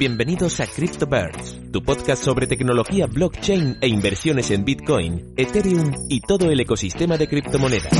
Bienvenidos a CryptoBirds, tu podcast sobre tecnología blockchain e inversiones en Bitcoin, Ethereum y todo el ecosistema de criptomonedas.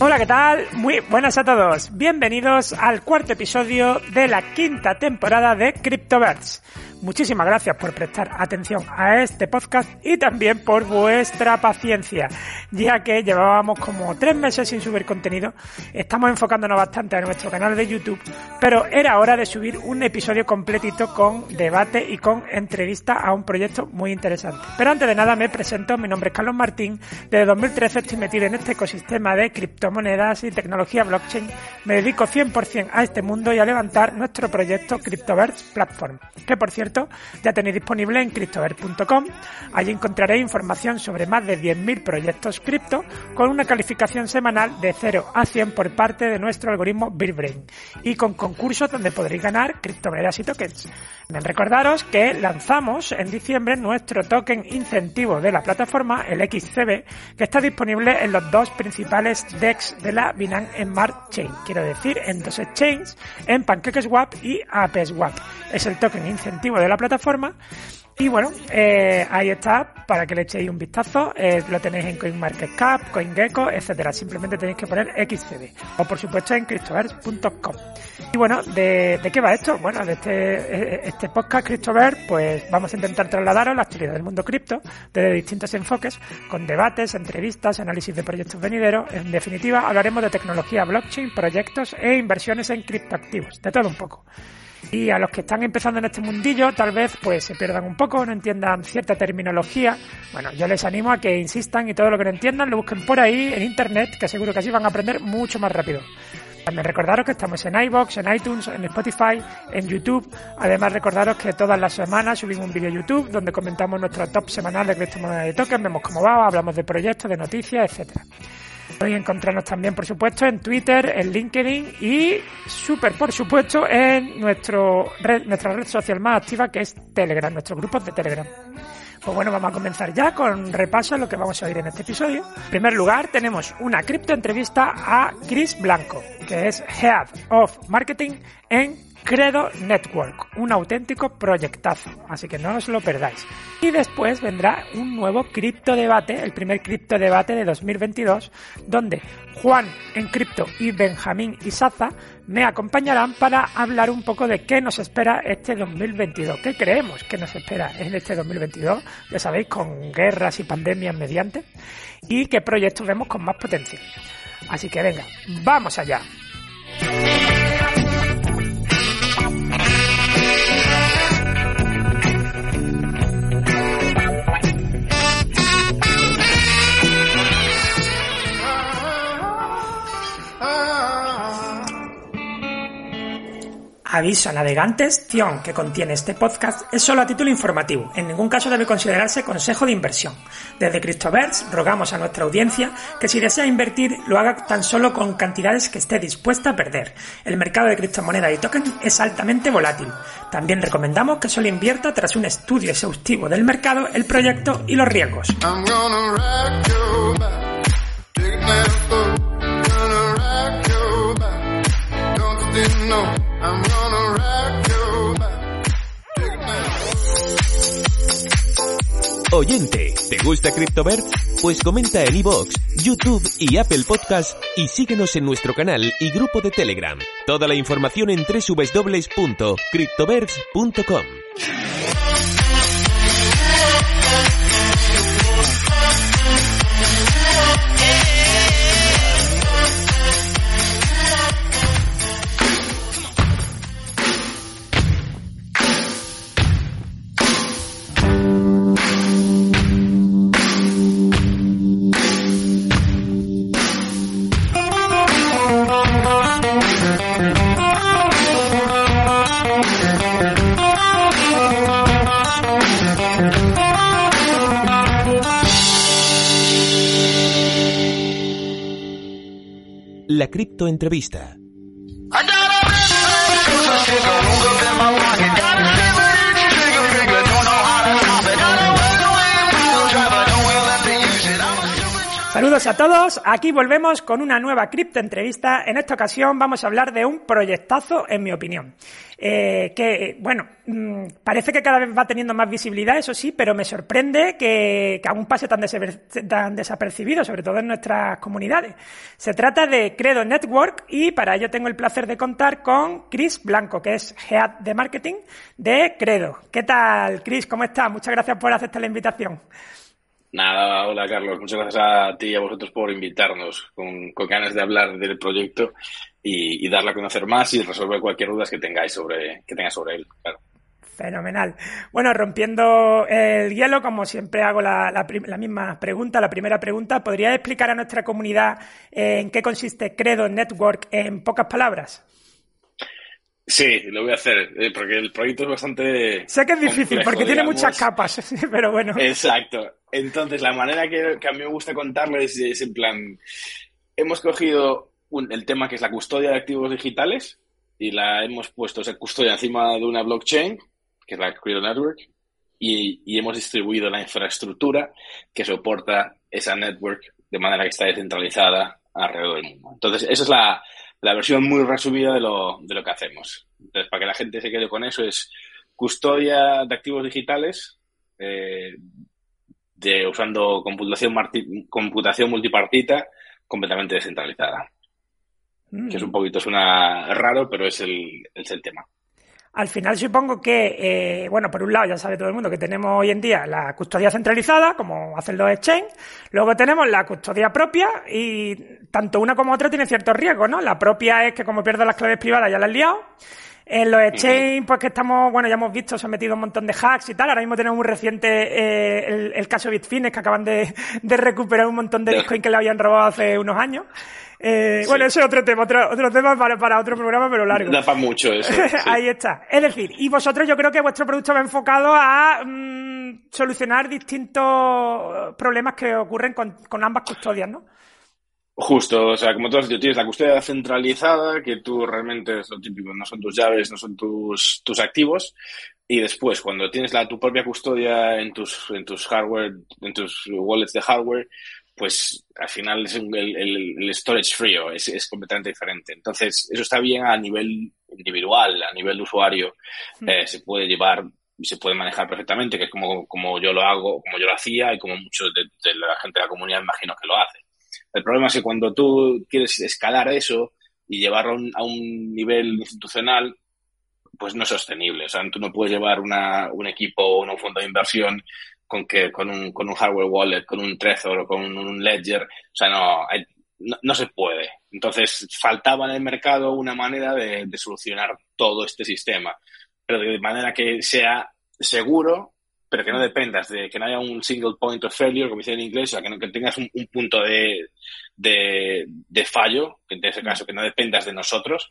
Hola, ¿qué tal? Muy buenas a todos. Bienvenidos al cuarto episodio de la quinta temporada de CryptoBirds. Muchísimas gracias por prestar atención a este podcast y también por vuestra paciencia, ya que llevábamos como tres meses sin subir contenido. Estamos enfocándonos bastante a nuestro canal de YouTube, pero era hora de subir un episodio completito con debate y con entrevista a un proyecto muy interesante. Pero antes de nada me presento, mi nombre es Carlos Martín, desde 2013 estoy metido en este ecosistema de criptomonedas y tecnología blockchain. Me dedico 100% a este mundo y a levantar nuestro proyecto CryptoVerse Platform, que por cierto ya tenéis disponible en CryptoVer.com. Allí encontraréis información sobre más de 10.000 proyectos cripto con una calificación semanal de 0 a 100 por parte de nuestro algoritmo BitBrain y con concursos donde podréis ganar criptomonedas y tokens. Recordaros que lanzamos en diciembre nuestro token incentivo de la plataforma, el XCB, que está disponible en los dos principales DEX de la Binance Smart Chain. Quiero decir, en dos exchanges, en PancakeSwap y AppSwap. Es el token incentivo de la plataforma. Y bueno, eh, ahí está para que le echéis un vistazo. Eh, lo tenéis en CoinMarketCap, CoinGecko, etcétera. Simplemente tenéis que poner XCB. O por supuesto en CryptoVerse.com. Y bueno, ¿de, qué va esto? Bueno, de este, eh, este podcast CryptoVer, pues vamos a intentar trasladaros la actualidad del mundo cripto desde distintos enfoques, con debates, entrevistas, análisis de proyectos venideros. En definitiva, hablaremos de tecnología blockchain, proyectos e inversiones en criptoactivos. De todo un poco. Y a los que están empezando en este mundillo, tal vez pues se pierdan un poco, no entiendan cierta terminología. Bueno, yo les animo a que insistan y todo lo que no entiendan lo busquen por ahí en internet, que seguro que así van a aprender mucho más rápido. También recordaros que estamos en iBox, en iTunes, en Spotify, en YouTube. Además, recordaros que todas las semanas subimos un vídeo YouTube donde comentamos nuestro top semanal de criptomonedas de token, vemos cómo va, hablamos de proyectos, de noticias, etcétera. Podéis encontrarnos también, por supuesto, en Twitter, en LinkedIn y, súper por supuesto, en nuestro nuestra red social más activa que es Telegram, nuestros grupos de Telegram. Pues bueno, vamos a comenzar ya con repaso a lo que vamos a oír en este episodio. En primer lugar, tenemos una cripto entrevista a Chris Blanco, que es Head of Marketing en Credo Network, un auténtico proyectazo, así que no os lo perdáis. Y después vendrá un nuevo cripto debate, el primer cripto debate de 2022, donde Juan en cripto y Benjamín y Saza me acompañarán para hablar un poco de qué nos espera este 2022, qué creemos que nos espera en este 2022, ya sabéis, con guerras y pandemias mediante, y qué proyectos vemos con más potencia. Así que venga, vamos allá. Aviso a navegantes, Tion, que contiene este podcast, es solo a título informativo. En ningún caso debe considerarse consejo de inversión. Desde CryptoVerse rogamos a nuestra audiencia que si desea invertir lo haga tan solo con cantidades que esté dispuesta a perder. El mercado de criptomonedas y tokens es altamente volátil. También recomendamos que solo invierta tras un estudio exhaustivo del mercado, el proyecto y los riesgos. Oyente, ¿te gusta CryptoBird? Pues comenta en iVoox, YouTube y Apple Podcast y síguenos en nuestro canal y grupo de Telegram. Toda la información en www.cryptobirds.com. La Saludos a todos, aquí volvemos con una nueva cripto entrevista. En esta ocasión vamos a hablar de un proyectazo, en mi opinión. Eh, que, bueno, mm, parece que cada vez va teniendo más visibilidad, eso sí, pero me sorprende que, aún pase tan, tan, desapercibido, sobre todo en nuestras comunidades. Se trata de Credo Network y para ello tengo el placer de contar con Chris Blanco, que es Head de Marketing de Credo. ¿Qué tal, Chris? ¿Cómo estás? Muchas gracias por aceptar la invitación. Nada, hola Carlos, muchas gracias a ti y a vosotros por invitarnos con, ganas de hablar del proyecto y, darle a conocer más y resolver cualquier duda que tengáis sobre, que tengáis sobre él, claro. Fenomenal. Bueno, rompiendo el hielo, como siempre hago la, misma pregunta, la primera pregunta, ¿podría explicar a nuestra comunidad eh, en qué consiste Credo Network en pocas palabras? Sí, lo voy a hacer, eh, porque el proyecto es bastante. Sé que es difícil, porque tiene muchas capas, pero bueno. Exacto. Entonces, la manera que, a mí me gusta contarles es, en plan: hemos cogido el tema que es la custodia de activos digitales y la hemos puesto esa custodia encima de una blockchain, que es la Crypto Network, y, y hemos distribuido la infraestructura que soporta esa network de manera que está descentralizada alrededor del mundo. Entonces, esa es la, la versión muy resumida de lo, de lo que hacemos. Entonces, para que la gente se quede con eso, es custodia de activos digitales eh, de, usando computación, computación multipartita completamente descentralizada. Que es un mm. poquito, suena raro, pero es el, es el tema. Al final supongo que, eh, bueno, por un lado ya sabe todo el mundo que tenemos hoy en día la custodia centralizada, como hacen los exchange, luego tenemos la custodia propia y tanto una como otra tiene ciertos riesgos, ¿no? La propia es que como pierdo las claves privadas ya las he liado. En los exchange, pues que estamos, bueno, ya hemos visto, se han metido un montón de hacks y tal. Ahora mismo tenemos muy reciente eh, el, caso Bitfinex, que acaban de, de recuperar un montón de Bitcoin que le habían robado hace unos años. Eh, Bueno, eso es otro tema, otro, otro tema para, para, otro programa, pero largo. Da para mucho eso. Ahí está. Es decir, y vosotros yo creo que vuestro producto va enfocado a mm, solucionar distintos problemas que ocurren con, con ambas custodias, ¿no? Justo, o sea, como tú has dicho, tienes la custodia centralizada, que tú realmente es lo típico, no son tus llaves, no son tus, tus activos, y después, cuando tienes la, tu propia custodia en tus, en tus hardware, en tus wallets de hardware, pues al final es el, storage frío es, es, completamente diferente. Entonces, eso está bien a nivel individual, a nivel de usuario, mm. eh, se puede llevar y se puede manejar perfectamente, que es como, como yo lo hago, como yo lo hacía y como muchos de, la gente de la comunidad imagino que lo hace. El problema es que cuando tú quieres escalar eso y llevarlo a un nivel institucional, pues no es sostenible. O sea, tú no puedes llevar una, un equipo o un fondo de inversión con que con un, con un hardware wallet, con un Trezor o con un Ledger, o sea, no, no, se puede. Entonces, faltaba en el mercado una manera de, solucionar todo este sistema, pero de manera que sea seguro, pero que no dependas de que no haya un single point of failure, como dice en inglés, o sea, que, no, que tengas un, punto de, de, de, fallo, que en ese caso que no dependas de nosotros,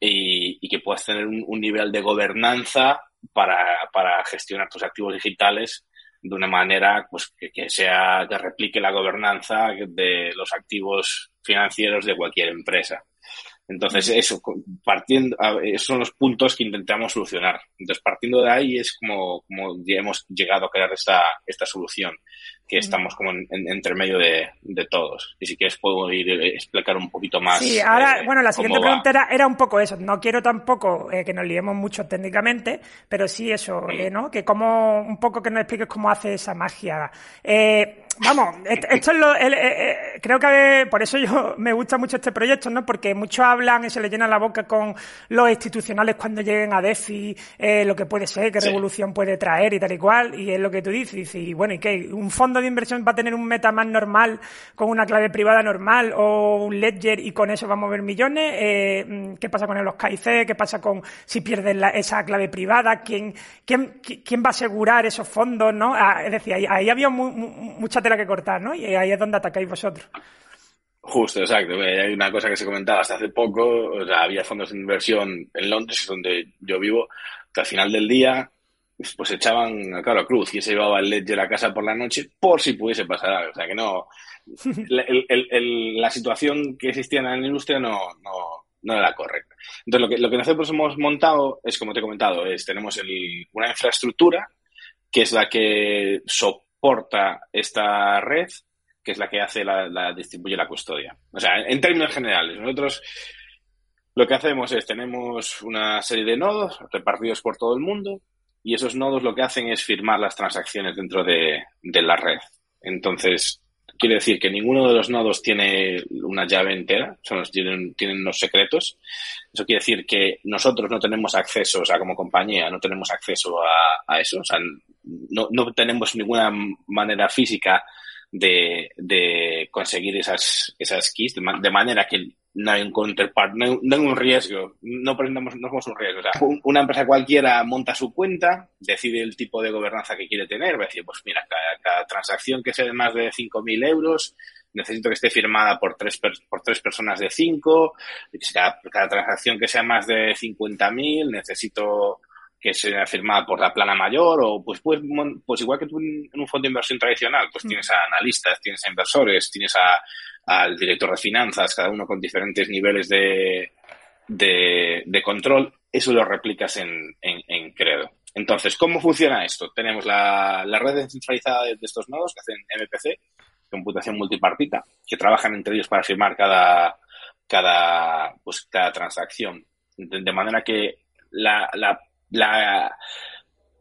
y, y que puedas tener un, un nivel de gobernanza para, para gestionar tus activos digitales de una manera pues, que, sea, que replique la gobernanza de los activos financieros de cualquier empresa. Entonces, eso, partiendo, esos son los puntos que intentamos solucionar. Entonces, partiendo de ahí es como, como ya hemos llegado a crear esta, esta solución que estamos como en, entre medio de, todos. Y si quieres puedo ir a eh, explicar un poquito más. Sí, ahora, eh, bueno, la siguiente pregunta era, un poco eso. No quiero tampoco eh, que nos liemos mucho técnicamente, pero sí eso, ¿no? Que como, un poco que nos expliques cómo hace esa magia. vamos, esto es lo, creo que por eso yo me gusta mucho este proyecto, ¿no? Porque muchos hablan y se les llena la boca con los institucionales cuando lleguen a DeFi, lo que puede ser, qué revolución puede traer y tal y cual, y es lo que tú dices, y bueno, ¿y qué? Un fondo de inversión va a tener un MetaMask normal con una clave privada normal o un Ledger y con eso va a mover millones? Eh, ¿Qué pasa con los KIC? ¿Qué pasa con si pierden esa clave privada? ¿Quién, quién, quién va a asegurar esos fondos? ¿no? Ah, es decir, ahí, había mucha tela que cortar, ¿no? Y ahí es donde atacáis vosotros. Justo, exacto. Hay una cosa que se comentaba hasta hace poco, o sea, había fondos de inversión en Londres, donde yo vivo, que al final del día pues echaban a Carlos Cruz y se llevaba el Ledger a casa por la noche por si pudiese pasar algo. O sea que no. la situación que existía en la industria no, no, no era correcta. Entonces, lo que, lo que nosotros hemos montado es, como te he comentado, es tenemos el, una infraestructura que es la que soporta esta red que es la que hace la, la distribuye la custodia. O sea, en términos generales, nosotros lo que hacemos es, tenemos una serie de nodos repartidos por todo el mundo y esos nodos lo que hacen es firmar las transacciones dentro de, la red. Entonces, quiere decir que ninguno de los nodos tiene una llave entera, son tienen, tienen unos secretos. Eso quiere decir que nosotros no tenemos acceso, o sea, como compañía, no tenemos acceso a, a eso. O sea, no, no tenemos ninguna manera física de, de conseguir esas, esas keys, de, manera que no hay un counterpart, no hay, un riesgo, no presentamos, no somos un riesgo. O sea, una empresa cualquiera monta su cuenta, decide el tipo de gobernanza que quiere tener, va a decir, pues mira, cada, transacción que sea de más de 5.000 euros, necesito que esté firmada por tres, por tres personas de cinco, cada, cada transacción que sea más de 50.000, necesito que sea firmada por la plana mayor o pues, pues, pues igual que tú en un fondo de inversión tradicional, pues tienes a analistas, tienes a inversores, tienes a, al director de finanzas, cada uno con diferentes niveles de, de, control, eso lo replicas en, en, Credo. Entonces, ¿cómo funciona esto? Tenemos la, la red descentralizada de, estos nodos que hacen MPC, computación multipartita, que trabajan entre ellos para firmar cada, cada, pues, cada transacción. De, manera que la, la la,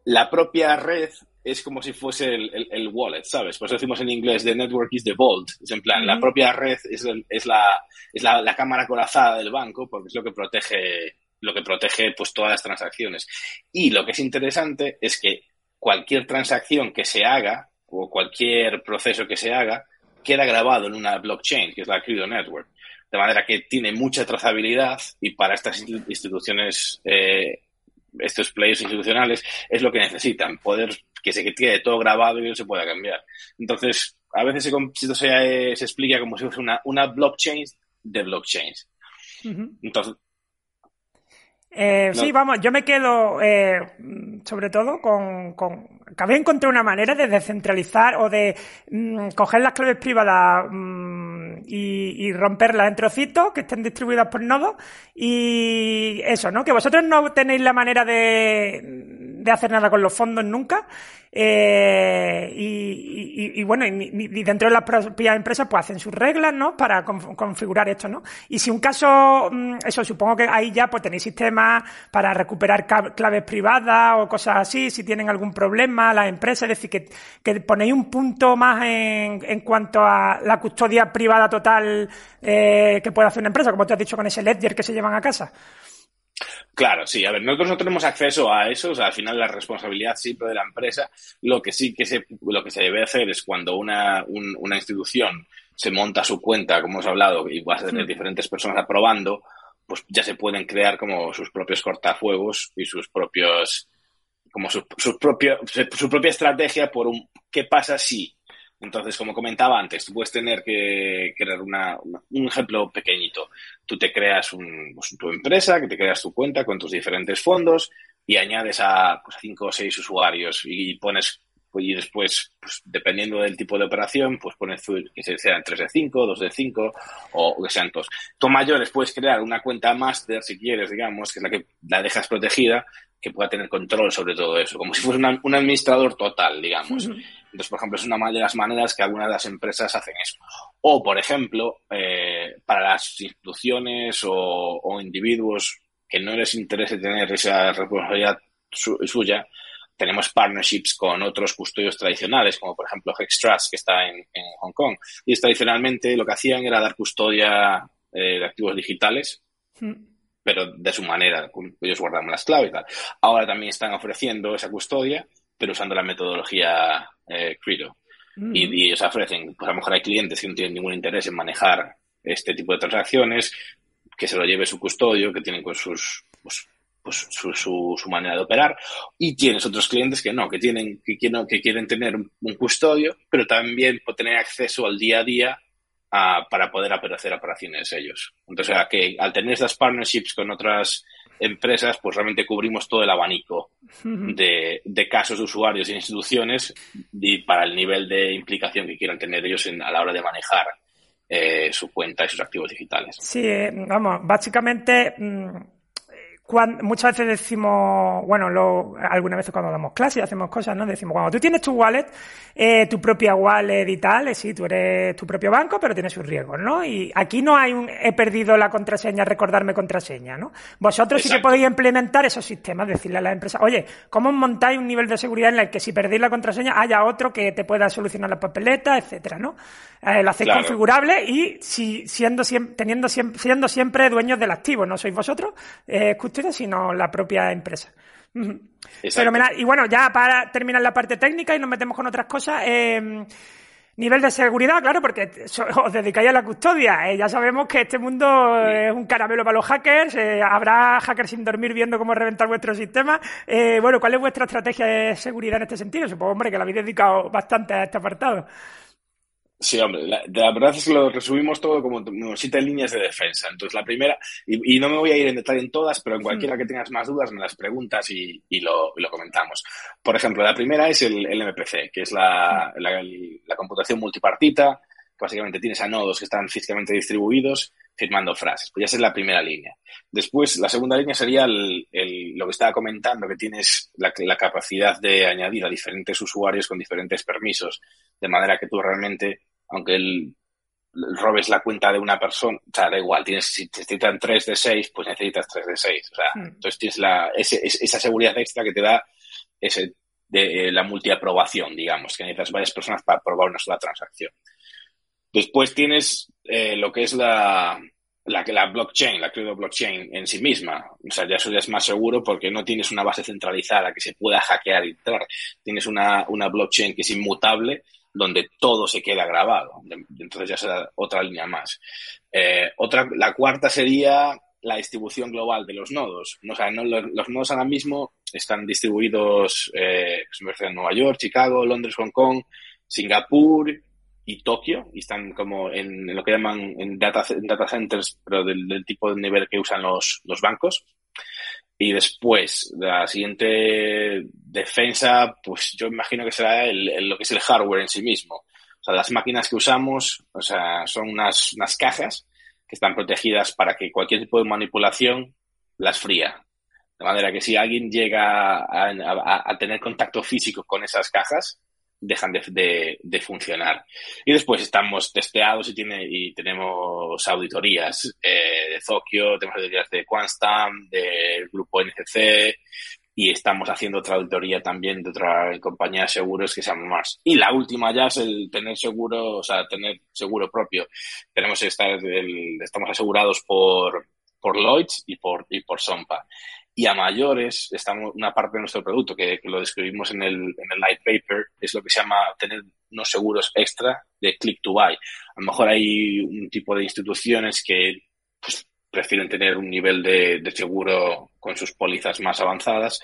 la propia red es como si fuese el, el, wallet, ¿sabes? Pues decimos en inglés, the network is the vault. Es en plan, la propia red es, es, la, es la, la, cámara corazada del banco porque es lo que protege, lo que protege pues todas las transacciones. Y lo que es interesante es que cualquier transacción que se haga o cualquier proceso que se haga queda grabado en una blockchain, que es la Credo Network. De manera que tiene mucha trazabilidad y para estas instituciones eh, estos players institucionales es lo que necesitan, poder que se quede todo grabado y no se pueda cambiar. Entonces, a veces se, se, se explica como si fuese una, una blockchain de blockchains. Entonces, eh, Sí, vamos, yo me quedo eh, sobre todo con, con que había encontrado una manera de descentralizar o de mm, coger las claves privadas mm, y, y, romperlas en trocitos que estén distribuidas por nodos y eso, ¿no? Que vosotros no tenéis la manera de, de hacer nada con los fondos nunca eh, y, bueno, y, dentro de las propias empresas pues hacen sus reglas, ¿no? Para configurar esto, ¿no? Y si un caso, mm, eso supongo que ahí ya pues tenéis sistemas para recuperar claves privadas o cosas así, si tienen algún problema las empresas, es decir, que, que ponéis un punto más en, en cuanto a la custodia privada total eh, que puede hacer una empresa, como te has dicho con ese ledger que se llevan a casa. Claro, sí. A ver, nosotros no tenemos acceso a eso. O sea, al final la responsabilidad siempre de la empresa. Lo que sí que se, lo que se debe hacer es cuando una, una institución se monta su cuenta, como hemos hablado, y va a tener diferentes personas aprobando, pues ya se pueden crear como sus propios cortafuegos y sus propios, como su, su, propio, su propia estrategia por un qué pasa si entonces, como comentaba antes, tú puedes tener que crear una, un ejemplo pequeñito. Tú te creas un, pues, tu empresa, que te creas tu cuenta con tus diferentes fondos y añades a pues, cinco o seis usuarios y pones y después, pues, dependiendo del tipo de operación, pues pones que sean 3 de 5, 2 de 5 o que sean dos. Tú mayores puedes crear una cuenta máster, si quieres, digamos, que es la que la dejas protegida, que pueda tener control sobre todo eso, como si fuese un administrador total, digamos. Entonces, por ejemplo, es una de las maneras que algunas de las empresas hacen eso. O, por ejemplo, eh, para las instituciones o, individuos que no les interese tener esa responsabilidad suya, tenemos partnerships con otros custodios tradicionales, como por ejemplo Hextrust, que está en, Hong Kong. Y tradicionalmente lo que hacían era dar custodia eh, de activos digitales, hmm. pero de su manera, ellos guardaban las claves y tal. Ahora también están ofreciendo esa custodia, pero usando la metodología eh, Credo. Mm. Y, ellos ofrecen, pues a lo mejor hay clientes que no tienen ningún interés en manejar este tipo de transacciones, que se lo lleve su custodio, que tienen con sus, pues, pues su, su, manera de operar. Y tienes otros clientes que no, que tienen, que quieren, que quieren tener un custodio, pero también tener acceso al día a día para poder hacer operaciones ellos. Entonces, que al tener estas partnerships con otras empresas, pues realmente cubrimos todo el abanico de, casos de usuarios e instituciones y para el nivel de implicación que quieran tener ellos a la hora de manejar eh, su cuenta y sus activos digitales. Sí, eh, vamos, básicamente mm, muchas veces decimos, bueno, lo, algunas veces cuando damos clases y hacemos cosas, ¿no? Decimos, cuando tú tienes tu wallet, eh, tu propia wallet y tal, eh, sí, tú eres tu propio banco, pero tienes sus riesgos, ¿no? Y aquí no hay un, he perdido la contraseña, recordarme contraseña, ¿no? Vosotros sí que podéis implementar esos sistemas, decirle a las empresas, oye, ¿cómo montáis un nivel de seguridad en el que si perdéis la contraseña haya otro que te pueda solucionar la papeleta, etcétera, ¿no? Eh, lo hacéis configurable y si, siendo, teniendo, siendo siempre dueños del activo, no sois vosotros, eh, sino la propia empresa. Y bueno, ya para terminar la parte técnica y nos metemos con otras cosas. Eh, nivel de seguridad, claro, porque os dedicáis a la custodia. Eh, ya sabemos que este mundo es un caramelo para los hackers. Eh, habrá hackers sin dormir viendo cómo reventar vuestro sistema. bueno, ¿cuál es vuestra estrategia de seguridad en este sentido? Supongo, hombre, que la habéis dedicado bastante a este apartado. Sí, hombre, la, verdad es que lo resumimos todo como, siete líneas de defensa. Entonces, la primera, y, no me voy a ir en detalle en todas, pero en cualquiera que tengas más dudas me las preguntas y, lo, comentamos. Por ejemplo, la primera es el, MPC, que es la, computación multipartita. básicamente tienes a nodos que están físicamente distribuidos firmando frases. Pues ya esa es la primera línea. Después, la segunda línea sería lo que estaba comentando, que tienes la, la capacidad de añadir a diferentes usuarios con diferentes permisos, de manera que tú realmente aunque el, robes la cuenta de una persona, o sea, da igual, tienes, si te necesitan 3 de 6, pues necesitas 3 de 6. O sea, hmm. entonces tienes la, esa seguridad extra que te da ese, de, eh, la multiaprobación, digamos, que necesitas varias personas para aprobar una sola transacción. Después tienes eh, lo que es la, la, la blockchain, la cripto blockchain en sí misma. O sea, ya eso ya es más seguro porque no tienes una base centralizada que se pueda hackear y entrar. Tienes una, una blockchain que es inmutable donde todo se queda grabado. Entonces ya será otra línea más. Eh, otra, la cuarta sería la distribución global de los nodos. O sea, no, los, nodos ahora mismo están distribuidos eh, en Nueva York, Chicago, Londres, Hong Kong, Singapur y Tokio, y están como en, lo que llaman en data, data centers, pero del, del, tipo de nivel que usan los, los bancos. Y después, la siguiente defensa, pues yo imagino que será el, lo que es el hardware en sí mismo. O sea, las máquinas que usamos, o sea, son unas, unas cajas que están protegidas para que cualquier tipo de manipulación las fría. De manera que si alguien llega a tener contacto físico con esas cajas, dejan de, de, funcionar. Y después estamos testeados y, tiene, y tenemos auditorías eh, de Tokio, tenemos auditorías de Quantstam, del grupo NCC y estamos haciendo otra auditoría también de otra compañía de seguros que se llama Mars. Y la última ya es el tener seguro, o sea, tener seguro propio. Tenemos estar, estamos asegurados por, por Lloyds y por, y por Sompa y a mayores, estamos, una parte de nuestro producto que, lo describimos en el, en el light paper, es lo que se llama tener unos seguros extra de click to buy. A lo mejor hay un tipo de instituciones que pues, prefieren tener un nivel de, seguro con sus pólizas más avanzadas.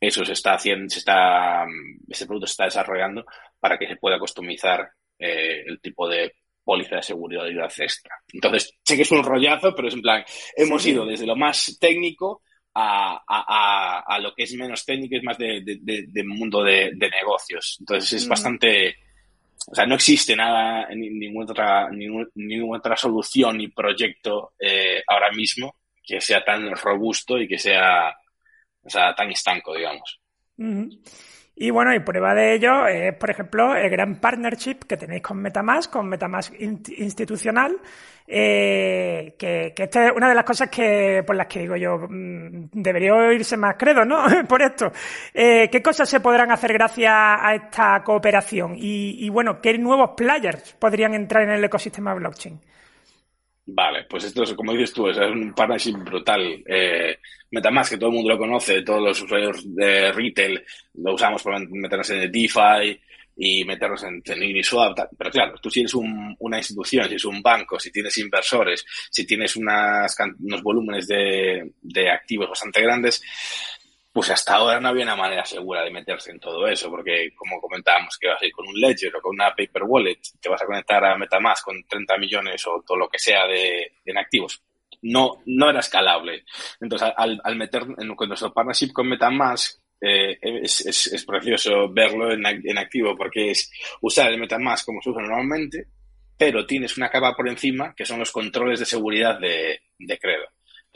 Eso se está haciendo, se está, ese producto se está desarrollando para que se pueda customizar eh, el tipo de póliza de seguridad extra. Entonces, sé que es un rollazo, pero es en plan, hemos ido desde lo más técnico a, lo que es menos técnico, es más de, mundo de, negocios. Entonces es mm. bastante, o sea, no existe nada, ninguna otra, ninguna otra solución ni proyecto eh, ahora mismo que sea tan robusto y que sea, o sea, tan estanco, digamos. Y bueno, y prueba de ello es, por ejemplo, el gran partnership que tenéis con Metamask, con Metamask institucional, eh, que, esta es una de las cosas que por las que digo yo, mm, debería oírse más credo, ¿no? por esto. Eh, ¿Qué cosas se podrán hacer gracias a esta cooperación? Y, y bueno, ¿qué nuevos players podrían entrar en el ecosistema blockchain? Vale, pues esto es, como dices tú, es un partnership brutal. Eh, Metamask, que todo el mundo lo conoce, todos los usuarios de retail lo usamos para meternos en DeFi y meternos en, en Uniswap. Pero claro, tú si eres una institución, si eres un banco, si tienes inversores, si tienes unas, unos volúmenes de activos bastante grandes, pues hasta ahora no había una manera segura de meterse en todo eso, porque como comentábamos que vas a ir con un Ledger o con una Paper Wallet, te vas a conectar a Metamask con 30 millones o todo lo que sea de, en activos. No, no era escalable. Entonces, al, al meter en, nuestro partnership con Metamask, eh, es, es, precioso verlo en, en, activo porque es usar el Metamask como se usa normalmente, pero tienes una capa por encima que son los controles de seguridad de, de Credo.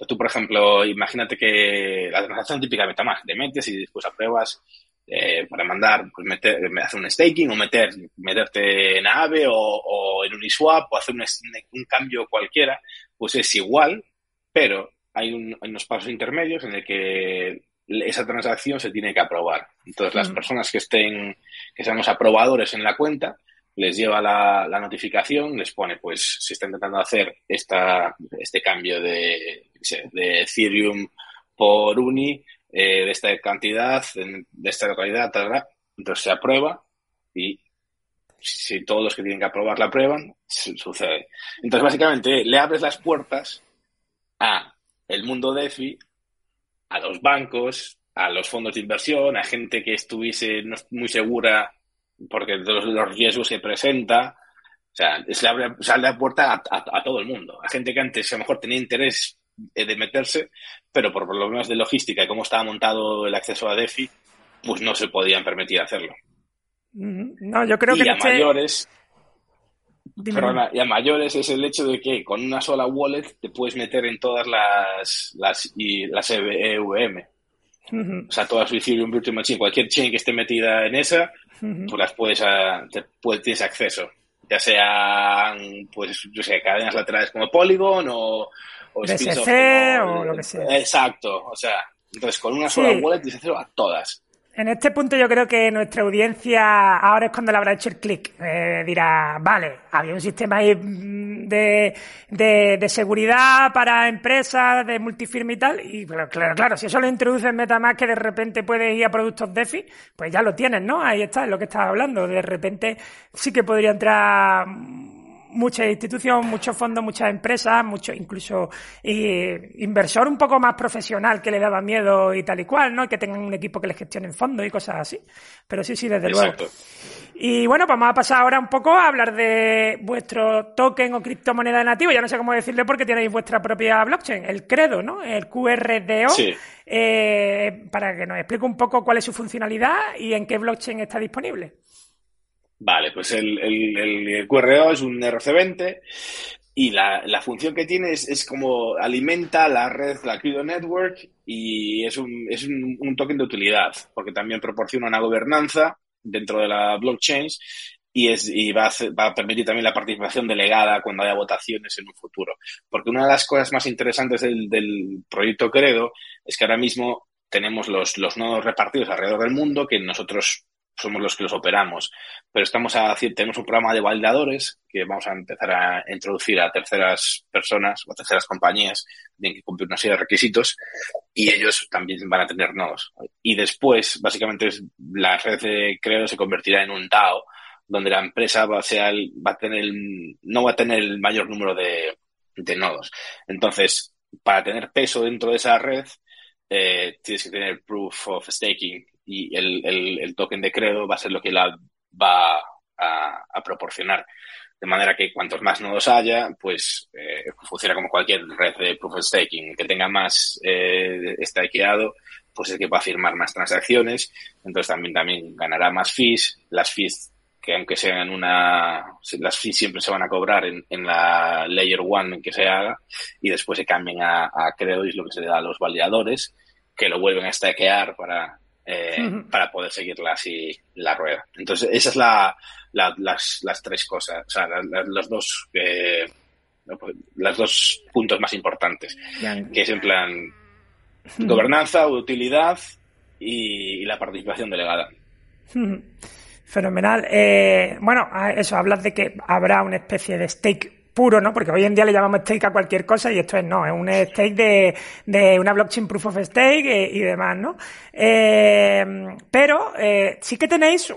Tú, por ejemplo, imagínate que la transacción típica de Metamask, te metes y después apruebas eh, para mandar, pues meter, hacer un staking o meter, meterte en AVE o, en Uniswap o hacer un, un, cambio cualquiera, pues es igual, pero hay, unos pasos intermedios en el que esa transacción se tiene que aprobar. Entonces, las mm. personas que estén, que sean los aprobadores en la cuenta, les lleva la, notificación, les pone, pues, si está intentando hacer esta, este cambio de, de Ethereum por Uni, eh, de esta cantidad, de esta localidad, tal, entonces se aprueba y si todos los que tienen que aprobar la aprueban, sucede. Entonces, básicamente, le abres las puertas a el mundo DeFi, a los bancos, a los fondos de inversión, a gente que estuviese muy segura porque los, los riesgos que presenta. O sea, se le abre, la puerta a, todo el mundo. A gente que antes a lo mejor tenía interés eh, de meterse, pero por problemas de logística y cómo estaba montado el acceso a DeFi, pues no se podían permitir hacerlo. No, yo creo que... Y a este mayores... y a mayores es el hecho de que con una sola wallet te puedes meter en todas las, las, y las EVM. O sea, todas su Ethereum Virtual Machine, cualquier chain que esté metida en esa, tú las puedes, a, te puedes, tienes acceso. Ya sean, pues, yo sé, cadenas laterales como Polygon o, o BSC o lo que sea. Exacto, o sea, entonces con una sola wallet tienes acceso a todas. En este punto yo creo que nuestra audiencia ahora es cuando le habrá hecho el clic. Eh, dirá, vale, había un sistema ahí mm, de, de, seguridad para empresas, de multifirma y tal. Y claro, claro, si eso lo introduce en MetaMask que de repente puedes ir a productos DeFi, pues ya lo tienes, ¿no? Ahí está, es lo que estás hablando. De repente sí que podría entrar muchas instituciones, muchos fondos, muchas empresas, mucho incluso inversor un poco más profesional que le daba miedo y tal y cual, ¿no? Y que tengan un equipo que les gestione fondos y cosas así. Pero sí, sí, desde luego. Y bueno, pues vamos a pasar ahora un poco a hablar de vuestro token o criptomoneda nativo. Ya no sé cómo decirle porque tenéis vuestra propia blockchain, el Credo, ¿no? El QRDO. Sí. Eh, para que nos explique un poco cuál es su funcionalidad y en qué blockchain está disponible. Vale, pues el, el, QRO es un RC20 y la, la función que tiene es, es, como alimenta la red, la Credo Network y es, un, es un, un, token de utilidad porque también proporciona una gobernanza dentro de la blockchain y, es, y va, a va a permitir también la participación delegada cuando haya votaciones en un futuro. Porque una de las cosas más interesantes del, del proyecto Credo es que ahora mismo tenemos los, los nodos repartidos alrededor del mundo que nosotros somos los que los operamos. Pero estamos a, tenemos un programa de validadores que vamos a empezar a introducir a terceras personas o terceras compañías, tienen que cumplir una serie de requisitos y ellos también van a tener nodos. Y después, básicamente, la red de Creo se convertirá en un DAO, donde la empresa va a, ser, va a tener, no va a tener el mayor número de, de nodos. Entonces, para tener peso dentro de esa red, eh, tienes que tener proof of staking y el, el, token de credo va a ser lo que la va a, proporcionar. De manera que cuantos más nodos haya, pues eh, funciona como cualquier red de proof of staking. Que tenga más eh, stakeado, pues es que va a firmar más transacciones. Entonces también, también ganará más fees. Las fees que aunque sean una, las fees siempre se van a cobrar en, en la layer one en que se haga y después se cambian a, a credo y es lo que se le da a los validadores que lo vuelven a stakear para eh, para poder seguirla así la rueda. Entonces, esas es la, las, las, tres cosas, o sea, los dos, eh, pues, los dos puntos más importantes, que es en plan gobernanza, utilidad y, la participación delegada. Fenomenal. Eh, bueno, eso, hablas de que habrá una especie de stake puro, ¿no? Porque hoy en día le llamamos stake a cualquier cosa y esto es no, es un stake de, de una blockchain proof of stake eh, y, demás, ¿no? Eh, pero eh, sí que tenéis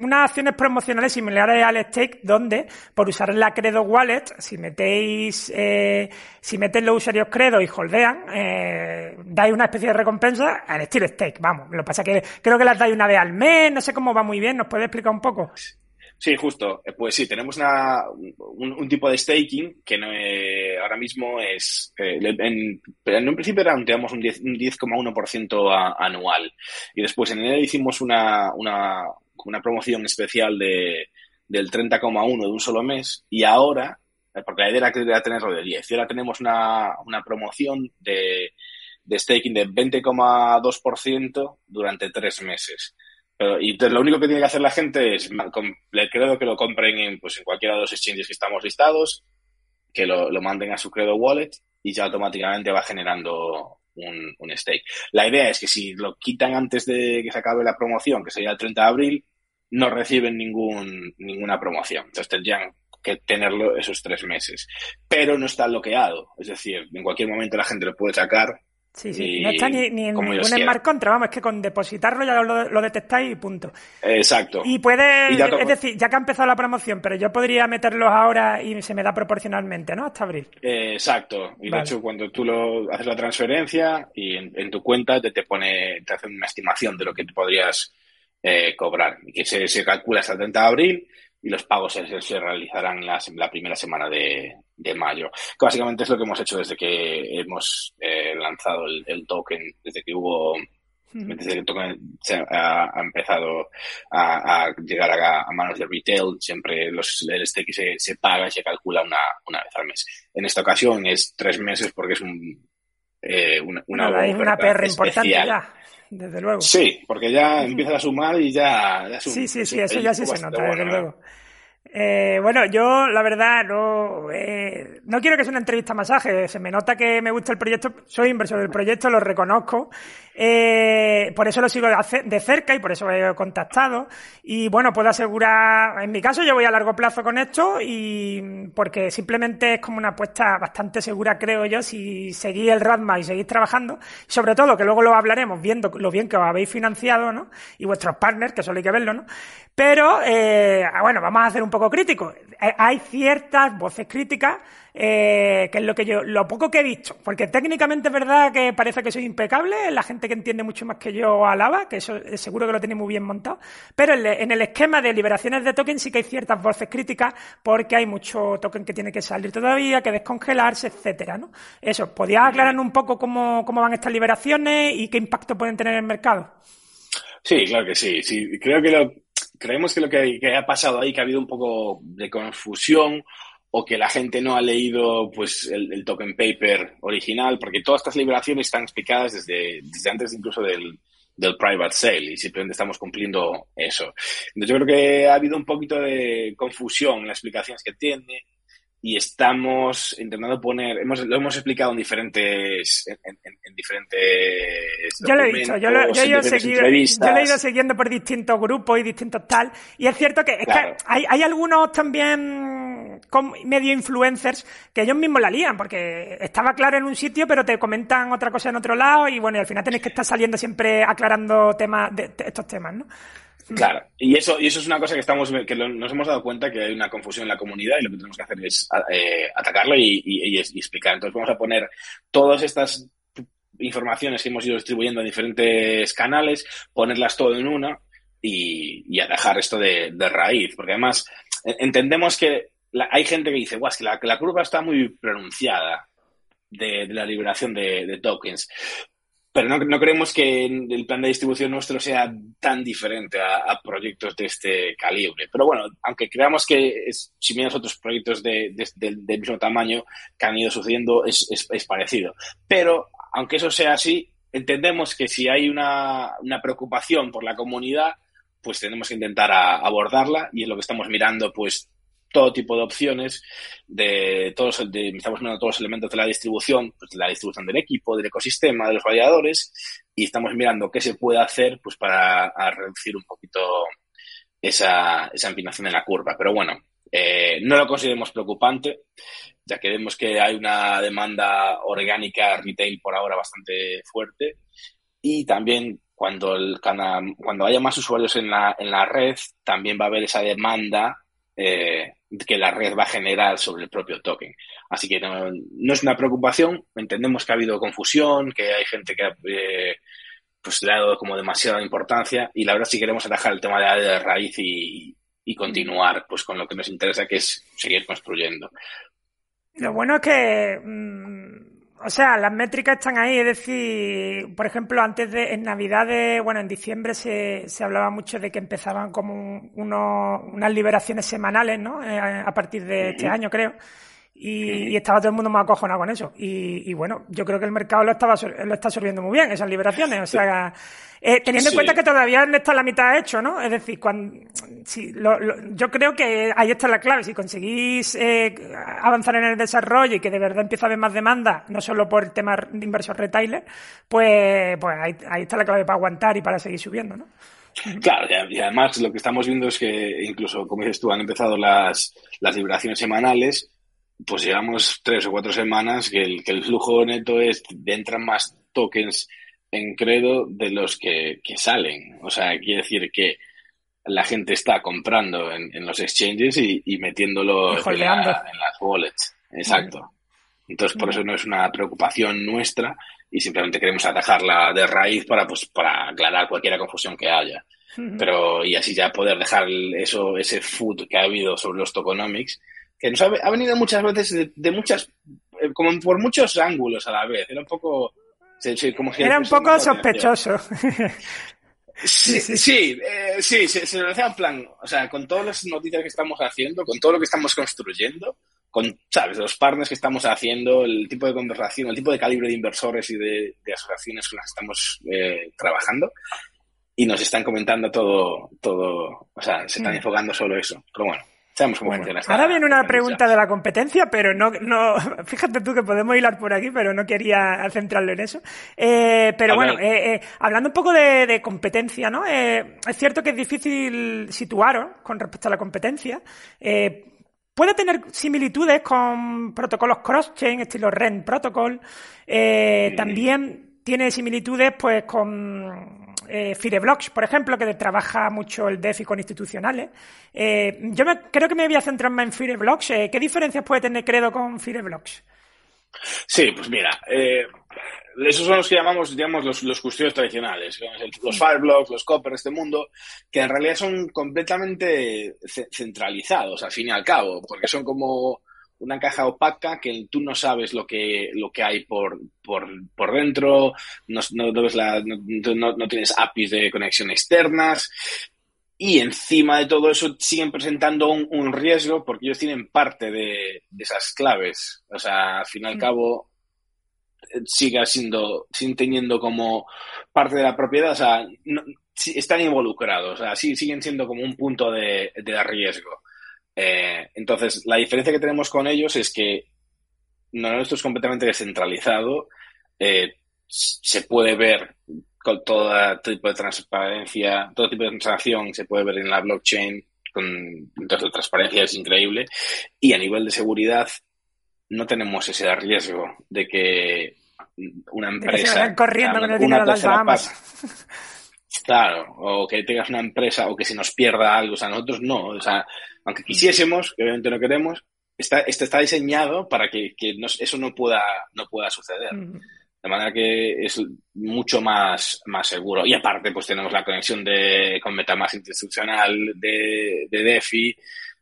unas acciones promocionales similares al stake donde por usar la Credo Wallet, si metéis eh, si metéis los usuarios Credo y holdean, eh, dais una especie de recompensa al estilo stake, vamos. Lo que pasa es que creo que las dais una vez al mes, no sé cómo va muy bien, ¿nos puede explicar un poco? Sí, justo. Eh, pues sí, tenemos una, un, tipo de staking que no, eh, ahora mismo es, eh, en, en, un principio era, un 10,1% anual. Y después en enero hicimos una, una, una promoción especial de, del 30,1 de un solo mes y ahora porque la idea era tenerlo de 10. Y ahora tenemos una, una promoción de, de staking de 20,2% durante tres meses. Y entonces lo único que tiene que hacer la gente es, le creo que lo compren en, pues, en cualquiera de los exchanges que estamos listados, que lo, lo manden a su Credo Wallet y ya automáticamente va generando un, un, stake. La idea es que si lo quitan antes de que se acabe la promoción, que sería el 30 de abril, no reciben ningún, ninguna promoción. Entonces tendrían que tenerlo esos tres meses. Pero no está bloqueado. Es decir, en cualquier momento la gente lo puede sacar Sí, sí, no está ni, ni en ningún smart contra, vamos, es que con depositarlo ya lo, detectáis y punto. Exacto. Y puede, es decir, ya que ha empezado la promoción, pero yo podría meterlos ahora y se me da proporcionalmente, ¿no? Hasta abril. exacto. Y de hecho, cuando tú lo haces la transferencia y en, tu cuenta te, te pone, te hace una estimación de lo que podrías eh, cobrar. Y que se, se calcula hasta el 30 de abril y los pagos se, se realizarán la, la primera semana de, de, mayo. Que básicamente es lo que hemos hecho desde que hemos eh, lanzado el, token, desde que hubo desde que el token se ha, empezado a, llegar a, manos de retail, siempre los, el stake se, se paga y se calcula una, una vez al mes. En esta ocasión es tres meses porque es un, eh, una, una, una PR importante ya desde luego. Sí, porque ya empieza a sumar y ya... sí, sí, sí, eso ya sí se nota, desde luego. Eh, bueno, yo la verdad no, eh, no quiero que sea una entrevista masaje. Se me nota que me gusta el proyecto. Soy inversor del proyecto, lo reconozco. Eh, por eso lo sigo de cerca y por eso he contactado. Y bueno, puedo asegurar, en mi caso yo voy a largo plazo con esto y porque simplemente es como una apuesta bastante segura, creo yo, si seguís el RADMA y seguís trabajando. Sobre todo, que luego lo hablaremos viendo lo bien que os habéis financiado, ¿no? Y vuestros partners, que solo hay que verlo, ¿no? Pero, eh, bueno, vamos a hacer un poco crítico. Eh, hay ciertas voces críticas, eh, que es lo que yo, lo poco que he visto, porque técnicamente es verdad que parece que soy impecable, la gente que entiende mucho más que yo alaba, que eso seguro que lo tiene muy bien montado, pero en el esquema de liberaciones de token sí que hay ciertas voces críticas, porque hay mucho token que tiene que salir todavía, que descongelarse, etcétera, ¿no? Eso, ¿podías aclararnos un poco cómo, cómo van estas liberaciones y qué impacto pueden tener en el mercado? Sí, claro que sí. sí. Creo que lo, creemos que lo que, ha pasado ahí, que ha habido un poco de confusión o que la gente no ha leído pues el, token paper original, porque todas estas liberaciones están explicadas desde, desde antes incluso del, del private sale y simplemente estamos cumpliendo eso. Entonces yo creo que ha habido un poquito de confusión en las explicaciones que tiene y estamos intentando poner, hemos, lo hemos explicado en diferentes, en, diferentes Yo lo he visto, yo lo, he ido siguiendo por distintos grupos y distintos tal, y es cierto que, es que hay, hay algunos también medio influencers que ellos mismos la lían, porque estaba claro en un sitio, pero te comentan otra cosa en otro lado, y bueno, y al final tenéis que estar saliendo siempre aclarando temas de estos temas, ¿no? Claro, y eso, y eso es una cosa que estamos que nos hemos dado cuenta que hay una confusión en la comunidad y lo que tenemos que hacer es eh, atacarlo y, explicar. Entonces vamos a poner todas estas informaciones que hemos ido distribuyendo en diferentes canales, ponerlas todo en una y, y atajar esto de, raíz. Porque además entendemos que hay gente que dice, guau, es que la, curva está muy pronunciada de, la liberación de, de, tokens pero no, no, creemos que el plan de distribución nuestro sea tan diferente a, proyectos de este calibre. Pero bueno, aunque creamos que si miras otros proyectos de, del mismo tamaño que han ido sucediendo, es, es, parecido. Pero aunque eso sea así, entendemos que si hay una, una preocupación por la comunidad, pues tenemos que intentar abordarla y es lo que estamos mirando, pues todo tipo de opciones, de todos, estamos mirando todos los elementos de la distribución, pues la distribución del equipo, del ecosistema, de los validadores, y estamos mirando qué se puede hacer pues para reducir un poquito esa, esa empinación en la curva. Pero bueno, eh, no lo consideremos preocupante, ya que vemos que hay una demanda orgánica retail por ahora bastante fuerte y también cuando, el, cuando haya más usuarios en la, en la red, también va a haber esa demanda eh, que la red va a generar sobre el propio token. Así que no, es una preocupación, entendemos que ha habido confusión, que hay gente que eh, pues le ha dado como demasiada importancia y la verdad si queremos atajar el tema de la raíz y, continuar pues con lo que nos interesa que es seguir construyendo. Lo bueno es que mm, o sea, las métricas están ahí, es decir, por ejemplo, antes de, en Navidad, bueno, en diciembre se, se hablaba mucho de que empezaban como unos, unas liberaciones semanales, ¿no? Eh, a partir de este año, creo. Y, estaba todo el mundo más acojonado con eso. Y, bueno, yo creo que el mercado lo, estaba, lo está absorbiendo muy bien, esas liberaciones. O sea, eh, teniendo en cuenta que todavía no está la mitad hecho, ¿no? Es decir, cuando, si, yo creo que ahí está la clave. Si conseguís eh, avanzar en el desarrollo y que de verdad empieza a haber más demanda, no solo por el tema de inversión retailer, pues, pues ahí, ahí está la clave para aguantar y para seguir subiendo, ¿no? Claro, y además lo que estamos viendo es que incluso, como dices tú, han empezado las, las liberaciones semanales, pues llevamos tres o cuatro semanas que el, que el flujo neto es, entran más tokens en credo de los que, salen. O sea, quiere decir que la gente está comprando en, los exchanges y, metiéndolo en, las wallets. Exacto. Entonces, por eso no es una preocupación nuestra y simplemente queremos atajarla de raíz para, pues, para aclarar cualquier confusión que haya. Pero, y así ya poder dejar eso, ese food que ha habido sobre los tokenomics, que nos ha, venido muchas veces de, muchas, eh, como por muchos ángulos a la vez. Era un poco, como Era un poco sospechoso. Sí, sí, sí, eh, sí, se, se, lo decía en plan, o sea, con todas las noticias que estamos haciendo, con todo lo que estamos construyendo, con, ¿sabes?, los partners que estamos haciendo, el tipo de conversación, el tipo de calibre de inversores y de, asociaciones con las que estamos eh, trabajando, y nos están comentando todo, todo, o sea, se están mm. enfocando solo eso. Pero bueno, sabemos cómo funciona. ahora viene una pregunta de la competencia, pero no, no, fíjate tú que podemos hilar por aquí, pero no quería centrarlo en eso. Eh, pero bueno, eh, hablando un poco de, competencia, ¿no? es cierto que es difícil situaros con respecto a la competencia. Eh, Puede tener similitudes con protocolos cross-chain, estilo REN Protocol. Eh, también tiene similitudes pues con eh, Fireblocks, por ejemplo, que trabaja mucho el DeFi con institucionales. Eh, yo creo que me voy a centrar más en Fireblocks. Eh, ¿Qué diferencias puede tener Credo con Fireblocks? Sí, pues mira, esos son los que llamamos, digamos, los, los custodios tradicionales, los Fireblocks, los Copper, este mundo, que en realidad son completamente centralizados, al fin y al cabo, porque son como una caja opaca que tú no sabes lo que, lo que hay por, por, por dentro, no, no, ves la, no, no, tienes APIs de conexión externas, y encima de todo eso siguen presentando un, un riesgo porque ellos tienen parte de, de, esas claves. O sea, al fin y al mm. cabo, siga siendo, sin teniendo como parte de la propiedad, o sea, están involucrados, o sea, sí, siguen siendo como un punto de, riesgo. Eh, entonces, la diferencia que tenemos con ellos es que no, esto es completamente descentralizado, eh, se puede ver con todo tipo de transparencia, todo tipo de transacción se puede ver en la blockchain, con entonces, transparencia es increíble, y a nivel de seguridad no tenemos ese riesgo de que una empresa. corriendo con el dinero de las Bahamas. Claro, o que tengas una empresa o que se nos pierda algo. O sea, nosotros no. O sea, aunque quisiésemos, que obviamente no queremos, está, está diseñado para que, eso no pueda, no pueda suceder. De manera que es mucho más, más seguro. Y aparte, pues tenemos la conexión de, con MetaMask institucional de, de DeFi.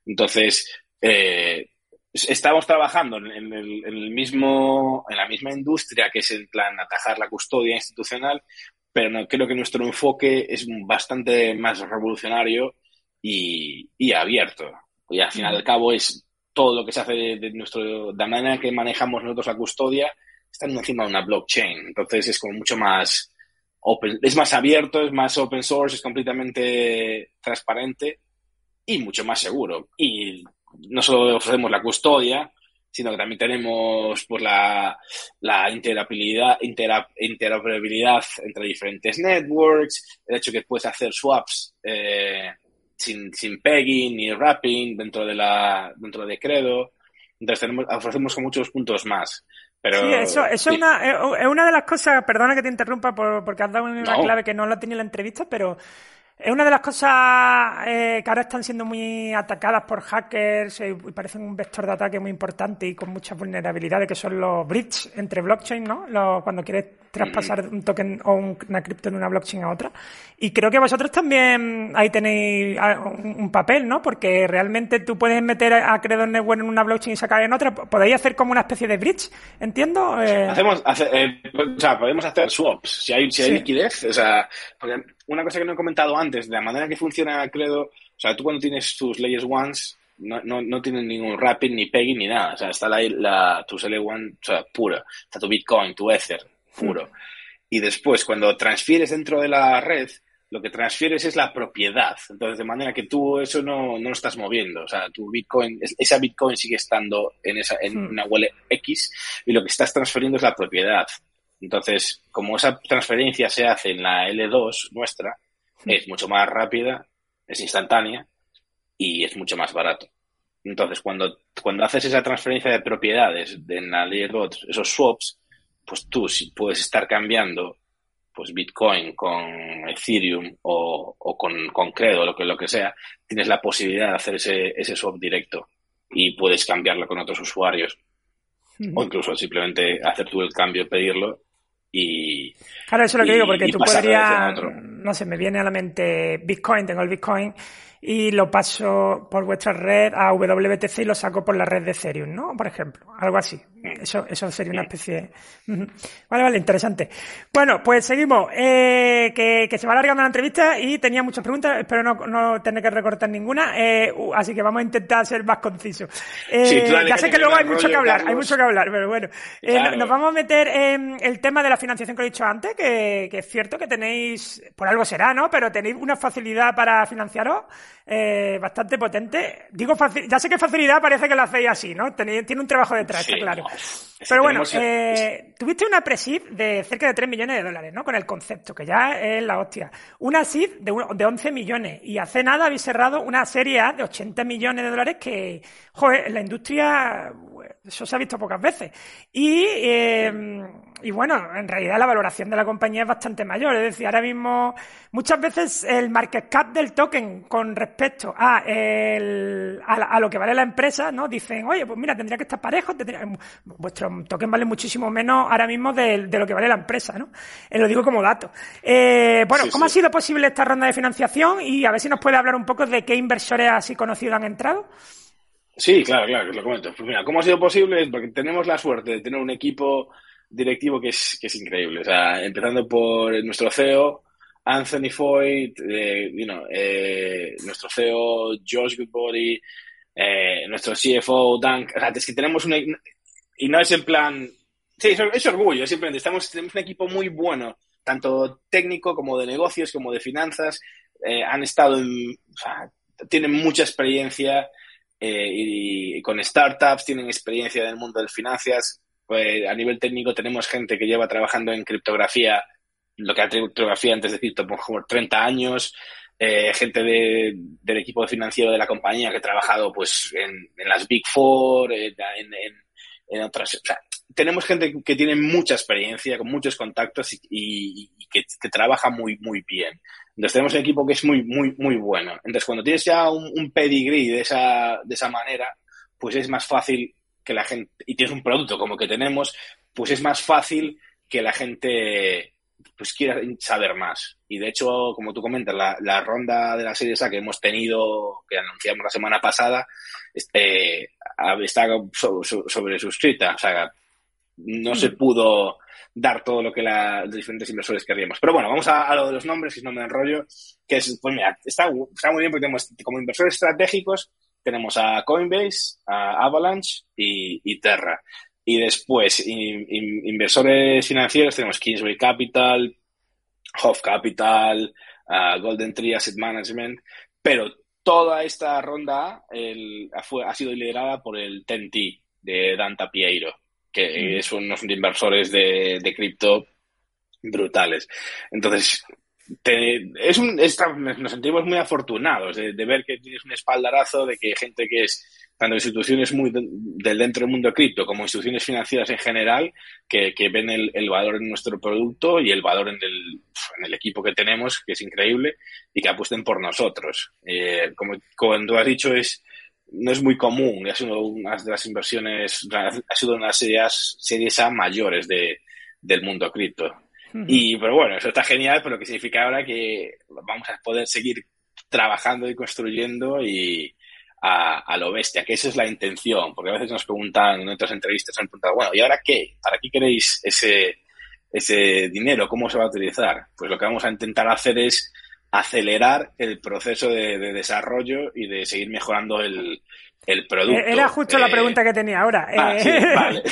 Entonces, eh, estamos trabajando en, el, mismo, en la misma industria que es en plan atajar la custodia institucional, pero no, creo que nuestro enfoque es bastante más revolucionario y, abierto. Y al final al cabo es todo lo que se hace de, nuestro, de la manera que manejamos nosotros la custodia, está encima de una blockchain. Entonces es como mucho más open, es más abierto, es más open source, es completamente transparente y mucho más seguro. Y no solo ofrecemos la custodia, sino que también tenemos pues, la, la interoperabilidad, interoperabilidad entre diferentes networks, el hecho que puedes hacer swaps eh, sin, sin pegging ni wrapping dentro de la dentro de Credo. Entonces tenemos, ofrecemos muchos puntos más. Pero, sí, eso, eso Es, una, es una de las cosas, perdona que te interrumpa por, porque has dado una clave que no la tenía en la entrevista, pero es una de las cosas eh, que ahora están siendo muy atacadas por hackers eh, y parecen un vector de ataque muy importante y con muchas vulnerabilidades, que son los bridges entre blockchain, ¿no? cuando quieres traspasar un token o una cripto de una blockchain a otra. Y creo que vosotros también ahí tenéis ah, un, papel, ¿no? Porque realmente tú puedes meter a Credo Network en una blockchain y sacar en otra. Podéis hacer como una especie de bridge, ¿entiendo? Eh, Hacemos, o sea, podemos hacer swaps si hay, si hay liquidez. O sea, una cosa que no he comentado antes, de la manera que funciona Credo, o sea, tú cuando tienes tus leyes ones, no, no, no tienen ningún Rapid, ni Peggy, ni nada. O sea, está la, la tu One, o sea, pura. Está tu Bitcoin, tu Ether, puro. Y después, cuando transfieres dentro de la red, lo que transfieres es la propiedad. Entonces, de manera que tú eso no, no lo estás moviendo. O sea, tu Bitcoin, esa Bitcoin sigue estando en, esa, en hmm. una wallet X y lo que estás transfiriendo es la propiedad. Entonces, como esa transferencia se hace en la L2 nuestra, es mucho más rápida, es instantánea y es mucho más barato. Entonces, cuando, cuando haces esa transferencia de propiedades en la Layer 2, esos swaps, pues tú si puedes estar cambiando pues Bitcoin con Ethereum o, o con, con, Credo, lo que, lo que sea, tienes la posibilidad de hacer ese, ese swap directo y puedes cambiarlo con otros usuarios. O incluso simplemente hacer tú el cambio, pedirlo y. Claro, eso es lo que digo, porque tú podrías. No sé, me viene a la mente Bitcoin, tengo el Bitcoin y lo paso por vuestra red a WBTC y lo saco por la red de Ethereum, ¿no? Por ejemplo, algo así. Eso, eso sería una especie de... Vale, vale, interesante. Bueno, pues seguimos. Eh, que, que, se va alargando la entrevista y tenía muchas preguntas, espero no, no tener que recortar ninguna, eh, así que vamos a intentar ser más concisos. Eh, ya sé que, luego hay mucho que hablar, hay mucho que hablar, pero bueno. Eh, nos vamos a meter en el tema de la financiación que he dicho antes, que, que es cierto que tenéis, por algo será, ¿no? Pero tenéis una facilidad para financiaros eh, bastante potente. Digo, ya sé que facilidad parece que lo hacéis así, ¿no? tiene un trabajo detrás, está claro. Pero bueno, eh, tuviste una pre-SID de cerca de 3 millones de dólares, ¿no? Con el concepto, que ya es la hostia. Una SID de, de 11 millones. Y hace nada habéis cerrado una serie A de 80 millones de dólares que, joder, en la industria eso se ha visto pocas veces. Y, eh, y bueno, en realidad la valoración de la compañía es bastante mayor. Es decir, ahora mismo muchas veces el market cap del token con respecto a, el, a, lo que vale la empresa, ¿no? Dicen, oye, pues mira, tendría que estar parejo. vuestro token vale muchísimo menos ahora mismo de, de lo que vale la empresa, ¿no? Eh, lo digo como dato. Eh, bueno, ¿cómo ha sido posible esta ronda de financiación? Y a ver si nos puede hablar un poco de qué inversores así conocidos han entrado. Sí, claro, claro, que lo comento. Pues mira, ¿cómo ha sido posible? Porque tenemos la suerte de tener un equipo directivo que es, que es increíble. O sea, empezando por nuestro CEO, Anthony Foy, eh, eh, nuestro CEO, Josh Goodbody, eh, nuestro CFO, Dan. O sea, es que tenemos una. Y no es en plan. Sí, es, orgullo, simplemente estamos, tenemos un equipo muy bueno, tanto técnico como de negocios, como de finanzas. han estado en. O sea, tienen mucha experiencia eh, y, con startups, tienen experiencia en el mundo de finanzas. Pues, a nivel técnico tenemos gente que lleva trabajando en criptografía, lo que era criptografía antes de cripto, por como 30 años. Eh, gente del equipo financiero de la compañía que ha trabajado pues en, las Big Four, en, otras. tenemos gente que tiene mucha experiencia, con muchos contactos y, que, que, trabaja muy, muy bien. Entonces tenemos un equipo que es muy, muy, muy bueno. Entonces cuando tienes ya un, un pedigree de esa, de esa manera, pues es más fácil que la gente, y tienes un producto como que tenemos, pues es más fácil que la gente pues quiera saber más. Y de hecho, como tú comentas, la, la ronda de la serie A que hemos tenido, que anunciamos la semana pasada, este, está sobre, suscrita. O sea, no se mm. pudo dar todo lo que la, los diferentes inversores queríamos. Pero bueno, vamos a, lo de los nombres, si no me enrollo, que es, pues mira, está, está muy bien porque tenemos como inversores estratégicos, tenemos a Coinbase, a Avalanche y, Terra. Y después, inversores financieros, tenemos Kingsway Capital, Hof Capital, Golden Tree Asset Management, pero toda esta ronda el, fue, ha sido liderada por el TENTI de Danta Piero que son unos inversores de, de cripto brutales. Entonces, es un, nos sentimos muy afortunados de, ver que tienes un espaldarazo, de que gente que es tanto instituciones muy del dentro del mundo cripto como instituciones financieras en general, que, que ven el, el, valor en nuestro producto y el valor en el, en el, equipo que tenemos, que es increíble, y que apuesten por nosotros. Eh, como, como tú has dicho, es no es muy común, ha sido una de las inversiones, ha sido una de las series, series A mayores de, del mundo cripto. Y, pero bueno, eso está genial, pero lo que significa ahora que vamos a poder seguir trabajando y construyendo y a, a, lo bestia, que esa es la intención, porque a veces nos preguntan en otras entrevistas, han preguntado, bueno, ¿y ahora qué? ¿Para qué queréis ese, ese dinero? ¿Cómo se va a utilizar? Pues lo que vamos a intentar hacer es acelerar el proceso de, desarrollo y de seguir mejorando el, el producto. Eh, era justo la eh, pregunta que tenía ahora. Ah, vale.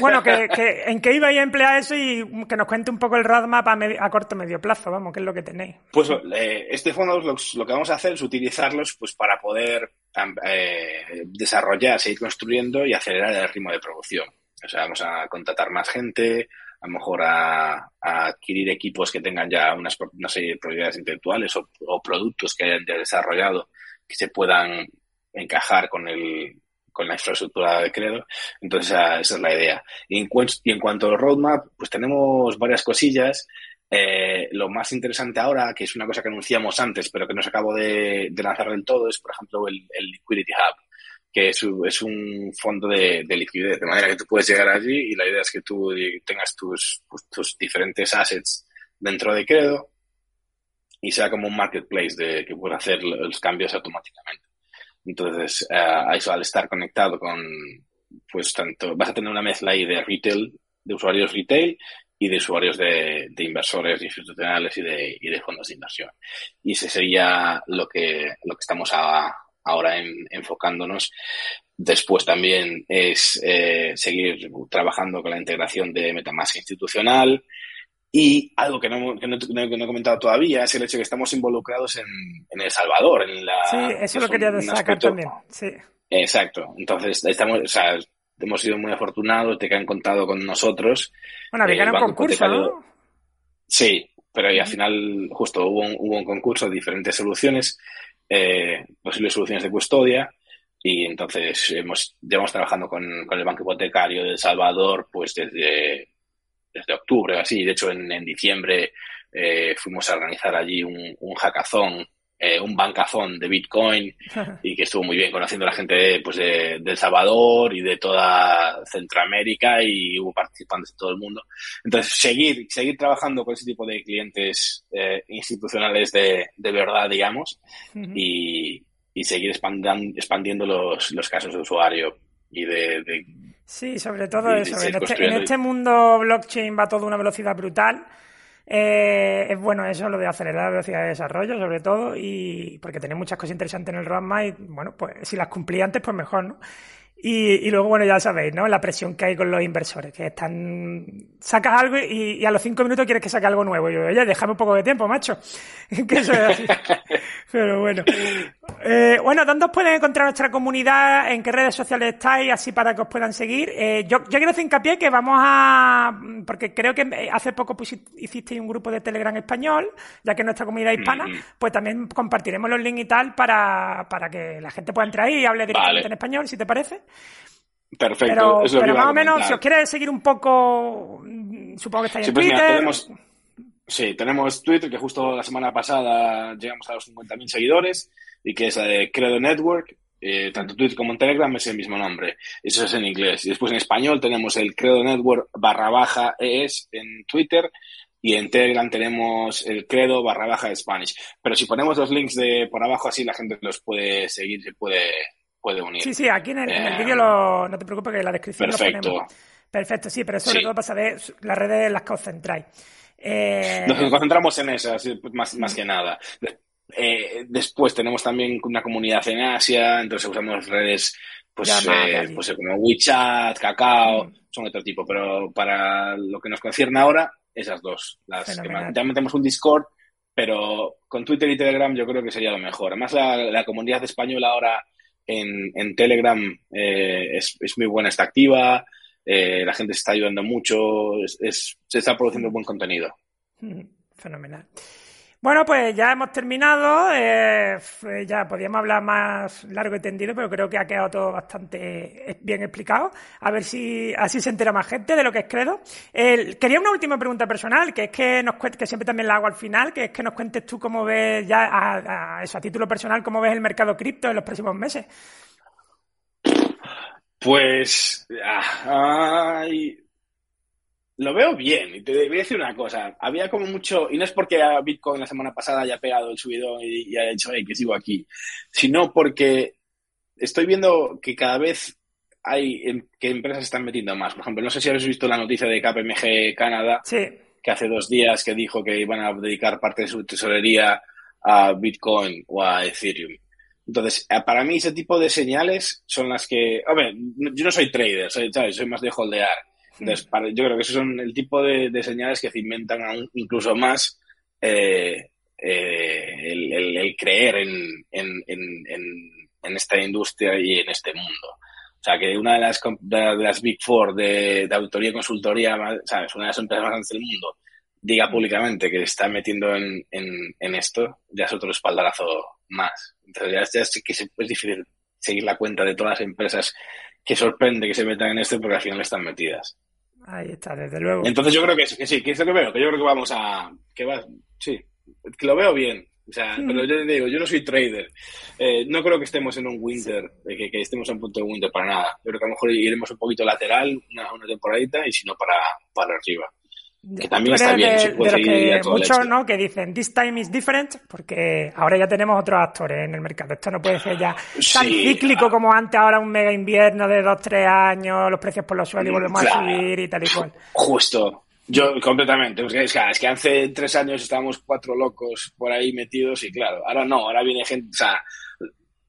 bueno, que, en qué iba a emplear eso y que nos cuente un poco el roadmap a, a corto medio plazo, vamos, qué es lo que tenéis. Pues este fondo lo, lo, que vamos a hacer es utilizarlos pues para poder desarrollar, seguir construyendo y acelerar el ritmo de producción. O sea, vamos a contratar más gente, a lo mejor a, adquirir equipos que tengan ya unas, una serie de propiedades intelectuales o, productos que hayan desarrollado que se puedan encajar con el con la infraestructura de Credo. Entonces, esa, es la idea. Y en, y en, cuanto al roadmap, pues tenemos varias cosillas. Eh, lo más interesante ahora, que es una cosa que anunciamos antes, pero que no se acabó de, lanzar del todo, es, por ejemplo, el, Liquidity Hub que es, es un fondo de, liquidez, de manera que tú puedes llegar allí y la idea es que tú tengas tus, pues, tus diferentes assets dentro de Credo y sea como un marketplace de que pueda hacer los cambios automáticamente. Entonces, uh, eso al estar conectado con, pues tanto, vas a tener una mezcla ahí de retail, de usuarios retail y de usuarios de, de inversores institucionales y de, y de fondos de inversión. Y ese sería lo que, lo que estamos a, ahora enfocándonos. Después también es eh, seguir trabajando con la integración de Metamask institucional. Y algo que no, que no, he comentado todavía es el hecho de que estamos involucrados en, en El Salvador. En la, sí, eso lo quería destacar también. Sí. Exacto. Entonces, estamos, o sea, hemos sido muy afortunados de que han contado con nosotros. Bueno, había un concurso, ¿no? Sí, pero al final justo hubo un, hubo un concurso de diferentes soluciones eh, posibles soluciones de custodia y entonces hemos, llevamos trabajando con, el Banco Hipotecario de El Salvador pues desde, desde octubre así. De hecho, en, en diciembre eh, fuimos a organizar allí un, un hackathon eh, un bancazón de Bitcoin y que estuvo muy bien conociendo a la gente pues, de, El Salvador y de toda Centroamérica y hubo participantes de todo el mundo. Entonces, seguir, seguir trabajando con ese tipo de clientes eh, institucionales de, de, verdad, digamos, y, y, seguir expandiendo, expandiendo los, los casos de usuario y de... sí, sobre todo eso. En este, en este mundo blockchain va todo a una velocidad brutal eh, es bueno eso, lo de acelerar la velocidad de desarrollo, sobre todo, y porque tenía muchas cosas interesantes en el roadmap y, bueno, pues si las cumplí antes, pues mejor, ¿no? Y, luego, bueno, ya sabéis, ¿no? La presión que hay con los inversores, que están... Sacas algo y, a los cinco minutos quieres que saque algo nuevo. Y yo, oye, déjame un poco de tiempo, macho. que eso es así. Pero bueno. Eh, bueno, ¿dónde os pueden encontrar nuestra comunidad? ¿En qué redes sociales estáis? Así para que os puedan seguir. Eh, yo, yo quiero hacer hincapié que vamos a... Porque creo que hace poco hicisteis un grupo de Telegram español, ya que nuestra comunidad hispana, mm. pues también compartiremos los links y tal para, para que la gente pueda entrar ahí y hable directamente en español, si te parece. Perfecto. Pero, más o menos, si os quieres seguir un poco, supongo que estáis en pues Twitter. tenemos, sí, tenemos Twitter, que justo la semana pasada llegamos a los 50.000 seguidores, y que es de Credo Network. Eh, tanto Twitter como en Telegram es el mismo nombre. Eso es en inglés. Y después en español tenemos el Credo Network barra baja ES en Twitter y en Telegram tenemos el credo barra baja Spanish. Pero si ponemos los links de por abajo así la gente los puede seguir, se puede puede unir. Sí, sí, aquí en el, vídeo lo, no te preocupes que en la descripción perfecto. lo ponemos. Perfecto, sí, pero sobre todo para saber las redes en las que os centráis. Eh... Nos concentramos en esas, pues, más, más que nada. Eh, después tenemos también una comunidad en Asia, entonces usamos redes pues, eh, pues como WeChat, Kakao, mm. son otro tipo, pero para lo que nos concierne ahora, esas dos. Las que también tenemos un Discord, pero con Twitter y Telegram yo creo que sería lo mejor. Además, la, la comunidad española ahora en, Telegram eh, es, muy buena, está activa, eh, la gente se está ayudando mucho, es, se está produciendo buen contenido. Fenomenal. Bueno, pues ya hemos terminado. Eh, ya podíamos hablar más largo y tendido, pero creo que ha quedado todo bastante eh, bien explicado. A ver si así se entera más gente de lo que es Credo. quería una última pregunta personal, que es que nos que siempre también la hago al final, que es que nos cuentes tú cómo ves ya a, eso, a título personal, cómo ves el mercado cripto en los próximos meses. Pues, ah, ay, lo veo bien. Y te voy a decir una cosa. Había como mucho, y no es porque a Bitcoin la semana pasada haya pegado el subidón y, haya dicho, hey, que sigo aquí, sino porque estoy viendo que cada vez hay que empresas están metiendo más. Por ejemplo, no sé si habéis visto la noticia de KPMG Canadá, que hace dos días que dijo que iban a dedicar parte de su tesorería a Bitcoin o a Ethereum. Entonces, eh, para mí ese tipo de señales son las que, hombre, yo no soy trader, soy, soy más de holdear. Yo creo que esos son el tipo de, señales que cimentan incluso más eh, eh, el, creer en, esta industria y en este mundo. O sea, que una de las, de, las Big Four de, de autoría y consultoría, ¿sabes? Una de las empresas más grandes del mundo, diga públicamente que está metiendo en, esto, ya es otro espaldarazo más. Entonces ya, sí que es difícil seguir la cuenta de todas las empresas que sorprende que se metan en esto porque al final están metidas. Ahí está, desde luego. Entonces yo creo que, que sí, que es lo que veo, que yo creo que vamos a... que va, sí, que lo veo bien. O sea, mm. pero yo te digo, yo no soy trader. Eh, no creo que estemos en un winter, que, que, estemos en un punto de winter para nada. Yo creo que a lo mejor iremos un poquito lateral, una, una temporadita, y si no para, para arriba. Que también está bien, de, que muchos, ¿no? Que dicen, this time is different, porque ahora ya tenemos otros actores en el mercado. Esto no puede ser ya tan cíclico como antes, ahora un mega invierno de dos, tres años, los precios por los suelos y mm, volvemos a subir y tal y cual. Justo. Yo, completamente. Es que, es que hace tres años estábamos cuatro locos por ahí metidos y claro, ahora no, ahora viene gente, o sea,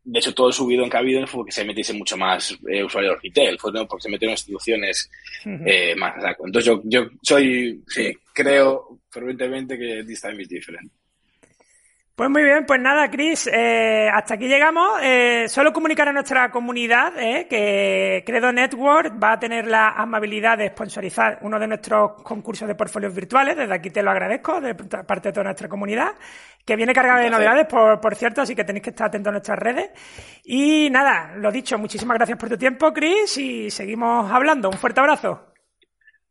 de hecho, todo el subido en que ha habido fue que se metiese mucho más eh, usuarios retail, fue ¿no? porque se metieron instituciones eh, más. Entonces, yo, yo soy, sí, creo fervientemente que this time is different. Pues muy bien, pues nada, Chris, eh, hasta aquí llegamos. Eh, solo comunicar a nuestra comunidad eh, que Credo Network va a tener la amabilidad de sponsorizar uno de nuestros concursos de portfolios virtuales. Desde aquí te lo agradezco de parte de toda nuestra comunidad, que viene cargada de novedades, por, por cierto, así que tenéis que estar atentos a nuestras redes. Y nada, lo dicho, muchísimas gracias por tu tiempo, Chris, y seguimos hablando. Un fuerte abrazo.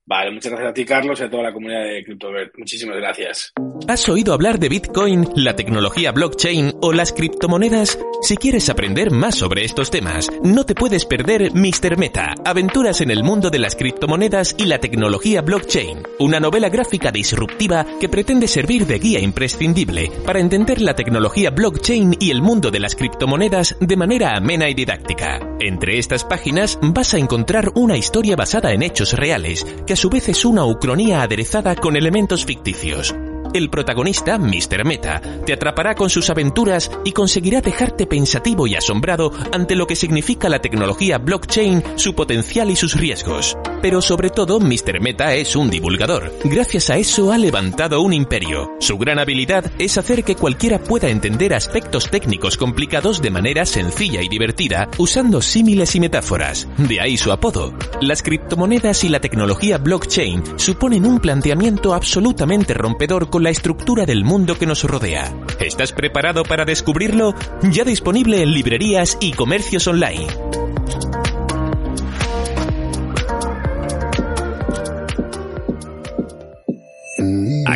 Vale, muchas gracias a ti, Carlos, y a toda la comunidad de CryptoBert. Muchísimas gracias. ¿Has oído hablar de Bitcoin, la tecnología blockchain o las criptomonedas? Si quieres aprender más sobre estos temas, no te puedes perder Mr. Meta, Aventuras en el mundo de las criptomonedas y la tecnología blockchain, una novela gráfica disruptiva que pretende servir de guía imprescindible para entender la tecnología blockchain y el mundo de las criptomonedas de manera amena y didáctica. Entre estas páginas vas a encontrar una historia basada en hechos reales a su vez es una ucronía aderezada con elementos ficticios. El protagonista, Mr. Meta, te atrapará con sus aventuras y conseguirá dejarte pensativo y asombrado ante lo que significa la tecnología blockchain, su potencial y sus riesgos. Pero sobre todo, Mr. Meta es un divulgador. Gracias a eso ha levantado un imperio. Su gran habilidad es hacer que cualquiera pueda entender aspectos técnicos complicados de manera sencilla y divertida, usando símiles y metáforas. De ahí su apodo. Las criptomonedas y la tecnología blockchain suponen un planteamiento absolutamente rompedor con la estructura del mundo que nos rodea. ¿Estás preparado para descubrirlo? Ya disponible en librerías y comercios online.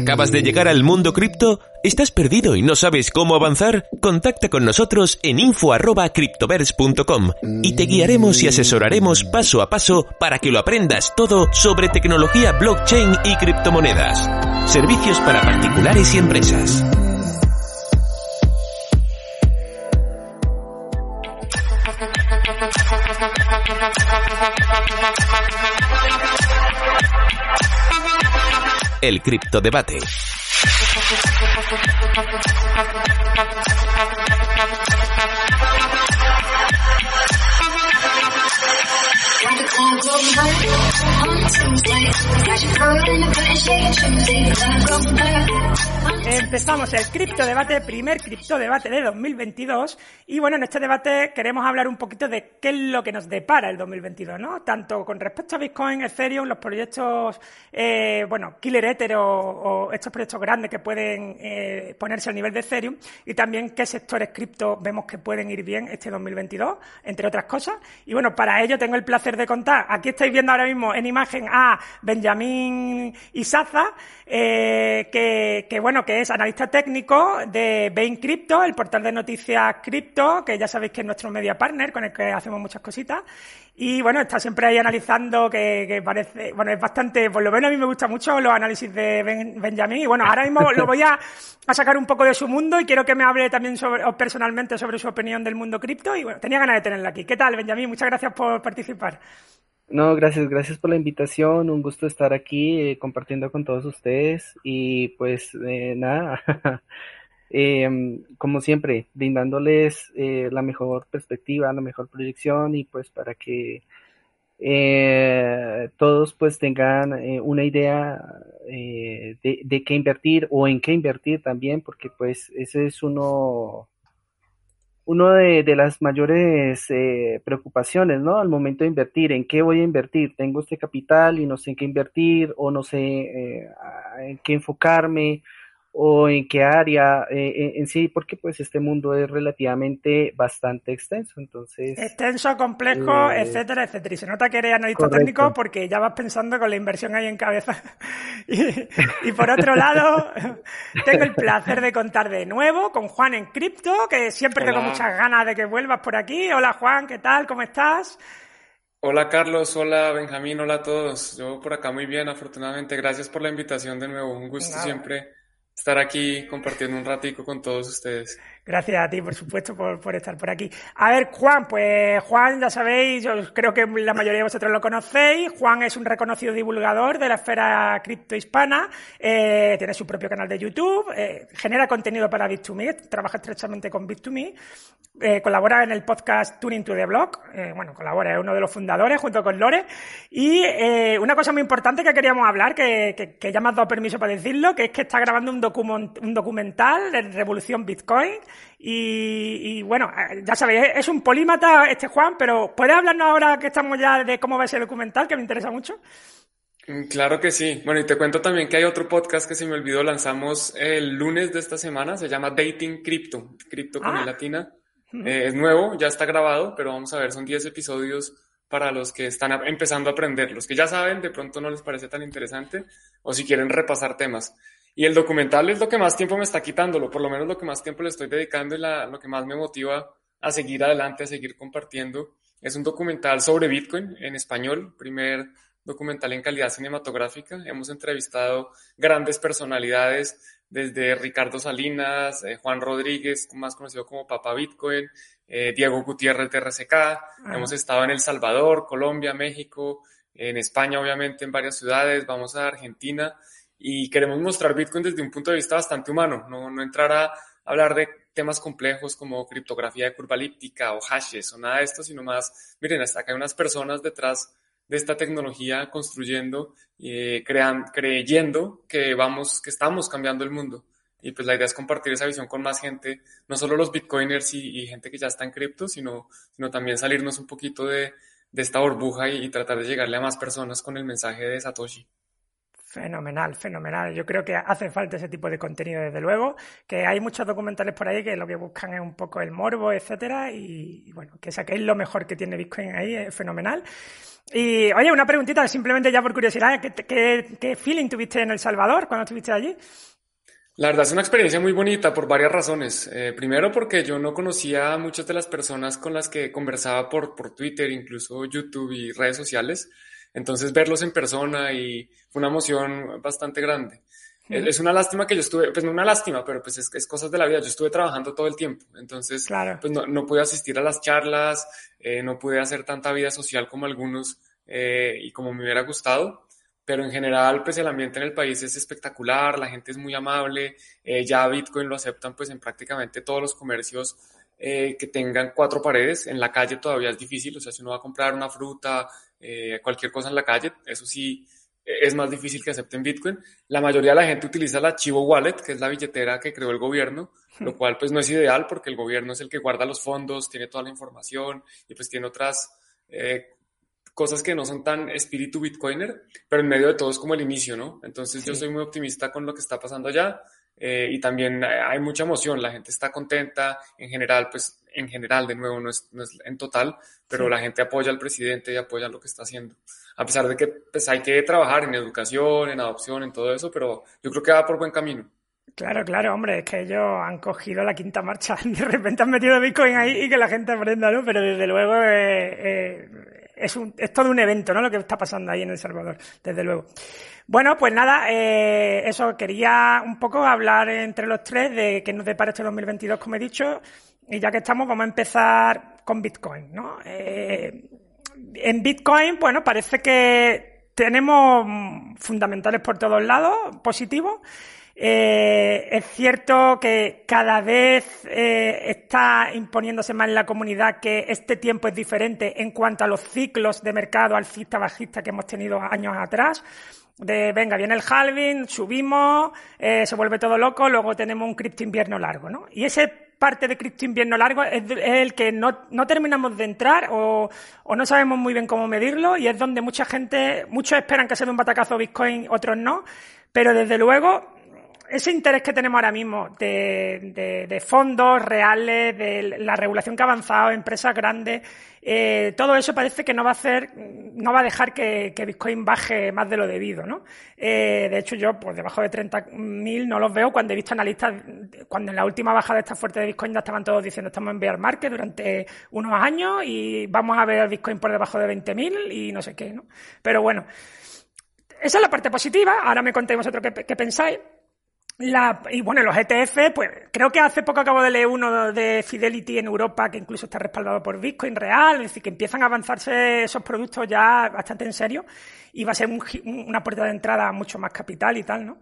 ¿Acabas de llegar al mundo cripto? ¿Estás perdido y no sabes cómo avanzar? Contacta con nosotros en info.cryptoverse.com y te guiaremos y asesoraremos paso a paso para que lo aprendas todo sobre tecnología blockchain y criptomonedas. Servicios para particulares y empresas. El criptodebate. Empezamos el cripto debate, primer cripto debate de 2022. Y bueno, en este debate queremos hablar un poquito de qué es lo que nos depara el 2022, ¿no? Tanto con respecto a Bitcoin, Ethereum, los proyectos, eh, bueno, Killer Ether o, estos proyectos grandes que pueden eh, ponerse al nivel de Ethereum y también qué sectores cripto vemos que pueden ir bien este 2022, entre otras cosas. Y bueno, para ello tengo el placer de contar. Aquí estáis viendo ahora mismo en imagen a Benjamín Isaza, eh, que, que, bueno, que es analista técnico de Bain Crypto, el portal de noticias cripto, que ya sabéis que es nuestro media partner con el que hacemos muchas cositas. Y bueno, está siempre ahí analizando que, parece, bueno, es bastante, por lo menos a mí me gusta mucho los análisis de Benjamín. Y bueno, ahora mismo lo voy a, a, sacar un poco de su mundo y quiero que me hable también sobre, personalmente sobre su opinión del mundo cripto. Y bueno, tenía ganas de tenerla aquí. ¿Qué tal, Benjamín? Muchas gracias por participar. No, gracias, gracias por la invitación. Un gusto estar aquí eh, compartiendo con todos ustedes. Y pues eh, nada, em, como siempre, brindándoles eh, la mejor perspectiva, la mejor proyección y pues para que eh, todos pues tengan eh, una idea de, de qué invertir o en qué invertir también, porque pues ese es uno uno de, las mayores eh, preocupaciones, ¿no? Al momento de invertir, ¿en qué voy a invertir? Tengo este capital y no sé en qué invertir o no sé eh, en qué enfocarme o en qué área eh, en sí, porque pues este mundo es relativamente bastante extenso, entonces... Extenso, complejo, eh, etcétera, etcétera. Y se nota que eres analista técnico porque ya vas pensando con la inversión ahí en cabeza. y, por otro lado, tengo el placer de contar de nuevo con Juan en Cripto, que siempre tengo muchas ganas de que vuelvas por aquí. Hola Juan, ¿qué tal? ¿Cómo estás? Hola Carlos, hola Benjamín, hola a todos. Yo por acá muy bien, afortunadamente. Gracias por la invitación de nuevo. Un gusto siempre estar aquí compartiendo un ratico con todos ustedes. Gracias a ti, por supuesto, por, estar por aquí. A ver, Juan, pues Juan, ya sabéis, yo creo que la mayoría de vosotros lo conocéis. Juan es un reconocido divulgador de la esfera cripto hispana, eh, tiene su propio canal de YouTube, eh, genera contenido para Bit2Me, trabaja estrechamente con Bit2Me, eh, colabora en el podcast Tuning to the Block, bueno, colabora, es uno de los fundadores junto con Lore. Y una cosa muy importante que queríamos hablar, que, ya me has dado permiso para decirlo, que es que está grabando un, un documental de Revolución Bitcoin y, bueno, ya sabéis, es un polímata este Juan, pero ¿puedes hablarnos ahora que estamos ya de cómo va ese documental, que me interesa mucho? Mm, claro que sí. Bueno, y te cuento también que hay otro podcast que se me olvidó, lanzamos el lunes de esta semana, se llama Dating Crypto, Crypto con ah. latina. Eh, es nuevo, ya está grabado, pero vamos a ver, son 10 episodios para los que están empezando a aprender. Los que ya saben, de pronto no les parece tan interesante, o si quieren repasar temas. Y el documental es lo que más tiempo me está quitándolo, por lo menos lo que más tiempo le estoy dedicando y lo que más me motiva a seguir adelante, a seguir compartiendo. Es un documental sobre Bitcoin en español, primer documental en calidad cinematográfica. Hemos entrevistado grandes personalidades desde Ricardo Salinas, eh, Juan Rodríguez, más conocido como Papa Bitcoin, eh, Diego Gutiérrez de RCK. Hemos estado en El Salvador, Colombia, México, en España, obviamente, en varias ciudades. Vamos a Argentina y queremos mostrar Bitcoin desde un punto de vista bastante humano, no, no entrar a hablar de temas complejos como criptografía de curva elíptica o hashes o nada de esto, sino más, miren, hasta acá hay unas personas detrás de esta tecnología construyendo y eh, creyendo que vamos, que estamos cambiando el mundo. Y pues la idea es compartir esa visión con más gente, no solo los bitcoiners y, gente que ya está en cripto, sino, sino también salirnos un poquito de, de esta burbuja y tratar de llegarle a más personas con el mensaje de Satoshi. Fenomenal, fenomenal. Yo creo que hace falta ese tipo de contenido, desde luego, que hay muchos documentales por ahí que lo que buscan es un poco el morbo, etcétera, y, bueno, que saquéis lo mejor que tiene Bitcoin ahí, es fenomenal. Y oye, una preguntita simplemente ya por curiosidad, ¿qué, feeling tuviste en El Salvador cuando estuviste allí? La verdad es una experiencia muy bonita por varias razones. Eh, primero porque yo no conocía a muchas de las personas con las que conversaba por, por Twitter, incluso YouTube y redes sociales. Entonces verlos en persona y fue una emoción bastante grande. Es una lástima que yo estuve, pues no una lástima, pero pues es, es cosas de la vida. Yo estuve trabajando todo el tiempo, entonces pues no, no, pude asistir a las charlas, eh, no pude hacer tanta vida social como algunos eh, y como me hubiera gustado. Pero en general, pues el ambiente en el país es espectacular, la gente es muy amable, eh, ya Bitcoin lo aceptan pues en prácticamente todos los comercios que tengan cuatro paredes. En la calle todavía es difícil, o sea, si uno va a comprar una fruta, eh, cualquier cosa en la calle, eso sí es más difícil que acepten Bitcoin. La mayoría de la gente utiliza la Chivo Wallet, que es la billetera que creó el gobierno, lo cual pues no es ideal porque el gobierno es el que guarda los fondos, tiene toda la información y pues tiene otras eh, cosas que no son tan espíritu bitcoiner, pero en medio de todo es como el inicio, ¿no? Entonces yo soy muy optimista con lo que está pasando allá eh, y también hay mucha emoción, la gente está contenta, en general pues en general, de nuevo, no es, no es en total, pero la gente apoya al presidente y apoya lo que está haciendo. A pesar de que pues, hay que trabajar en educación, en adopción, en todo eso, pero yo creo que va por buen camino. Claro, claro, hombre, es que ellos han cogido la quinta marcha. De repente han metido Bitcoin ahí y que la gente aprenda, ¿no? Pero desde luego eh, eh, es, un, es todo un evento, ¿no? Lo que está pasando ahí en El Salvador, desde luego. Bueno, pues nada, eh, eso, quería un poco hablar entre los tres de qué nos depara este 2022, como he dicho, y ya que estamos, vamos a empezar con Bitcoin, ¿no? Eh, en Bitcoin, bueno, parece que tenemos fundamentales por todos lados, positivos, Eh, es cierto que cada vez eh, está imponiéndose más en la comunidad que este tiempo es diferente en cuanto a los ciclos de mercado alcista-bajista que hemos tenido años atrás de venga, viene el halving, subimos, eh, se vuelve todo loco, luego tenemos un cripto invierno largo, ¿no? Y ese parte de cripto invierno largo es, el que no, no, terminamos de entrar o, o, no sabemos muy bien cómo medirlo y es donde mucha gente, muchos esperan que sea un batacazo Bitcoin, otros no, pero desde luego ese interés que tenemos ahora mismo de, de, fondos reales, de la regulación que ha avanzado, empresas grandes, eh, todo eso parece que no va a hacer, no va a dejar que, Bitcoin baje más de lo debido, ¿no? Eh, de hecho, yo, pues debajo de 30.000 no los veo cuando he visto analistas, cuando en la última bajada esta fuerte de Bitcoin ya estaban todos diciendo estamos en bear market durante unos años y vamos a ver Bitcoin por debajo de 20.000 y no sé qué, ¿no? Pero bueno, esa es la parte positiva. Ahora me contéis vosotros qué pensáis. La, y bueno, los ETF, pues creo que hace poco acabo de leer uno de Fidelity en Europa que incluso está respaldado por Bitcoin real, es decir, que empiezan a avanzarse esos productos ya bastante en serio y va a ser una puerta de entrada mucho más capital y tal, ¿no?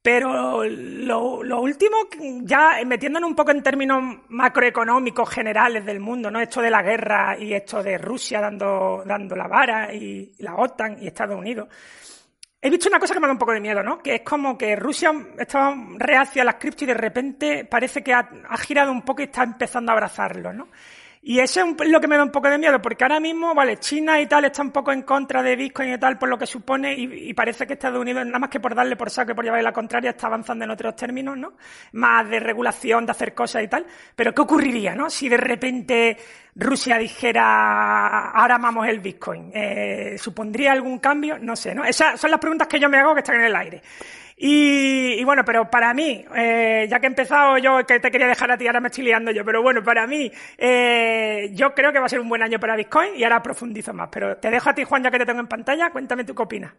Pero lo, lo, último, ya metiéndonos un poco en términos macroeconómicos generales del mundo, ¿no? Esto de la guerra y esto de Rusia dando, dando la vara y la OTAN y Estados Unidos He visto una cosa que me da un poco de miedo, ¿no? Que es como que Rusia estaba reacia a las cripto y de repente parece que ha, ha girado un poco y está empezando a abrazarlo, ¿no? Y eso es lo que me da un poco de miedo, porque ahora mismo, vale, China y tal está un poco en contra de Bitcoin y tal por lo que supone, y, parece que Estados Unidos, nada más que por darle por saco y por llevarle la contraria, está avanzando en otros términos, ¿no? Más de regulación, de hacer cosas y tal. Pero ¿qué ocurriría, no? Si de repente Rusia dijera, ahora amamos el Bitcoin, eh, ¿supondría algún cambio? No sé, ¿no? Esas son las preguntas que yo me hago que están en el aire. Y, bueno, pero para mí, eh, ya que he empezado yo, que te quería dejar a ti, ahora me estoy liando yo, pero bueno, para mí, eh, yo creo que va a ser un buen año para Bitcoin y ahora profundizo más. Pero te dejo a ti, Juan, ya que te tengo en pantalla, cuéntame tú qué opinas.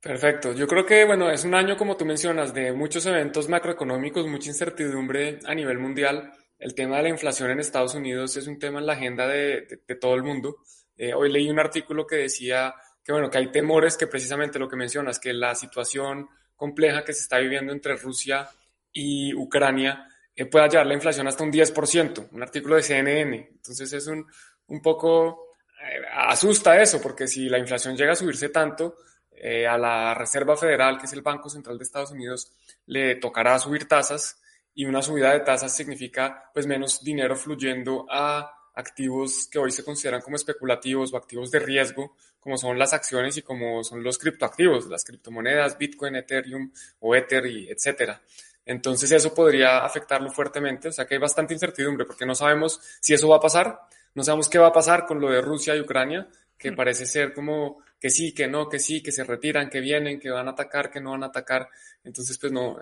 Perfecto. Yo creo que, bueno, es un año, como tú mencionas, de muchos eventos macroeconómicos, mucha incertidumbre a nivel mundial. El tema de la inflación en Estados Unidos es un tema en la agenda de, todo el mundo. Eh, hoy leí un artículo que decía que, bueno, que hay temores que precisamente lo que mencionas, que la situación compleja que se está viviendo entre Rusia y Ucrania eh, pueda llevar la inflación hasta un 10%, un artículo de CNN. Entonces es un, un poco, eh, asusta eso, porque si la inflación llega a subirse tanto, eh, a la Reserva Federal, que es el Banco Central de Estados Unidos, le tocará subir tasas y una subida de tasas significa pues menos dinero fluyendo a activos que hoy se consideran como especulativos o activos de riesgo, como son las acciones y como son los criptoactivos, las criptomonedas, Bitcoin, Ethereum o Ether y etcétera. Entonces eso podría afectarlo fuertemente, o sea que hay bastante incertidumbre porque no sabemos si eso va a pasar, no sabemos qué va a pasar con lo de Rusia y Ucrania, que mm. parece ser como que sí, que no, que sí, que se retiran, que vienen, que van a atacar, que no van a atacar. Entonces, pues no,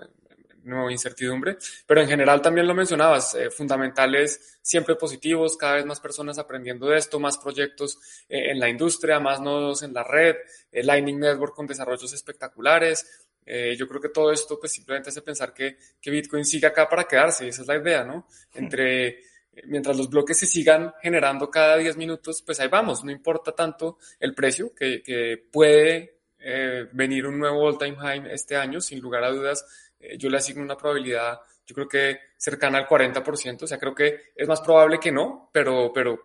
nueva incertidumbre, pero en general también lo mencionabas, eh, fundamentales siempre positivos, cada vez más personas aprendiendo de esto, más proyectos eh, en la industria, más nodos en la red, el Lightning Network con desarrollos espectaculares. Eh, yo creo que todo esto pues simplemente hace pensar que, que Bitcoin sigue acá para quedarse, y esa es la idea, ¿no? Entre mientras los bloques se sigan generando cada 10 minutos, pues ahí vamos, no importa tanto el precio, que, que puede venir un nuevo all-time high este año, sin lugar a dudas, eh, yo le asigno una probabilidad, yo creo que cercana al 40%, o sea, creo que es más probable que no, pero, pero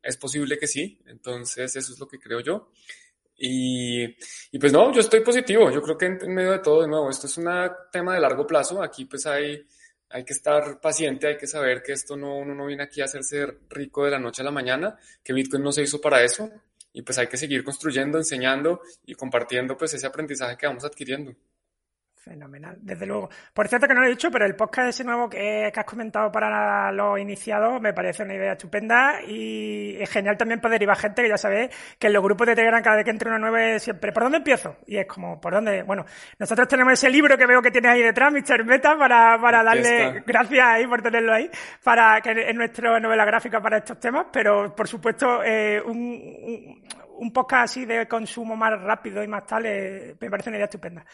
es posible que sí, entonces eso es lo que creo yo. Y, y pues no, yo estoy positivo, yo creo que en, medio de todo, de nuevo, esto es un tema de largo plazo, aquí pues hay, hay que estar paciente, hay que saber que esto no, uno no viene aquí a hacerse rico de la noche a la mañana, que Bitcoin no se hizo para eso, y pues hay que seguir construyendo, enseñando y compartiendo pues ese aprendizaje que vamos adquiriendo. Fenomenal, desde luego. Por cierto que no lo he dicho, pero el podcast ese nuevo que, has comentado para los iniciados me parece una idea estupenda y es genial también poder ir a gente que ya sabéis que en los grupos de Telegram cada vez que entre uno nuevo es siempre, ¿por dónde empiezo? Y es como, ¿por dónde? Bueno, nosotros tenemos ese libro que veo que tienes ahí detrás, Mr. Meta, para, para darle, gracias ahí por tenerlo ahí, para que es nuestra novela gráfica para estos temas, pero por supuesto eh, un, un, podcast así de consumo más rápido y más tal eh, me parece una idea estupenda.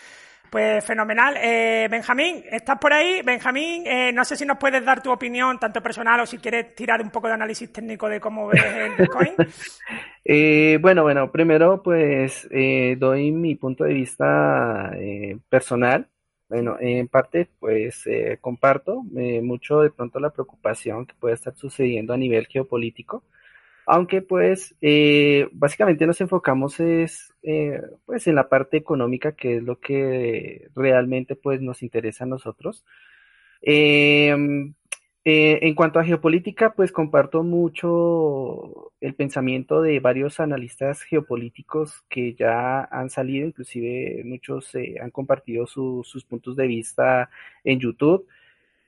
Pues fenomenal. Eh, Benjamín, ¿estás por ahí? Benjamín, eh, no sé si nos puedes dar tu opinión, tanto personal o si quieres tirar un poco de análisis técnico de cómo ves el Bitcoin. eh, bueno, bueno, primero pues eh, doy mi punto de vista personal. Bueno, en parte, pues eh, comparto eh, mucho de pronto la preocupación que puede estar sucediendo a nivel geopolítico, aunque pues eh, básicamente nos enfocamos es pues en la parte económica, que es lo que realmente pues nos interesa a nosotros. Em, eh, en cuanto a geopolítica, pues comparto mucho el pensamiento de varios analistas geopolíticos que ya han salido, inclusive muchos eh, han compartido sus puntos de vista en YouTube.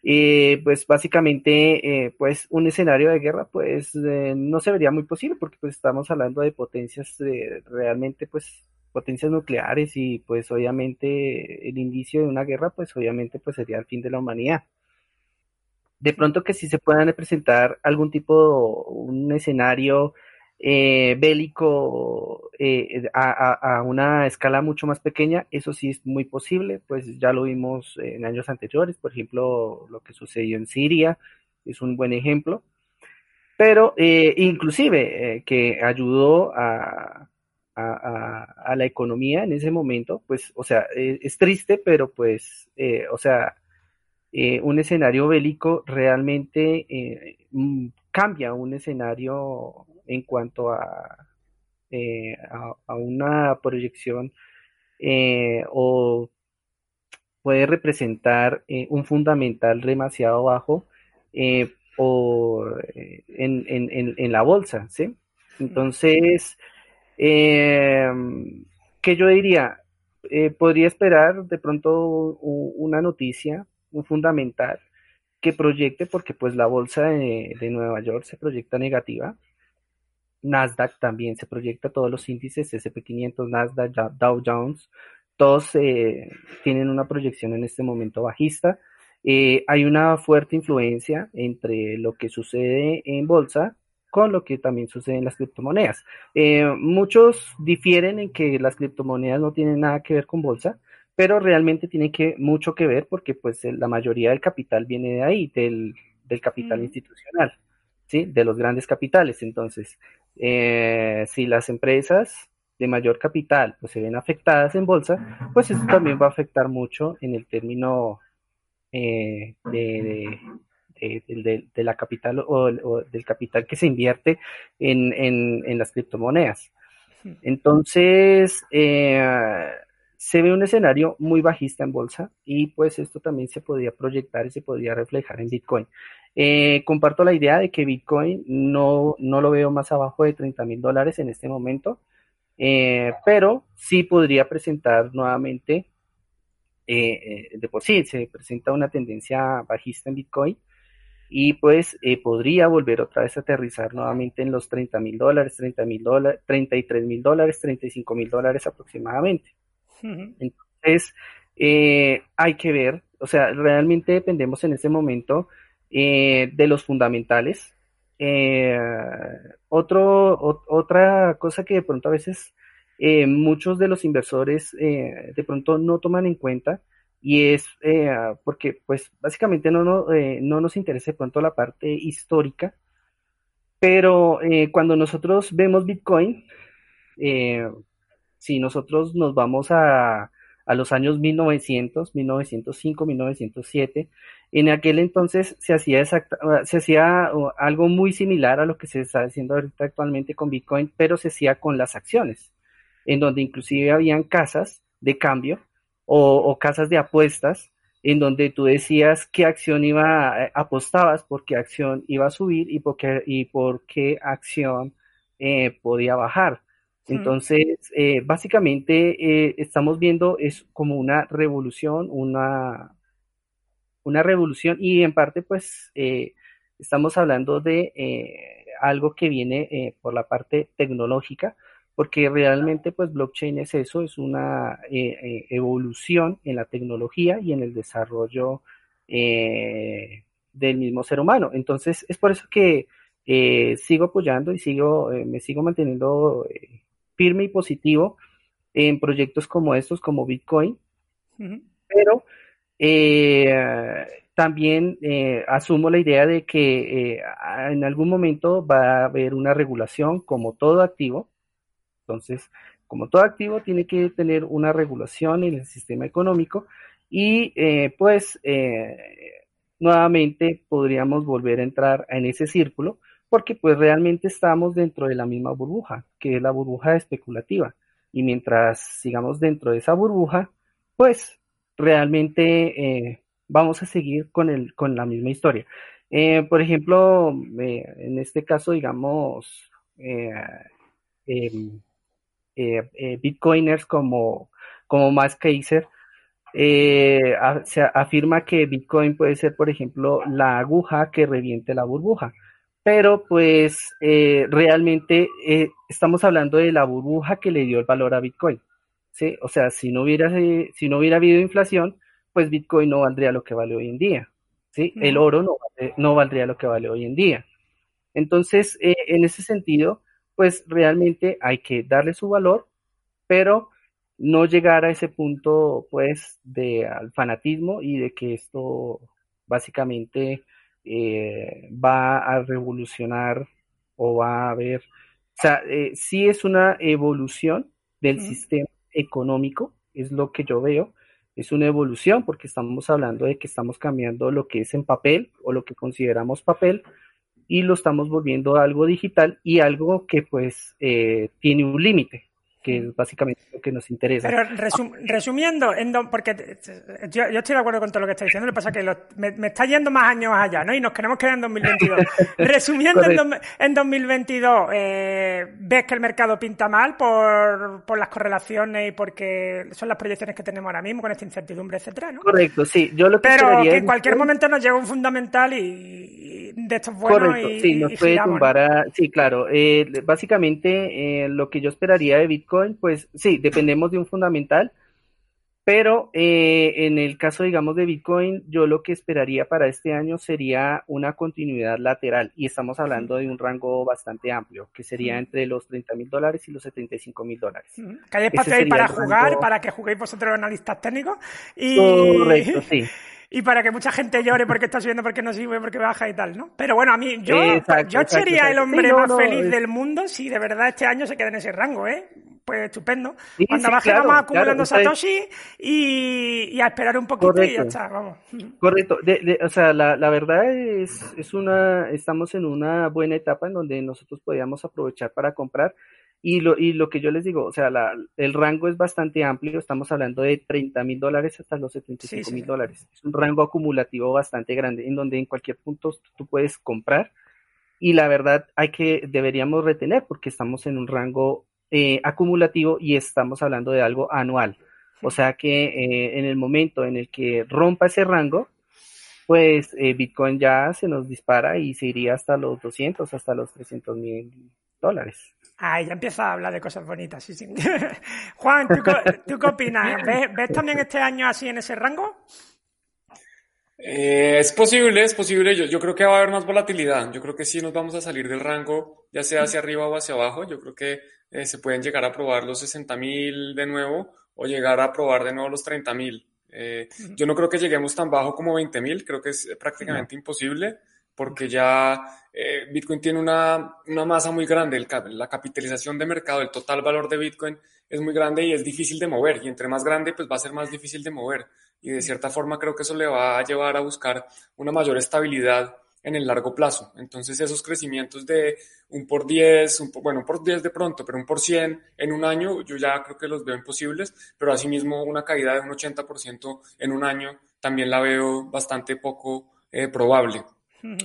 Eh, pues básicamente, pues un escenario de guerra, pues no se vería muy posible porque pues estamos hablando de potencias realmente, pues potencias nucleares y pues obviamente el inicio de una guerra, pues obviamente pues sería el fin de la humanidad. De pronto que sí se puedan presentar algún tipo, un escenario eh, bélico eh, a, una escala mucho más pequeña, eso sí es muy posible, pues ya lo vimos en años anteriores, por ejemplo, lo que sucedió en Siria es un buen ejemplo, pero eh, inclusive que ayudó a, a, la economía en ese momento, pues, o sea, es triste, pero pues, o sea, eh, un escenario bélico realmente eh, mm, cambia un escenario en cuanto a, eh, a, una proyección o puede representar un fundamental demasiado bajo por, en, en, en, la bolsa, ¿sí? Entonces, ¿qué yo diría? podría esperar de pronto una noticia un fundamental que proyecte, porque pues la bolsa de, Nueva York se proyecta negativa, Nasdaq también se proyecta, todos los índices, SP500, Nasdaq, Dow Jones, todos eh, tienen una proyección en este momento bajista. Eh, hay una fuerte influencia entre lo que sucede en bolsa con lo que también sucede en las criptomonedas. Eh, muchos difieren en que las criptomonedas no tienen nada que ver con bolsa, pero realmente tiene que, mucho que ver porque pues la mayoría del capital viene de ahí, del, capital mm. institucional, ¿sí? De los grandes capitales. Entonces, eh, si las empresas de mayor capital pues se ven afectadas en bolsa, pues eso también va a afectar mucho en el término eh, de, de, la capital o, del capital que se invierte en, en, las criptomonedas. Entonces, eh, se ve un escenario muy bajista en bolsa y pues esto también se podría proyectar y se podría reflejar en Bitcoin. Eh, comparto la idea de que Bitcoin no, no lo veo más abajo de 30 mil dólares en este momento, eh, pero sí podría presentar nuevamente, eh, de por sí se presenta una tendencia bajista en Bitcoin y pues podría volver otra vez a aterrizar nuevamente en los 30 mil dólares, 30 mil dólares, 33 mil dólares, 35 mil dólares aproximadamente. Entonces, eh, hay que ver, o sea, realmente dependemos en ese momento eh, de los fundamentales. Eh, otro, otra cosa que de pronto a veces muchos de los inversores de pronto no toman en cuenta y es porque pues básicamente no, no, no, nos interesa de pronto la parte histórica, pero cuando nosotros vemos Bitcoin, si nosotros nos vamos a, a los años 1900, 1905, 1907, en aquel entonces se hacía, se hacía algo muy similar a lo que se está haciendo ahorita actualmente con Bitcoin, pero se hacía con las acciones, en donde inclusive habían casas de cambio o, casas de apuestas, en donde tú decías qué acción iba, apostabas por qué acción iba a subir y por qué, y por qué acción eh, podía bajar. Entonces, eh, básicamente eh, estamos viendo es como una revolución, una, una revolución y en parte pues eh, estamos hablando de algo que viene por la parte tecnológica, porque realmente pues blockchain es eso, es una evolución en la tecnología y en el desarrollo del mismo ser humano. Entonces, es por eso que sigo apoyando y sigo, me sigo manteniendo firme y positivo en proyectos como estos, como Bitcoin, pero eh, también eh, asumo la idea de que eh, en algún momento va a haber una regulación como todo activo. Entonces, como todo activo tiene que tener una regulación en el sistema económico y pues nuevamente podríamos volver a entrar en ese círculo porque pues realmente estamos dentro de la misma burbuja, que es la burbuja especulativa. Y mientras sigamos dentro de esa burbuja, pues realmente eh, vamos a seguir con, el, con la misma historia. Eh, por ejemplo, eh, en este caso, digamos, bitcoiners como, como Max se afirma que Bitcoin puede ser, por ejemplo, la aguja que reviente la burbuja pero pues realmente estamos hablando de la burbuja que le dio el valor a Bitcoin. ¿Sí? O sea, si no, hubiera, eh, si no hubiera habido inflación, pues Bitcoin no valdría lo que vale hoy en día. ¿sí? El oro no, no, valdría lo que vale hoy en día. Entonces, en ese sentido, pues realmente hay que darle su valor, pero no llegar a ese punto, pues, de al fanatismo y de que esto básicamente eh, va a revolucionar o va a haber, o sea, eh, sí es una evolución del sistema económico, es lo que yo veo, es una evolución porque estamos hablando de que estamos cambiando lo que es en papel o lo que consideramos papel y lo estamos volviendo a algo digital y algo que pues eh, tiene un límite que es básicamente lo que nos interesa. Pero resumiendo, en porque yo, estoy de acuerdo con todo lo que está diciendo, lo que pasa es que me, está yendo más años allá, ¿no? Y nos queremos quedar en 2022. resumiendo, en, 2022, eh, ¿ves que el mercado pinta mal por, por las correlaciones y porque son las proyecciones que tenemos ahora mismo con esta incertidumbre, etcétera, ¿no? Correcto, sí. Yo lo que Pero que en cualquier momento nos llega un fundamental y, de estos buenos Correcto, sí, nos puede tumbar a... Sí, claro. Eh, básicamente, eh, lo que yo esperaría de Bitcoin pues sí, dependemos de un fundamental, pero eh, en el caso, digamos, de Bitcoin, yo lo que esperaría para este año sería una continuidad lateral y estamos hablando de un rango bastante amplio, que sería entre los 30 mil dólares y los 75 mil dólares. Que hay espacio ahí para jugar, para que juguéis vosotros analistas técnicos. Y... Correcto, sí. y para que mucha gente llore porque está subiendo, porque no sube, porque baja y tal, ¿no? Pero bueno, a mí, yo, yo sería el hombre más feliz del mundo si de verdad este año se queda en ese rango, ¿eh? Pues estupendo. Cuando baje vamos acumulando Satoshi y, a esperar un poquito y ya está, vamos. Correcto. o sea, la, la verdad es, es una, estamos en una buena etapa en donde nosotros podíamos aprovechar para comprar y lo, y lo que yo les digo, o sea, la, el rango es bastante amplio, estamos hablando de 30 mil dólares hasta los 75 mil dólares. Es un rango acumulativo bastante grande, en donde en cualquier punto tú puedes comprar. Y la verdad hay que, deberíamos retener porque estamos en un rango eh, acumulativo y estamos hablando de algo anual. O sea que eh, en el momento en el que rompa ese rango, pues eh, Bitcoin ya se nos dispara y se iría hasta los 200, hasta los 300 mil dólares. Ay, ya empieza a hablar de cosas bonitas, sí, sí. Juan, ¿tú, qué opinas? ¿Ves, también este año así en ese rango? Eh, es posible, es posible. Yo, yo, creo que va a haber más volatilidad. Yo creo que sí nos vamos a salir del rango, ya sea hacia arriba o hacia abajo. Yo creo que eh, se pueden llegar a probar los 60 mil de nuevo o llegar a probar de nuevo los 30 mil. Eh, yo no creo que lleguemos tan bajo como 20 mil, creo que es prácticamente imposible porque ya eh, Bitcoin tiene una, una, masa muy grande, la capitalización de mercado, el total valor de Bitcoin es muy grande y es difícil de mover, y entre más grande, pues va a ser más difícil de mover, y de cierta forma creo que eso le va a llevar a buscar una mayor estabilidad en el largo plazo. Entonces esos crecimientos de un por 10, un bueno, un por 10 de pronto, pero un por 100 en un año, yo ya creo que los veo imposibles, pero asimismo una caída de un 80% en un año también la veo bastante poco eh, probable.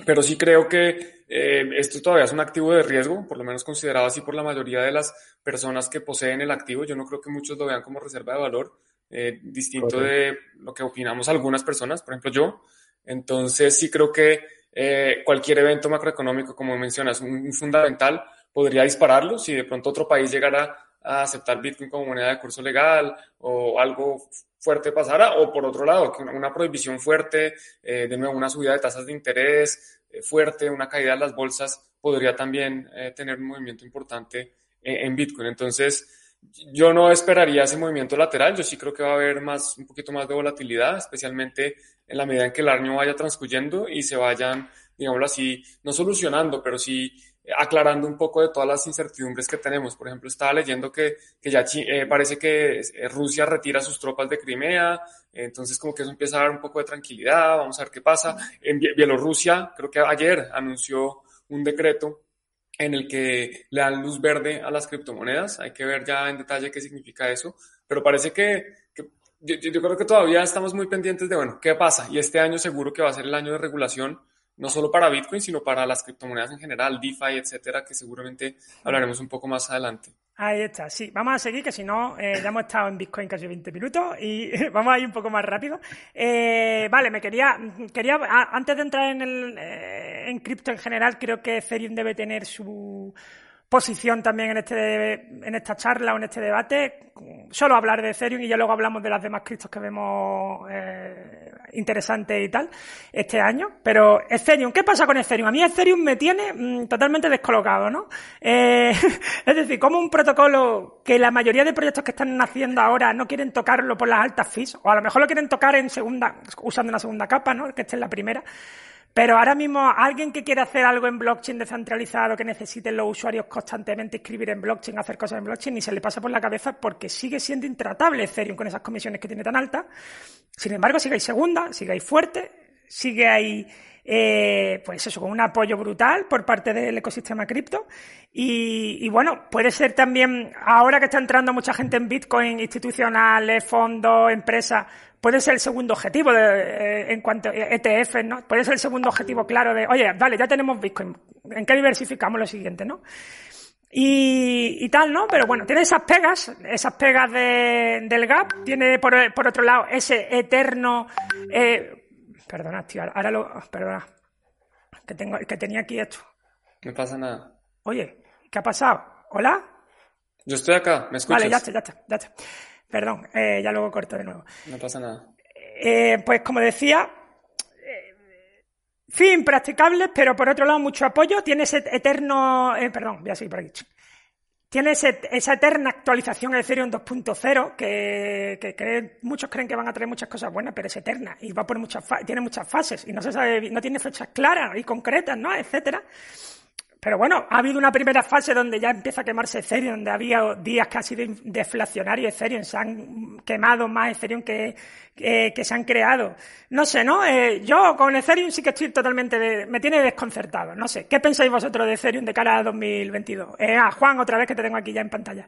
Pero sí creo que eh, esto todavía es un activo de riesgo, por lo menos considerado así por la mayoría de las personas que poseen el activo. Yo no creo que muchos lo vean como reserva de valor, eh, distinto de lo que opinamos algunas personas, por ejemplo yo. Entonces sí creo que eh, cualquier evento macroeconómico, como mencionas, un, fundamental, podría dispararlo si de pronto otro país llegara a aceptar Bitcoin como moneda de curso legal o algo fuerte pasara, o por otro lado, que una, prohibición fuerte, eh, de nuevo una subida de tasas de interés eh, fuerte, una caída de las bolsas, podría también eh, tener un movimiento importante en Bitcoin. Entonces, yo no esperaría ese movimiento lateral, yo sí creo que va a haber más, un poquito más de volatilidad, especialmente en la medida en que el año vaya transcurriendo y se vayan, digámoslo así, no solucionando, pero sí aclarando un poco de todas las incertidumbres que tenemos. Por ejemplo, estaba leyendo que, que ya eh, parece que eh, Rusia retira sus tropas de Crimea, entonces como que eso empieza a dar un poco de tranquilidad, vamos a ver qué pasa. En Bielorrusia, creo que ayer anunció un decreto en el que le dan luz verde a las criptomonedas. Hay que ver ya en detalle qué significa eso, pero parece que, yo, yo, creo que todavía estamos muy pendientes de, bueno, qué pasa. Y este año seguro que va a ser el año de regulación no solo para Bitcoin, sino para las criptomonedas en general, DeFi, etcétera, que seguramente hablaremos un poco más adelante. Ahí está, sí. Vamos a seguir, que si no, eh, ya hemos estado en Bitcoin casi 20 minutos y vamos a ir un poco más rápido. Eh, vale, me quería, quería, antes de entrar en el, eh, en cripto en general, creo que Ethereum debe tener su, posición también en, este, en esta charla o en este debate. Solo hablar de Ethereum y ya luego hablamos de las demás criptos que vemos eh, interesantes y tal este año. Pero Ethereum, ¿qué pasa con Ethereum? A mí Ethereum me tiene mm, totalmente descolocado, ¿no? Eh, es decir, como un protocolo que la mayoría de proyectos que están naciendo ahora no quieren tocarlo por las altas fees, o a lo mejor lo quieren tocar en segunda, usando una segunda capa, ¿no? Que esté en la primera. Pero ahora mismo alguien que quiere hacer algo en blockchain descentralizado, que necesiten los usuarios constantemente escribir en blockchain, hacer cosas en blockchain, ni se le pasa por la cabeza porque sigue siendo intratable Ethereum con esas comisiones que tiene tan altas. Sin embargo, sigue ahí segunda, sigue ahí fuerte, sigue ahí, eh, pues eso, con un apoyo brutal por parte del ecosistema cripto. Y, y, bueno, puede ser también, ahora que está entrando mucha gente en Bitcoin, institucionales, fondos, empresas, puede ser el segundo objetivo de, eh, en cuanto a ETF, ¿no? Puede ser el segundo objetivo claro de, oye, vale, ya tenemos Bitcoin, ¿en qué diversificamos lo siguiente, no? Y, y tal, ¿no? Pero bueno, tiene esas pegas, esas pegas de, del gap, tiene por, por otro lado ese eterno, eh, perdona, tío, ahora lo, perdona, que tengo, que tenía aquí esto. No pasa nada. Oye, ¿qué ha pasado? ¿Hola? Yo estoy acá, ¿me escuchas? Vale, ya está, ya está, ya está. Perdón, eh, ya luego corto de nuevo. No pasa nada. Eh, pues como decía, eh, fin practicables, pero por otro lado mucho apoyo. Tiene ese eterno, eh, perdón, voy a seguir por aquí. Tiene ese, esa eterna actualización de Ethereum 2.0 que, que, que, muchos creen que van a traer muchas cosas buenas, pero es eterna y va por muchas tiene muchas fases y no se sabe, no tiene fechas claras y concretas, ¿no? etcétera. Pero bueno, ha habido una primera fase donde ya empieza a quemarse Ethereum, donde había días casi de deflacionario Ethereum, se han quemado más Ethereum que, que, que se han creado. No sé, ¿no? Eh, yo con Ethereum sí que estoy totalmente, de, me tiene desconcertado. No sé, ¿qué pensáis vosotros de Ethereum de cara a 2022? Eh, ah, Juan, otra vez que te tengo aquí ya en pantalla.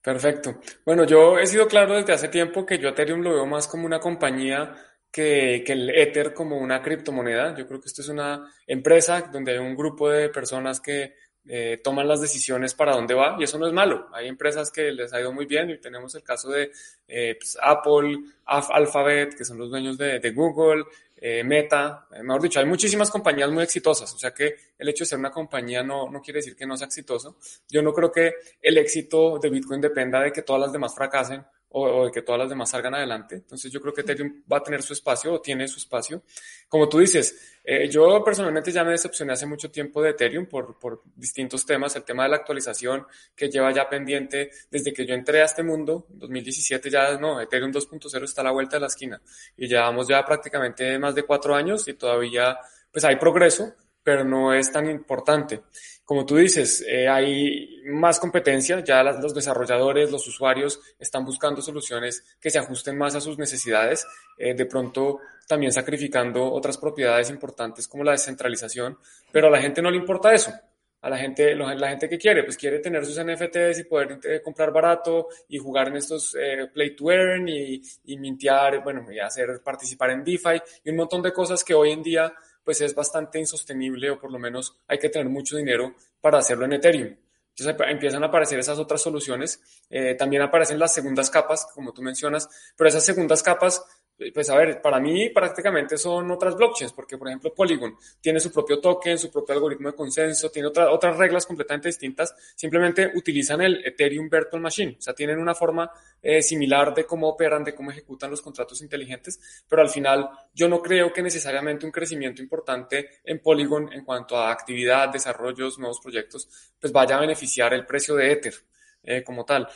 Perfecto. Bueno, yo he sido claro desde hace tiempo que yo Ethereum lo veo más como una compañía que, el Ether como una criptomoneda. Yo creo que esto es una empresa donde hay un grupo de personas que eh, toman las decisiones para dónde va y eso no es malo. Hay empresas que les ha ido muy bien y tenemos el caso de eh, pues, Apple, Alphabet, que son los dueños de, de Google, eh, Meta, mejor dicho, hay muchísimas compañías muy exitosas, o sea que el hecho de ser una compañía no, no quiere decir que no sea exitoso. Yo no creo que el éxito de Bitcoin dependa de que todas las demás fracasen o, de que todas las demás salgan adelante. Entonces yo creo que Ethereum va a tener su espacio o tiene su espacio. Como tú dices, eh, yo personalmente ya me decepcioné hace mucho tiempo de Ethereum por, por distintos temas. El tema de la actualización que lleva ya pendiente desde que yo entré a este mundo, 2017 ya no, Ethereum 2.0 está a la vuelta de la esquina y llevamos ya prácticamente más de cuatro años y todavía pues hay progreso, pero no es tan importante como tú dices, eh, hay más competencia, ya las, los desarrolladores, los usuarios están buscando soluciones que se ajusten más a sus necesidades, eh, de pronto también sacrificando otras propiedades importantes como la descentralización, pero a la gente no le importa eso. A la gente, la gente que quiere, pues quiere tener sus NFTs y poder eh, comprar barato y jugar en estos eh, play to earn y, y mintear, bueno, y hacer participar en DeFi y un montón de cosas que hoy en día pues es bastante insostenible o por lo menos hay que tener mucho dinero para hacerlo en Ethereum. Entonces empiezan a aparecer esas otras soluciones. Eh, también aparecen las segundas capas, como tú mencionas, pero esas segundas capas pues a ver, para mí prácticamente son otras blockchains, porque por ejemplo Polygon tiene su propio token, su propio algoritmo de consenso, tiene otra, otras reglas completamente distintas, simplemente utilizan el Ethereum Virtual Machine, o sea, tienen una forma eh, similar de cómo operan, de cómo ejecutan los contratos inteligentes, pero al final yo no creo que necesariamente un crecimiento importante en Polygon en cuanto a actividad, desarrollos, nuevos proyectos, pues vaya a beneficiar el precio de Ether eh, como tal.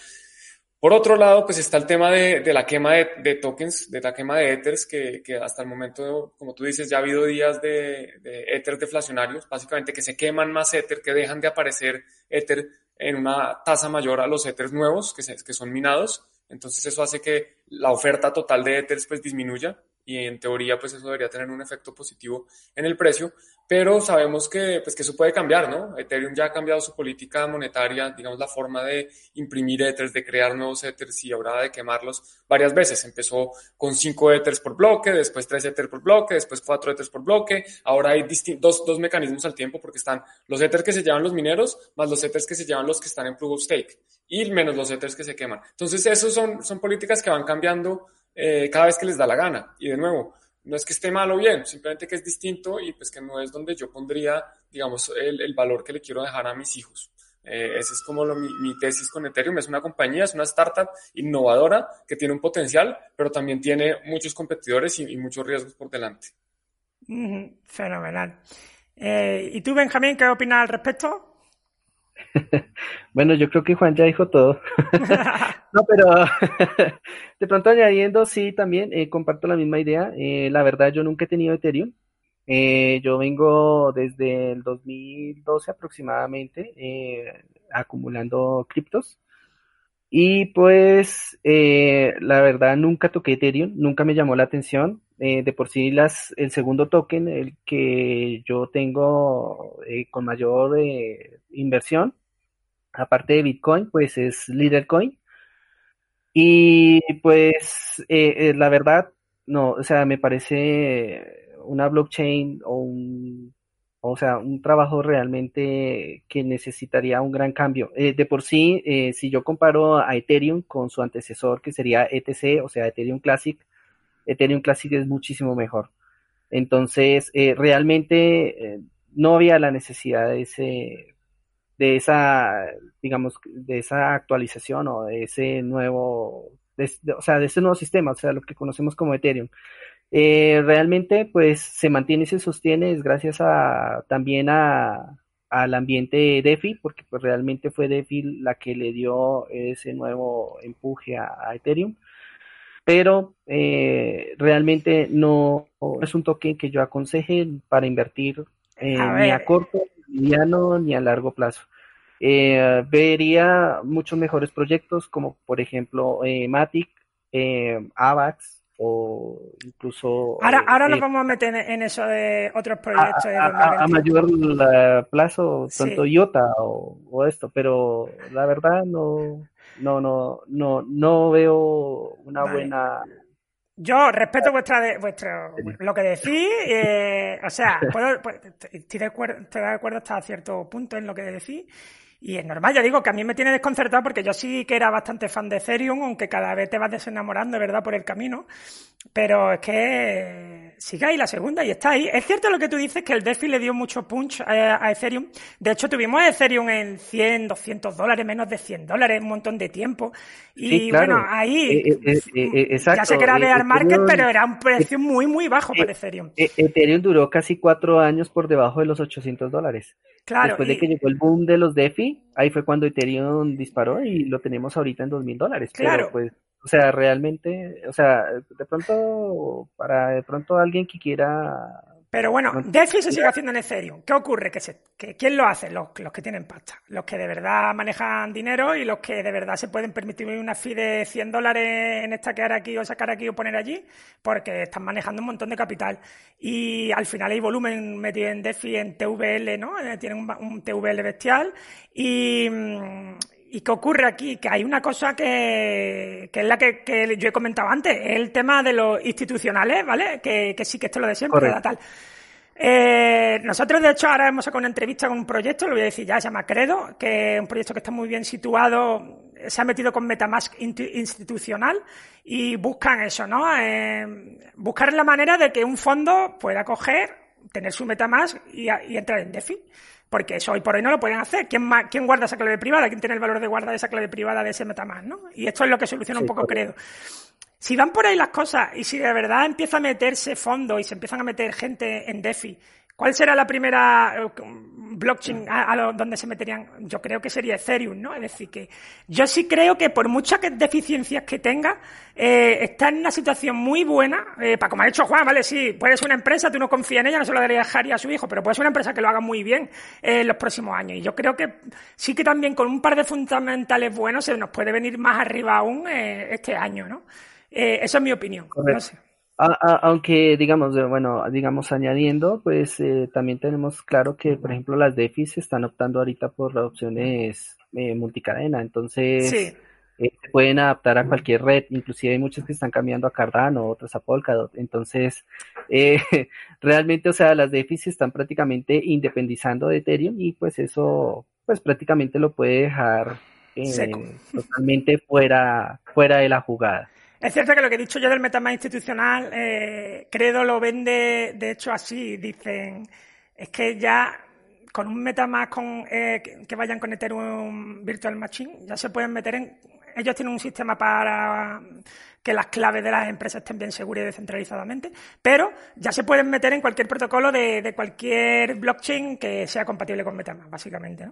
Por otro lado, pues está el tema de, la quema de, tokens, de la quema de Ethers, que, hasta el momento, como tú dices, ya ha habido días de, de Ethers deflacionarios, básicamente que se queman más Ether, que dejan de aparecer Ether en una tasa mayor a los Ethers nuevos que, que son minados. Entonces eso hace que la oferta total de Ethers pues disminuya y en teoría pues eso debería tener un efecto positivo en el precio, pero sabemos que, pues, que eso puede cambiar, ¿no? Ethereum ya ha cambiado su política monetaria, digamos la forma de imprimir Ethers, de crear nuevos Ethers y ahora de quemarlos varias veces. Empezó con 5 Ethers por bloque, después 3 Ethers por bloque, después 4 Ethers por bloque, ahora hay dos, dos mecanismos al tiempo porque están los Ethers que se llevan los mineros más los Ethers que se llevan los que están en Proof of Stake y menos los Ethers que se queman. Entonces, esos son, son políticas que van cambiando eh, cada vez que les da la gana. Y de nuevo, no es que esté mal o bien, simplemente que es distinto y pues que no es donde yo pondría, digamos, el, el valor que le quiero dejar a mis hijos. Eh, es como lo, mi, tesis con Ethereum. Es una compañía, es una startup innovadora que tiene un potencial, pero también tiene muchos competidores y, muchos riesgos por delante. Fenomenal. Eh, ¿Y tú, Benjamín, qué opinas al respecto? bueno, yo creo que Juan ya dijo todo. no, pero de pronto añadiendo, sí, también eh, comparto la misma idea. Eh, la verdad, yo nunca he tenido Ethereum. Eh, yo vengo desde el 2012 aproximadamente eh, acumulando criptos. Y pues, la verdad, nunca toqué Ethereum, nunca me llamó la atención. de por sí, las, el segundo token, el que yo tengo con mayor inversión, aparte de Bitcoin, pues es Lidercoin. Y pues eh, eh, la verdad, no, o sea, me parece una blockchain o un, o sea, un trabajo realmente que necesitaría un gran cambio. Eh, de por sí, eh, si yo comparo a Ethereum con su antecesor, que sería ETC, o sea, Ethereum Classic, Ethereum Classic es muchísimo mejor. Entonces, eh, realmente no había la necesidad de ese de esa, digamos, de esa actualización o de ese nuevo, o sea, de ese nuevo sistema, o sea, lo que conocemos como Ethereum. Eh, realmente, pues, se mantiene y se sostiene es gracias a, también a, al ambiente DeFi, porque pues realmente fue DeFi la que le dio ese nuevo empuje a, a Ethereum. Pero eh, realmente no es un token que yo aconseje para invertir eh, ni a corto, mediano ni a largo plazo. Eh, vería muchos mejores proyectos como por ejemplo eh, Matic, AVAX o incluso... Ahora, ahora nos vamos a meter en eso de otros proyectos. A, a, a mayor plazo, tanto sí. IOTA o, o, esto, pero la verdad no, no, no, no, no veo una vale. buena yo respeto vuestra, de, vuestro, lo que decís, eh, o sea, puedo, pues, estoy, de acuerdo, estoy de acuerdo hasta cierto punto en lo que decís. Y es normal, ya digo, que a mí me tiene desconcertado porque yo sí que era bastante fan de Ethereum, aunque cada vez te vas desenamorando, ¿verdad?, por el camino. Pero es que sigue ahí la segunda y está ahí. Es cierto lo que tú dices, que el DeFi le dio mucho punch a, a Ethereum. De hecho, tuvimos Ethereum en 100, 200 dólares, menos de 100 dólares, un montón de tiempo. Y sí, claro. bueno, ahí eh, eh, eh, exacto. ya sé que era bear market, pero era un precio muy, muy bajo para Ethereum. Ethereum duró casi cuatro años por debajo de los 800 dólares. Claro. Después de que llegó el boom de los DeFi, ahí fue cuando Ethereum disparó y lo tenemos ahorita en 2000 dólares. Claro. Pero pues, o sea, realmente, o sea, de pronto, para de pronto alguien que quiera pero bueno, DeFi se sigue haciendo en Ethereum. ¿Qué ocurre? Que, se, que ¿Quién lo hace? Los, los, que tienen pasta. Los que de verdad manejan dinero y los que de verdad se pueden permitir una fee de 100 dólares en estaquear aquí o sacar aquí o poner allí, porque están manejando un montón de capital. Y al final hay volumen metido en DeFi, en TVL, ¿no? Eh, tienen un, un TVL bestial. Y, ¿Y qué ocurre aquí? Que hay una cosa que, que es la que, que, yo he comentado antes, el tema de los institucionales, ¿vale? Que, que sí que esto es lo de siempre, Correcto. tal. Eh, nosotros, de hecho, ahora hemos sacado una entrevista con un proyecto, lo voy a decir ya, se llama Credo, que es un proyecto que está muy bien situado, se ha metido con Metamask institucional y buscan eso, ¿no? Eh, buscar la manera de que un fondo pueda coger, tener su Metamask y, y entrar en DeFi porque eso hoy por hoy no lo pueden hacer. ¿Quién, ¿Quién, guarda esa clave privada? ¿Quién tiene el valor de guardar esa clave privada de ese Metamask? ¿no? Y esto es lo que soluciona sí, un poco Credo. Si van por ahí las cosas y si de verdad empieza a meterse fondo y se empiezan a meter gente en DeFi ¿Cuál será la primera eh, blockchain a, donde se meterían? Yo creo que sería Ethereum, ¿no? Es decir, que yo sí creo que por muchas deficiencias que tenga, eh, está en una situación muy buena, eh, para como ha dicho Juan, ¿vale? Sí, puede ser una empresa, tú no confías en ella, no se lo dejaría a su hijo, pero puede ser una empresa que lo haga muy bien en los próximos años. Y yo creo que sí que también con un par de fundamentales buenos se nos puede venir más arriba aún este año, ¿no? esa es mi opinión. No sé aunque digamos, bueno, digamos añadiendo, pues eh, también tenemos claro que, por ejemplo, las DeFi están optando ahorita por las opciones eh, multicadena, entonces eh, se pueden adaptar a cualquier red, inclusive hay muchas que están cambiando a Cardano, otras a Polkadot, entonces realmente, o sea, las DeFi están prácticamente independizando de Ethereum y pues eso, pues prácticamente lo puede dejar totalmente fuera, fuera de la jugada. Es cierto que lo que he dicho yo del metamask institucional, eh, Credo lo vende, de hecho, así. Dicen, es que ya con un metamask con, eh, que vayan con Ethereum Virtual Machine, ya se pueden meter en... Ellos tienen un sistema para que las claves de las empresas estén bien seguras y descentralizadamente, pero ya se pueden meter en cualquier protocolo de, de cualquier blockchain que sea compatible con Metamask, básicamente.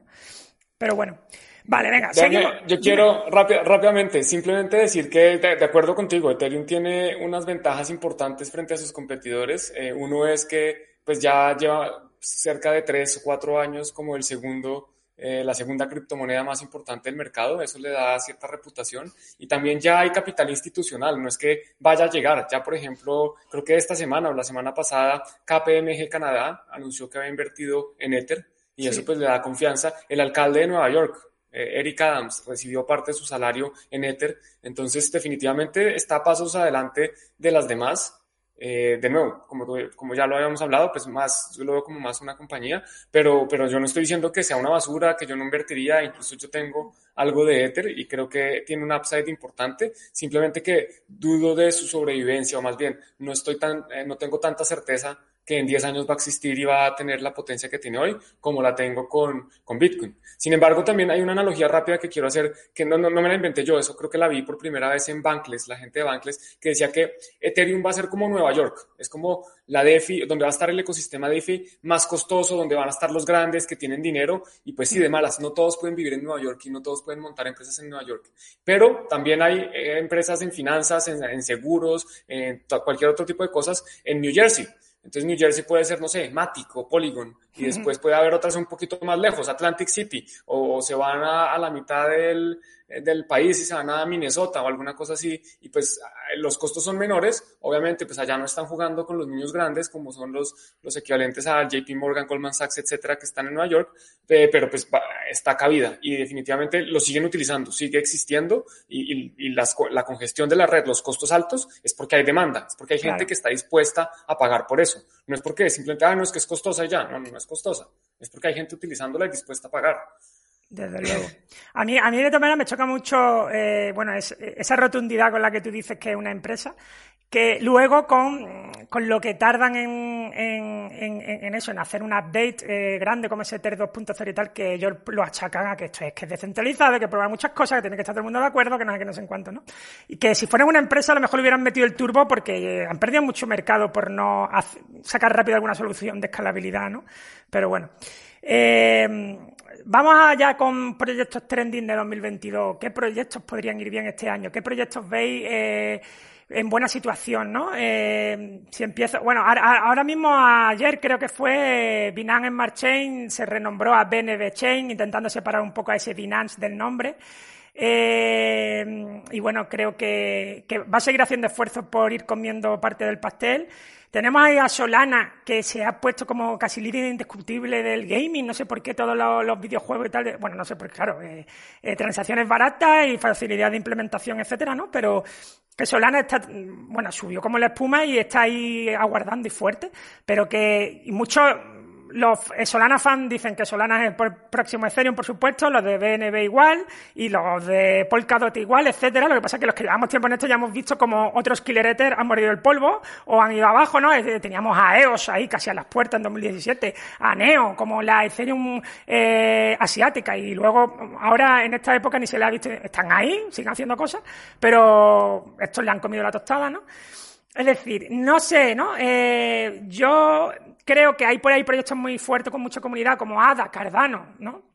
Pero bueno, Vale, venga, seguimos. Yo quiero rápidamente simplemente decir que, de, acuerdo contigo, Ethereum tiene unas ventajas importantes frente a sus competidores. Eh, uno es que pues ya lleva cerca de tres o cuatro años como el segundo, eh, la segunda criptomoneda más importante del mercado. Eso le da cierta reputación. Y también ya hay capital institucional. No es que vaya a llegar. Ya, por ejemplo, creo que esta semana o la semana pasada, KPMG Canadá anunció que había invertido en Ether. Y eso pues le da confianza. El alcalde de Nueva York, Eric Adams recibió parte de su salario en Ether, entonces definitivamente está a pasos adelante de las demás. Eh, de nuevo, como, como ya lo habíamos hablado, pues más, yo lo veo como más una compañía, pero, pero yo no estoy diciendo que sea una basura, que yo no invertiría, incluso yo tengo algo de Ether y creo que tiene un upside importante, simplemente que dudo de su sobrevivencia, o más bien, no estoy tan, eh, no tengo tanta certeza que en 10 años va a existir y va a tener la potencia que tiene hoy, como la tengo con, con Bitcoin. Sin embargo, también hay una analogía rápida que quiero hacer, que no, no, me la inventé yo, eso creo que la vi por primera vez en Bankless, la gente de Bankless, que decía que Ethereum va a ser como Nueva York, es como la DeFi, donde va a estar el ecosistema DeFi más costoso, donde van a estar los grandes que tienen dinero, y pues sí, de malas, no todos pueden vivir en Nueva York y no todos pueden montar empresas en Nueva York, pero también hay eh, empresas en finanzas, en, en seguros, en cualquier otro tipo de cosas en New Jersey. Entonces New Jersey puede ser, no sé, Matic o Polygon, y después puede haber otras un poquito más lejos, Atlantic City, o, se van a, la mitad del, del, país y se van a Minnesota o alguna cosa así, y pues los costos son menores, obviamente pues allá no están jugando con los niños grandes como son los, los equivalentes a JP Morgan, Goldman Sachs, etcétera, que están en Nueva York, pero pues está cabida y definitivamente lo siguen utilizando, sigue existiendo y, y, las, la congestión de la red, los costos altos, es porque hay demanda, es porque hay gente que está dispuesta a pagar por eso, no es porque simplemente, ah, no es que es costosa ya, no, no es costosa, es porque hay gente utilizándola y dispuesta a pagar. Desde luego. A mí, a mí de todas maneras me choca mucho, eh, bueno, esa rotundidad con la que tú dices que es una empresa, que luego con, con lo que tardan en, en, en, eso, en hacer un update eh, grande como ese TER 2.0 y tal, que ellos lo achacan a que esto es que es descentralizado, que prueba muchas cosas, que tiene que estar todo el mundo de acuerdo, que no sé qué, no sé en cuánto, ¿no? Y que si fueran una empresa a lo mejor hubieran metido el turbo porque han perdido mucho mercado por no sacar rápido alguna solución de escalabilidad, ¿no? Pero bueno. Eh, vamos allá con proyectos trending de 2022. ¿Qué proyectos podrían ir bien este año? ¿Qué proyectos veis eh, en buena situación, no? Eh, si empiezo, bueno, ahora mismo ayer creo que fue Binance Smart Chain se renombró a BNB Chain, intentando separar un poco a ese Binance del nombre. Eh, y bueno, creo que, que va a seguir haciendo esfuerzos por ir comiendo parte del pastel. Tenemos ahí a Solana, que se ha puesto como casi líder indiscutible del gaming, no sé por qué todos los, videojuegos y tal, bueno, no sé, porque claro, eh, eh, transacciones baratas y facilidad de implementación, etcétera, ¿no? Pero que Solana está, bueno, subió como la espuma y está ahí aguardando y fuerte, pero que muchos los Solana fans dicen que Solana es el próximo Ethereum, por supuesto, los de BNB igual, y los de Polkadot igual, etcétera. Lo que pasa es que los que llevamos tiempo en esto ya hemos visto como otros Killer Ether han mordido el polvo o han ido abajo, ¿no? Teníamos a EOS ahí casi a las puertas en 2017, a Neo, como la Ethereum eh, asiática, y luego ahora en esta época ni se le ha visto, están ahí, siguen haciendo cosas, pero estos le han comido la tostada, ¿no? Es decir, no sé, ¿no? Eh, yo creo que hay por ahí proyectos muy fuertes con mucha comunidad, como ADA, Cardano, ¿no?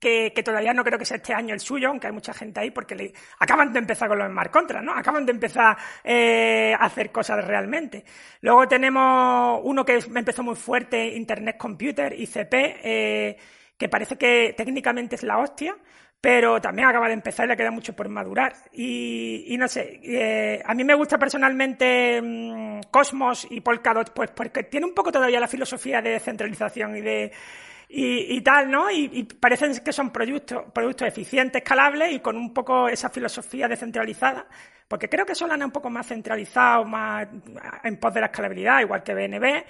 Que, todavía no creo que sea este año el suyo, aunque hay mucha gente ahí, porque le, acaban de empezar con los smart contras, ¿no? Acaban de empezar eh, a hacer cosas realmente. Luego tenemos uno que empezó muy fuerte, Internet Computer, ICP, eh, que parece que técnicamente es la hostia, pero también acaba de empezar y le queda mucho por madurar. Y, no sé, eh, a mí me gusta personalmente mm, Cosmos y Polkadot, pues porque tiene un poco todavía la filosofía de descentralización y de y, tal, ¿no? Y, parecen que son productos, productos eficientes, escalables y con un poco esa filosofía descentralizada, porque creo que Solana es un poco más centralizado, más en pos de la escalabilidad, igual que BNB.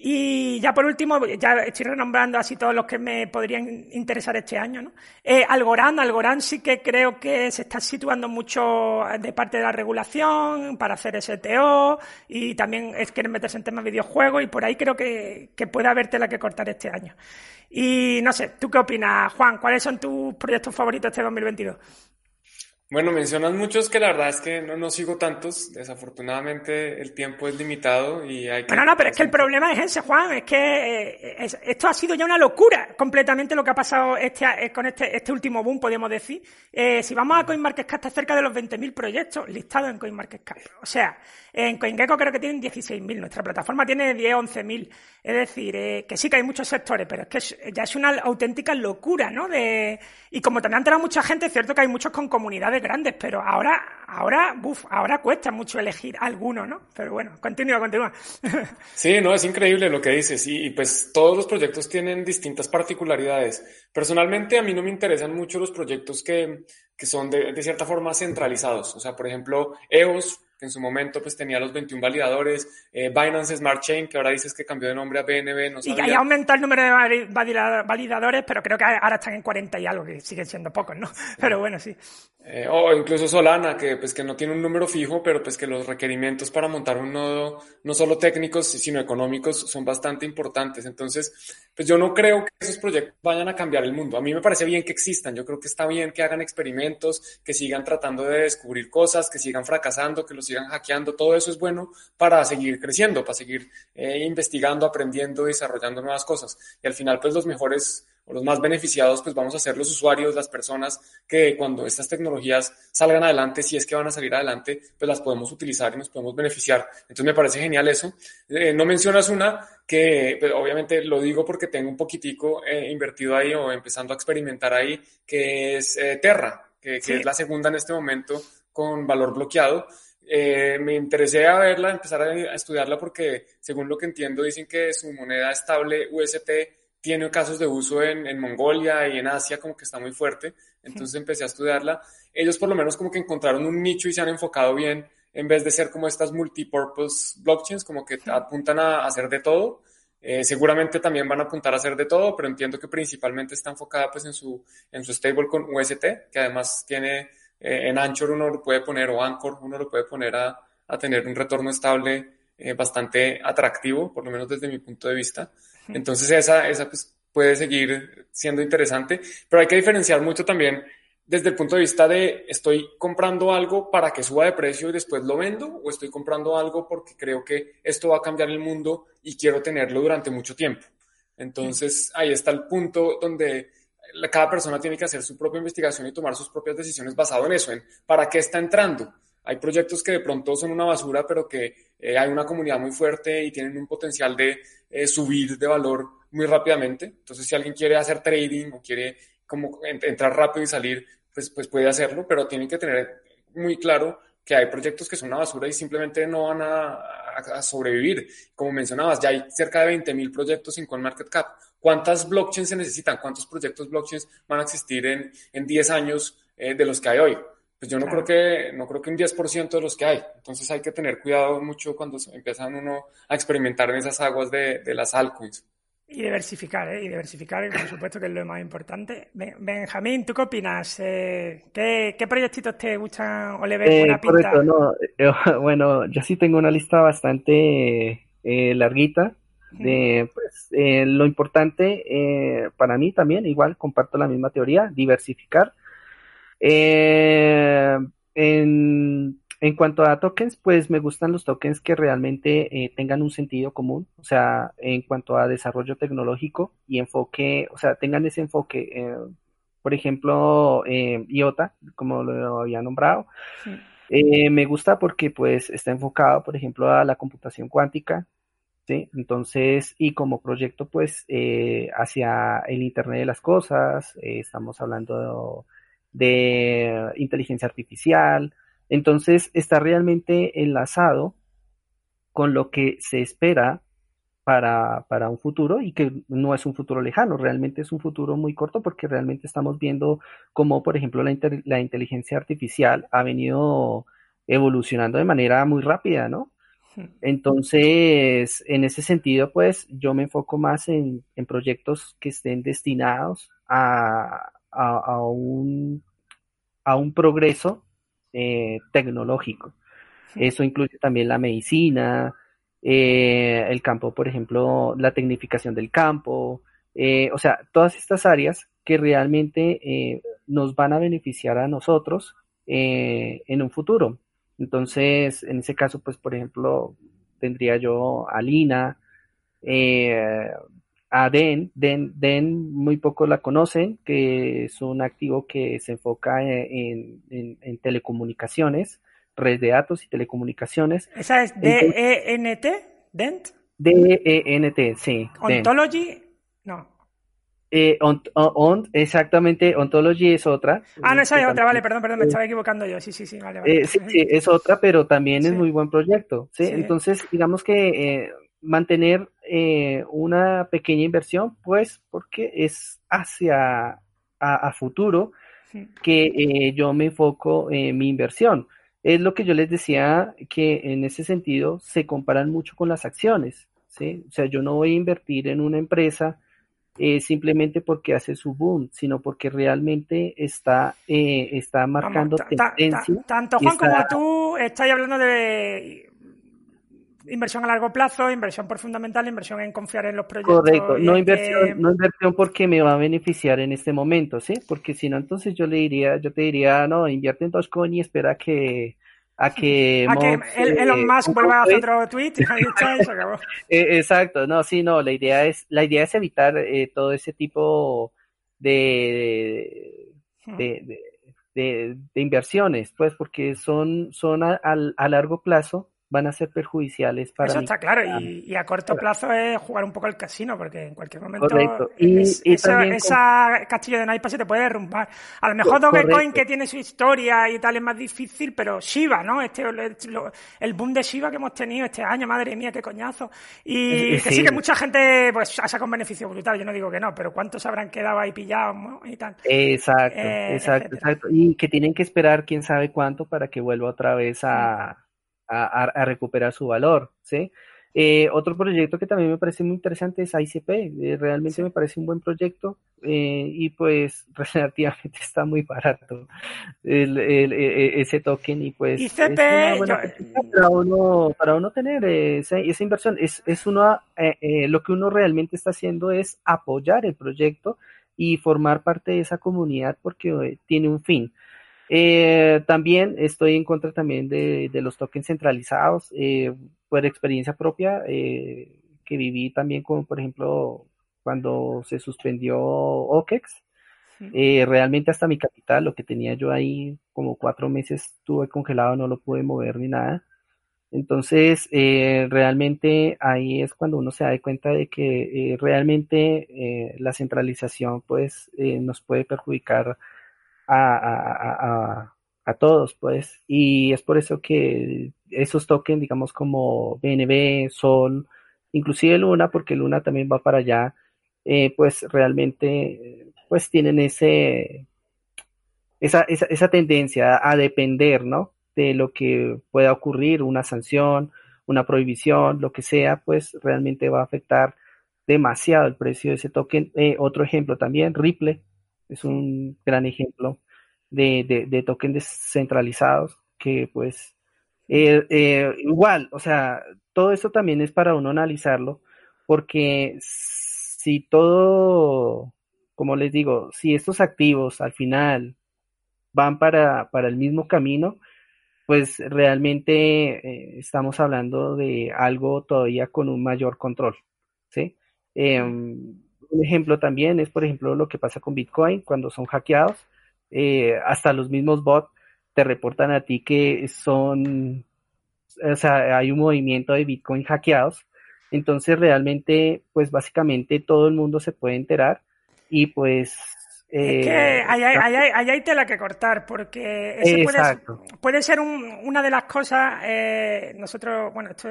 Y ya por último, ya estoy renombrando así todos los que me podrían interesar este año, ¿no? Eh, Algorand, Algorand sí que creo que se está situando mucho de parte de la regulación para hacer STO y también es, quieren meterse en temas de videojuegos y por ahí creo que, que puede haber tela que cortar este año. Y no sé, ¿tú qué opinas, Juan? ¿Cuáles son tus proyectos favoritos este 2022? Bueno, mencionas muchos que la verdad es que no, no sigo tantos. Desafortunadamente el tiempo es limitado y hay que... No, no, pero es que el problema es ese, Juan. Es que eh, esto ha sido ya una locura completamente lo que ha pasado este, eh, con este, este último boom, podemos decir. Eh, si vamos a CoinMarketCap, está cerca de los 20.000 proyectos listados en CoinMarketCap. O sea, en CoinGecko creo que tienen 16.000. Nuestra plataforma tiene 10, 11.000. Es decir, que sí que hay muchos sectores, pero es que ya es una auténtica locura, ¿no? De, y como también han entrado mucha gente, es cierto que hay muchos con comunidades grandes, pero ahora, ahora, buf, ahora cuesta mucho elegir alguno, ¿no? Pero bueno, continúa, continúa. Sí, no, es increíble lo que dices y, pues todos los proyectos tienen distintas particularidades. Personalmente a mí no me interesan mucho los proyectos que, que son de, de cierta forma centralizados. O sea, por ejemplo, EOS que en su momento pues tenía los 21 validadores, eh, Binance Smart Chain, que ahora dices que cambió de nombre a BNB, no Y haya aumentado el número de validadores, pero creo que ahora están en 40 y algo, que siguen siendo pocos, ¿no? Pero bueno, sí. Eh, o incluso Solana, que pues que no tiene un número fijo, pero pues que los requerimientos para montar un nodo, no solo técnicos, sino económicos, son bastante importantes. Entonces, pues yo no creo que esos proyectos vayan a cambiar el mundo. A mí me parece bien que existan, yo creo que está bien que hagan experimentos, que sigan tratando de descubrir cosas, que sigan fracasando, que los sigan hackeando, todo eso es bueno para seguir creciendo, para seguir eh, investigando, aprendiendo, desarrollando nuevas cosas. Y al final, pues los mejores o los más beneficiados, pues vamos a ser los usuarios, las personas que cuando estas tecnologías salgan adelante, si es que van a salir adelante, pues las podemos utilizar y nos podemos beneficiar. Entonces me parece genial eso. Eh, no mencionas una que pues, obviamente lo digo porque tengo un poquitico eh, invertido ahí o empezando a experimentar ahí, que es eh, Terra, que, es la segunda en este momento con valor bloqueado. Me interesé a verla, empezar a estudiarla porque según lo que entiendo dicen que su moneda estable UST tiene casos de uso en, Mongolia y en Asia como que está muy fuerte, entonces empecé a estudiarla. Ellos por lo menos como que encontraron un nicho y se han enfocado bien en vez de ser como estas multipurpose blockchains, como que apuntan a hacer de todo. Eh, seguramente también van a apuntar a hacer de todo, pero entiendo que principalmente está enfocada pues en su, en su stable con UST, que además tiene eh, en Anchor uno lo puede poner o Anchor uno lo puede poner a, a tener un retorno estable eh, bastante atractivo, por lo menos desde mi punto de vista. Entonces esa, esa pues, puede seguir siendo interesante, pero hay que diferenciar mucho también desde el punto de vista de estoy comprando algo para que suba de precio y después lo vendo o estoy comprando algo porque creo que esto va a cambiar el mundo y quiero tenerlo durante mucho tiempo. Entonces ahí está el punto donde cada persona tiene que hacer su propia investigación y tomar sus propias decisiones basado en eso, en para qué está entrando. Hay proyectos que de pronto son una basura, pero que eh, hay una comunidad muy fuerte y tienen un potencial de eh, subir de valor muy rápidamente. Entonces, si alguien quiere hacer trading o quiere como entrar rápido y salir, pues, pues puede hacerlo, pero tienen que tener muy claro que hay proyectos que son una basura y simplemente no van a, sobrevivir. Como mencionabas, ya hay cerca de 20.000 proyectos en CoinMarketCap. ¿Cuántas blockchains se necesitan? ¿Cuántos proyectos blockchains van a existir en, en 10 años eh, de los que hay hoy? Pues yo no creo que no creo que un 10% de los que hay. Entonces hay que tener cuidado mucho cuando empiezan uno a experimentar en esas aguas de, de las altcoins. Y diversificar, ¿eh? Y diversificar, por supuesto, que es lo más importante. Benjamín, ¿tú qué opinas? Eh, ¿qué, ¿qué, proyectitos te gustan o le ves buena eh, pinta? no. Eh, bueno, yo sí tengo una lista bastante larguita de pues, lo importante para mí también, igual comparto la misma teoría, diversificar. Eh, en, en cuanto a tokens, pues me gustan los tokens que realmente eh, tengan un sentido común, o sea, en cuanto a desarrollo tecnológico y enfoque, o sea, tengan ese enfoque. Eh, por ejemplo, eh, IOTA, como lo había nombrado, me gusta porque pues está enfocado, por ejemplo, a la computación cuántica, ¿sí? Entonces, y como proyecto, pues, hacia el Internet de las Cosas, estamos hablando de inteligencia artificial, entonces está realmente enlazado con lo que se espera para, para, un futuro y que no es un futuro lejano, realmente es un futuro muy corto porque realmente estamos viendo cómo, por ejemplo, la, la inteligencia artificial ha venido evolucionando de manera muy rápida, ¿no? Entonces, en ese sentido, pues yo me enfoco más en, en proyectos que estén destinados a, a, a, un, a un progreso eh, tecnológico. Eso incluye también la medicina, eh, el campo, por ejemplo, la tecnificación del campo, eh, o sea, todas estas áreas que realmente nos van a beneficiar a nosotros en un futuro. Entonces, en ese caso, pues, por ejemplo, tendría yo a Lina, a DEN. DEN. DEN muy poco la conocen, que es un activo que se enfoca en, telecomunicaciones, red de datos y telecomunicaciones. ¿Esa es D-E-N-T? ¿DENT? D-E-N-T, sí. ¿Ontology? No. Eh, exactamente, Ontology es otra. Ah, no, esa es otra, vale, perdón, perdón, me estaba equivocando yo. Sí, sí, sí, vale, vale. Eh, sí, sí, es otra, pero también es muy buen proyecto, ¿sí? Entonces, digamos que eh, mantener eh, una pequeña inversión, pues porque es hacia a, futuro que eh, yo me enfoco en mi inversión. Es lo que yo les decía que en ese sentido se comparan mucho con las acciones, ¿sí? O sea, yo no voy a invertir en una empresa eh, simplemente porque hace su boom, sino porque realmente está, está marcando tendencia. Tanto Juan como tú estáis hablando de inversión a largo plazo, inversión por fundamental, inversión en confiar en los proyectos. Correcto, no inversión, no inversión porque me va a beneficiar en este momento, ¿sí? Porque si no, entonces yo le diría, yo te diría, no, invierte en Dogecoin y espera que a que, a que Elon Musk vuelva a hacer otro tweet y ahí está, se acabó. Eh, exacto, no, sí, no, la idea es, la idea es evitar eh, todo ese tipo de, de, de, de, inversiones, pues, porque son, son a, a largo plazo van a ser perjudiciales para Eso está claro, y, a corto plazo es jugar un poco el casino, porque en cualquier momento esa, castillo de naipes se te puede derrumbar. A lo mejor Dogecoin que tiene su historia y tal es más difícil, pero Shiba, ¿no? Este el boom de Shiba que hemos tenido este año, madre mía, qué coñazo. Y que sí, que mucha gente pues ha sacado un beneficio brutal, yo no digo que no, pero ¿cuántos habrán quedado ahí pillados y tal? Exacto, eh, exacto, exacto. Y que tienen que esperar quién sabe cuánto para que vuelva otra vez a a, recuperar su valor, ¿sí? Eh, otro proyecto que también me parece muy interesante es ICP, eh, realmente me parece un buen proyecto eh, y pues relativamente está muy barato el, e, ese token y pues ICP, para, uno, para uno tener esa, esa inversión, es, es uno, lo que uno realmente está haciendo es apoyar el proyecto y formar parte de esa comunidad porque tiene un fin. Eh, también estoy en contra también de, los tokens centralizados, eh, por experiencia propia, eh, que viví también con, por ejemplo, cuando se suspendió OKEX, realmente hasta mi capital, lo que tenía yo ahí como cuatro meses, tuve congelado, no lo pude mover ni nada. Entonces, realmente ahí es cuando uno se da cuenta de que realmente la centralización pues nos puede perjudicar a, a, todos, pues. Y es por eso que esos tokens, digamos, como BNB, Sol, inclusive Luna, porque Luna también va para allá, eh, pues realmente, pues tienen ese, esa, esa, esa tendencia a depender, ¿no? De lo que pueda ocurrir, una sanción, una prohibición, lo que sea, pues realmente va a afectar demasiado el precio de ese token. Eh, otro ejemplo también, Ripple, es un gran ejemplo de, de, de tokens descentralizados que pues eh, eh, igual, o sea, todo esto también es para uno analizarlo, porque si todo, como les digo, si estos activos al final van para, para el mismo camino, pues realmente eh, estamos hablando de algo todavía con un mayor control, ¿sí? Un ejemplo también es, por ejemplo, lo que pasa con Bitcoin cuando son hackeados. Eh, hasta los mismos bots te reportan a ti que son, o sea, hay un movimiento de Bitcoin hackeados. Entonces, realmente, pues básicamente todo el mundo se puede enterar y pues es que ahí hay, hay, tela que cortar, porque ese puede, puede, ser una de las cosas, eh, nosotros, bueno, esto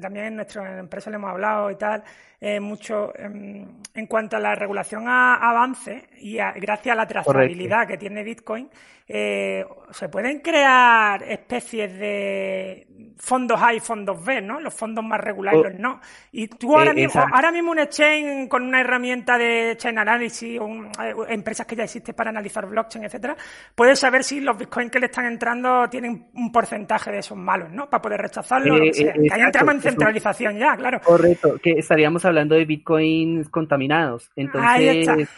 también en nuestra empresa le hemos hablado y tal, eh, mucho em, en cuanto a la regulación a, avance y gracias a la trazabilidad que tiene Bitcoin, eh, se pueden crear especies de fondos A y fondos B, ¿no? Los fondos más regulares, oh. no. Y tú ahora, mismo, ahora mismo un exchange con una herramienta de chain analysis o eh, empresas que ya existen para analizar blockchain, etcétera, puedes saber si los bitcoins que le están entrando tienen un porcentaje de esos malos, ¿no? Para poder rechazarlos. que ahí entramos en centralización ya, claro. Correcto, que estaríamos hablando de bitcoins contaminados. Entonces,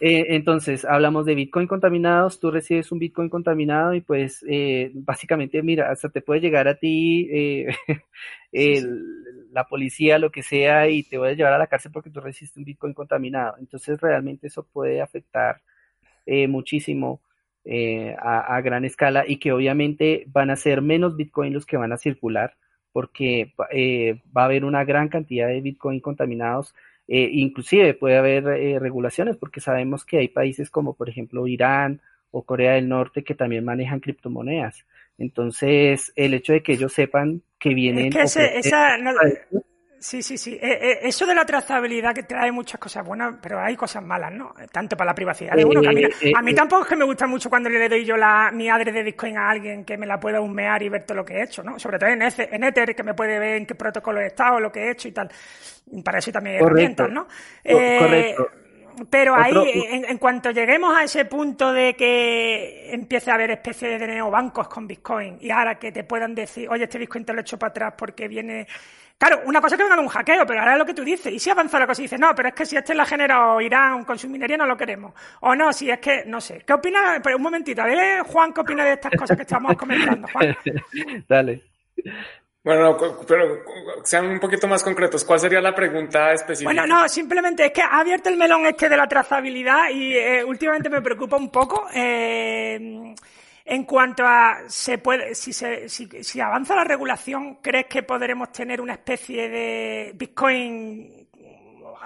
eh, entonces, hablamos de Bitcoin contaminados, tú recibes un Bitcoin contaminado y pues eh, básicamente, mira, hasta te puede llegar a ti eh, la policía, lo que sea, y te voy a llevar a la cárcel porque tú recibiste un Bitcoin contaminado. Entonces, realmente eso puede afectar muchísimo a, a, gran escala y que obviamente van a ser menos Bitcoin los que van a circular porque va a haber una gran cantidad de Bitcoin contaminados eh, inclusive puede haber eh, regulaciones porque sabemos que hay países como por ejemplo Irán o Corea del Norte que también manejan criptomonedas. Entonces, el hecho de que ellos sepan que vienen... Sí, sí, sí. Eh, eh, eso de la trazabilidad que trae muchas cosas buenas, pero hay cosas malas, ¿no? Tanto para la privacidad de uno. a, mí, eh, tampoco es que me gusta mucho cuando le doy yo la, mi adres de Bitcoin a alguien que me la pueda humear y ver todo lo que he hecho, ¿no? Sobre todo en, en Ether, que me puede ver en qué protocolo he estado, lo que he hecho y tal. Para eso también hay herramientas, ¿no? Correcto. Pero ahí, en, cuanto lleguemos a ese punto de que empiece a haber especies de neobancos con Bitcoin y ahora que te puedan decir, oye, este Bitcoin te lo he hecho para atrás porque viene Claro, una cosa es que venga un hackeo, pero ahora es lo que tú dices. Y si avanza la cosa y dices, no, pero es que si este la ha generado Irán con su minería no lo queremos. O no, si es que, no sé. ¿Qué opina? Pero un momentito, a ver, Juan, ¿qué opina de estas cosas que estamos comentando, Juan? Dale. Bueno, pero sean un poquito más concretos. ¿Cuál sería la pregunta específica? Bueno, no, simplemente es que ha abierto el melón este de la trazabilidad y eh, últimamente me preocupa un poco. Eh, en cuanto a se puede, si, se, si, avanza la regulación, ¿crees que podremos tener una especie de Bitcoin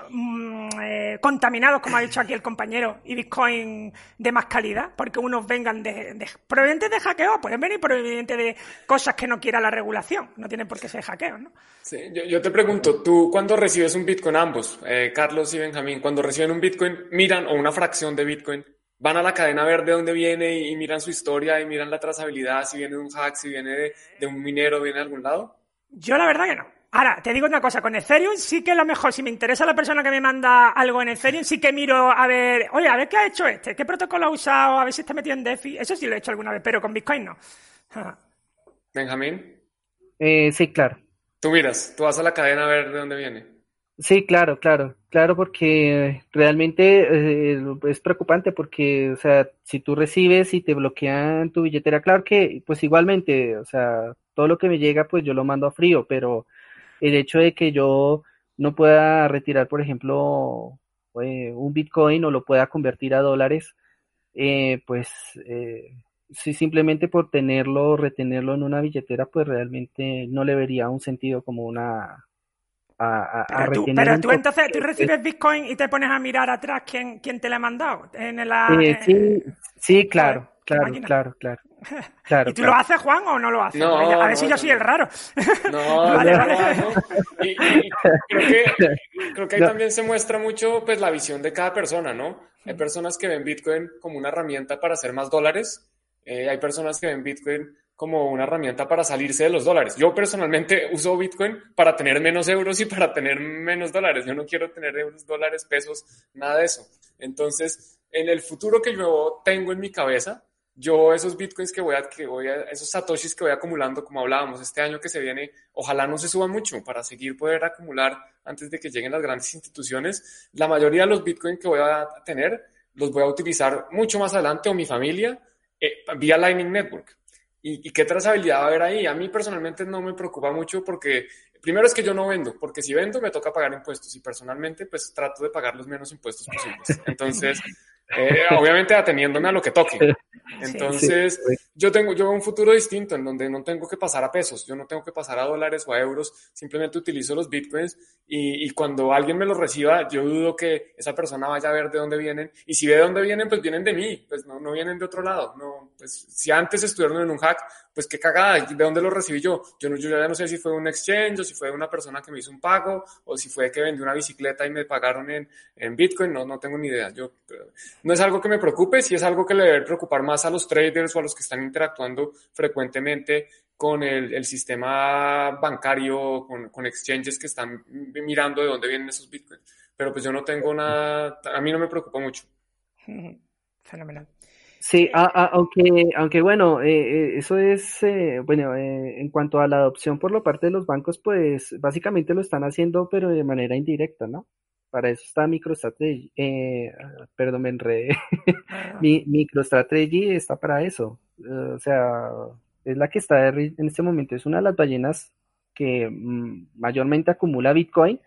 mm, eh, contaminados, como ha dicho aquí el compañero, y Bitcoin de más calidad, porque unos vengan de, de provenientes de hackeo, pueden venir provenientes de cosas que no quiera la regulación, no tienen por qué ser hackeos, ¿no? Sí, yo, te pregunto, tú cuando recibes un Bitcoin, ambos, eh, Carlos y Benjamín, cuando reciben un Bitcoin, miran o una fracción de Bitcoin, van a la cadena a ver de dónde viene y, miran su historia y miran la trazabilidad, si viene de un hack, si viene de, un minero, viene de algún lado? Yo la verdad que no. Ahora, te digo una cosa, con Ethereum sí que es lo mejor. Si me interesa la persona que me manda algo en Ethereum, sí que miro a ver, oye, a ver qué ha hecho este, qué protocolo ha usado, a ver si está metido en DeFi. Eso sí lo he hecho alguna vez, pero con Bitcoin no. Benjamín. Eh, sí, claro. Tú miras, tú vas a la cadena a ver de dónde viene. Sí, claro, claro, claro, porque realmente eh, es preocupante porque, o sea, si tú recibes y te bloquean tu billetera, claro que, pues igualmente, o sea, todo lo que me llega, pues yo lo mando a frío, pero el hecho de que yo no pueda retirar, por ejemplo, eh, un Bitcoin o lo pueda convertir a dólares, eh, pues si simplemente por tenerlo, retenerlo en una billetera, pues realmente no le vería un sentido como una pero, tú, entonces tú recibes Bitcoin y te pones a mirar atrás quién, quién te la ha mandado. En la, eh, sí, sí, claro, claro, claro, claro, ¿Y tú lo haces, Juan, o no lo haces? a ver si yo soy el raro. No, vale, vale. Y, creo, que, creo que ahí también se muestra mucho pues, la visión de cada persona, ¿no? Hay personas que ven Bitcoin como una herramienta para hacer más dólares. Eh, hay personas que ven Bitcoin como una herramienta para salirse de los dólares. Yo personalmente uso Bitcoin para tener menos euros y para tener menos dólares. Yo no quiero tener euros, dólares, pesos, nada de eso. Entonces, en el futuro que yo tengo en mi cabeza, yo esos bitcoins que voy a, que voy a, esos satoshis que voy acumulando, como hablábamos, este año que se viene, ojalá no se suban mucho para seguir poder acumular antes de que lleguen las grandes instituciones. La mayoría de los bitcoins que voy a tener los voy a utilizar mucho más adelante o mi familia eh, vía Lightning Network. ¿Y, qué trazabilidad va a haber ahí? A mí personalmente no me preocupa mucho porque primero es que yo no vendo, porque si vendo me toca pagar impuestos y personalmente pues trato de pagar los menos impuestos posibles. Entonces, eh, obviamente ateniéndome a lo que toque. Entonces, yo tengo yo un futuro distinto en donde no tengo que pasar a pesos, yo no tengo que pasar a dólares o a euros, simplemente utilizo los bitcoins y, y, cuando alguien me los reciba, yo dudo que esa persona vaya a ver de dónde vienen y si ve de dónde vienen, pues vienen de mí, pues no, no vienen de otro lado. No, pues si antes estuvieron en un hack, pues qué cagada, ¿de dónde lo recibí yo? Yo, no, yo ya no sé si fue un exchange o si fue una persona que me hizo un pago o si fue que vendí una bicicleta y me pagaron en, en bitcoin, no, no tengo ni idea. Yo, no es algo que me preocupe, si es algo que le debe preocupar más a los traders o a los que están interactuando frecuentemente con el, el sistema bancario, con, con, exchanges que están mirando de dónde vienen esos bitcoins. Pero pues yo no tengo nada, a mí no me preocupa mucho. Fenomenal. Sí, aunque, aunque bueno, eh, eh, eso es, eh, bueno, en cuanto a la adopción por la parte de los bancos, pues básicamente lo están haciendo, pero de manera indirecta, ¿no? Para eso está MicroStrategy, perdón, me enredé. Mi, MicroStrategy está para eso. o sea, es la que está en este momento, es una de las ballenas que mm, mayormente acumula Bitcoin.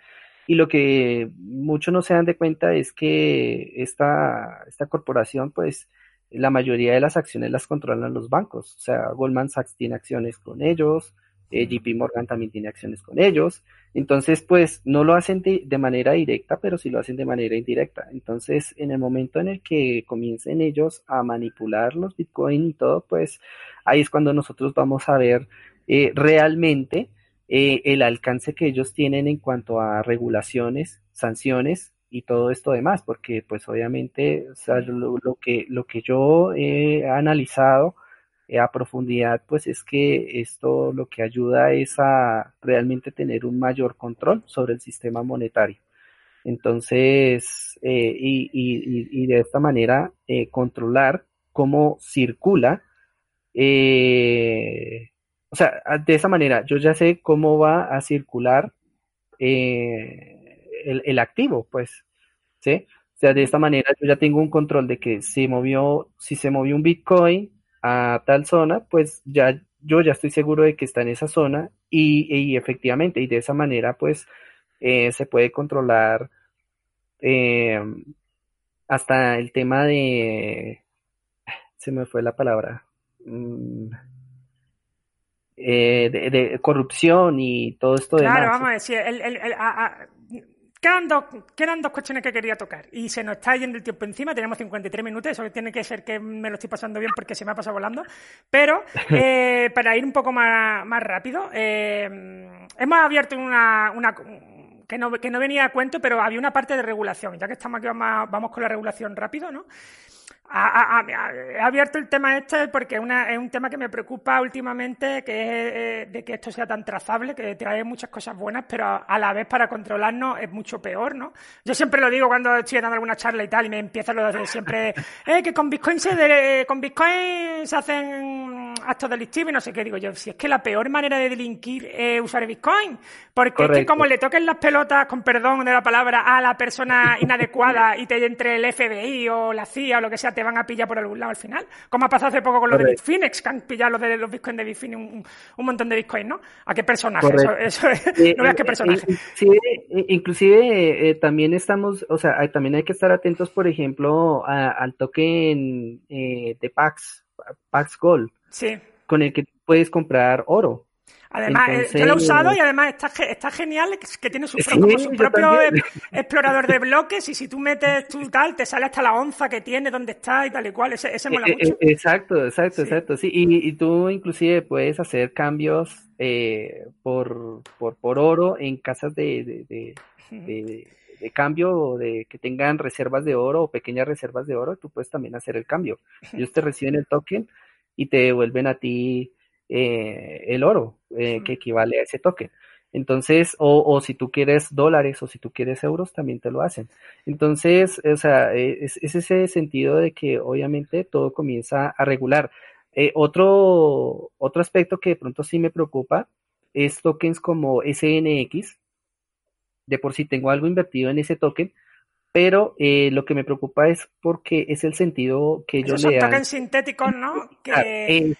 Y lo que muchos no se dan de cuenta es que esta, esta corporación, pues, la mayoría de las acciones las controlan los bancos. O sea, Goldman Sachs tiene acciones con ellos, eh, JP Morgan también tiene acciones con ellos. Entonces, pues no lo hacen de, manera directa, pero sí lo hacen de manera indirecta. Entonces, en el momento en el que comiencen ellos a manipular los Bitcoin y todo, pues ahí es cuando nosotros vamos a ver eh, realmente eh, el alcance que ellos tienen en cuanto a regulaciones, sanciones y todo esto demás, porque pues obviamente lo, que, lo que yo he analizado a profundidad, pues es que esto lo que ayuda es a realmente tener un mayor control sobre el sistema monetario. Entonces, eh, y, de esta manera eh, controlar cómo circula, o sea, de esa manera yo ya sé cómo va a circular el, activo, pues, ¿sí? O sea, de esta manera yo ya tengo un control de que si movió, si se movió un Bitcoin a tal zona, pues ya yo ya estoy seguro de que está en esa zona y, efectivamente, y de esa manera, pues eh, se puede controlar eh, hasta el tema de, se me fue la palabra, mm, eh, de, corrupción y todo esto claro, Claro, vamos a decir, el, Quedan dos, quedan dos cuestiones que quería tocar. Y se nos está yendo el tiempo encima, tenemos 53 minutos, eso tiene que ser que me lo estoy pasando bien porque se me ha pasado volando, pero eh, para ir un poco más, más rápido, eh, hemos abierto una, una que, no, que no venía a cuento, pero había una parte de regulación, ya que estamos aquí vamos, vamos con la regulación rápido, ¿no? He abierto el tema este porque es, un tema que me preocupa últimamente, que es eh, de que esto sea tan trazable, que trae muchas cosas buenas, pero a la vez para controlarnos es mucho peor, ¿no? Yo siempre lo digo cuando estoy dando alguna charla y tal, y me empieza lo de siempre, eh, que con Bitcoin se, con Bitcoin se hacen actos delictivos y no sé qué. Digo yo, si es que la peor manera de delinquir es usar Bitcoin, porque es que como le toquen las pelotas, con perdón de la palabra, a la persona inadecuada y te entre el FBI o la CIA o lo que sea, te van a pillar por algún lado al final. Como ha pasado hace poco con lo de Bitfinex, que han pillado los de los bitcoins de Bitfinex un, un, montón de bitcoins, ¿no? ¿A qué personaje? Eso, eh, no veas qué personaje. Inclusive, eh, también estamos, o sea, también hay que estar atentos, por ejemplo, al token eh, de Pax, Pax Gold. Sí. Con el que puedes comprar oro. Además, eh, yo lo he usado y además está, está genial que tiene su, propio explorador de bloques y si tú metes tu tal, te sale hasta la onza que tiene, dónde está y tal y cual. Ese, ese mola eh, mucho. Eh, exacto, exacto, exacto. Sí, y, tú inclusive puedes hacer cambios por, por, por oro en casas de, de, de, de cambio o de que tengan reservas de oro o pequeñas reservas de oro, tú puedes también hacer el cambio. Ellos te reciben el token y te devuelven a ti eh, el oro, eh, que equivale a ese token. Entonces, o, o, si tú quieres dólares o si tú quieres euros, también te lo hacen. Entonces, o sea, e, es, ese sentido de que obviamente todo comienza a regular. Eh, otro, otro aspecto que de pronto sí me preocupa es tokens como SNX. De por sí tengo algo invertido en ese token, pero eh, lo que me preocupa es porque es el sentido que ellos le dan. Tokens sintéticos, ¿no? Que,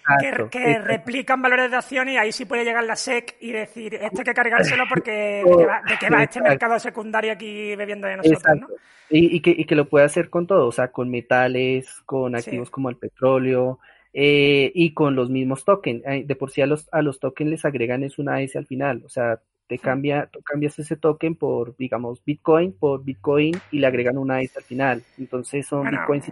que, replican valores de acción y ahí sí puede llegar la SEC y decir, esto hay que cargárselo porque de qué va, este mercado secundario aquí bebiendo de nosotros, ¿no? Y, que, y que lo puede hacer con todo, o sea, con metales, con activos como el petróleo, eh, y con los mismos tokens. De por sí a los, a los tokens les agregan es una S al final, o sea, te cambia, cambias ese token por, digamos, Bitcoin, por Bitcoin y le agregan una S al final. Entonces son Bitcoins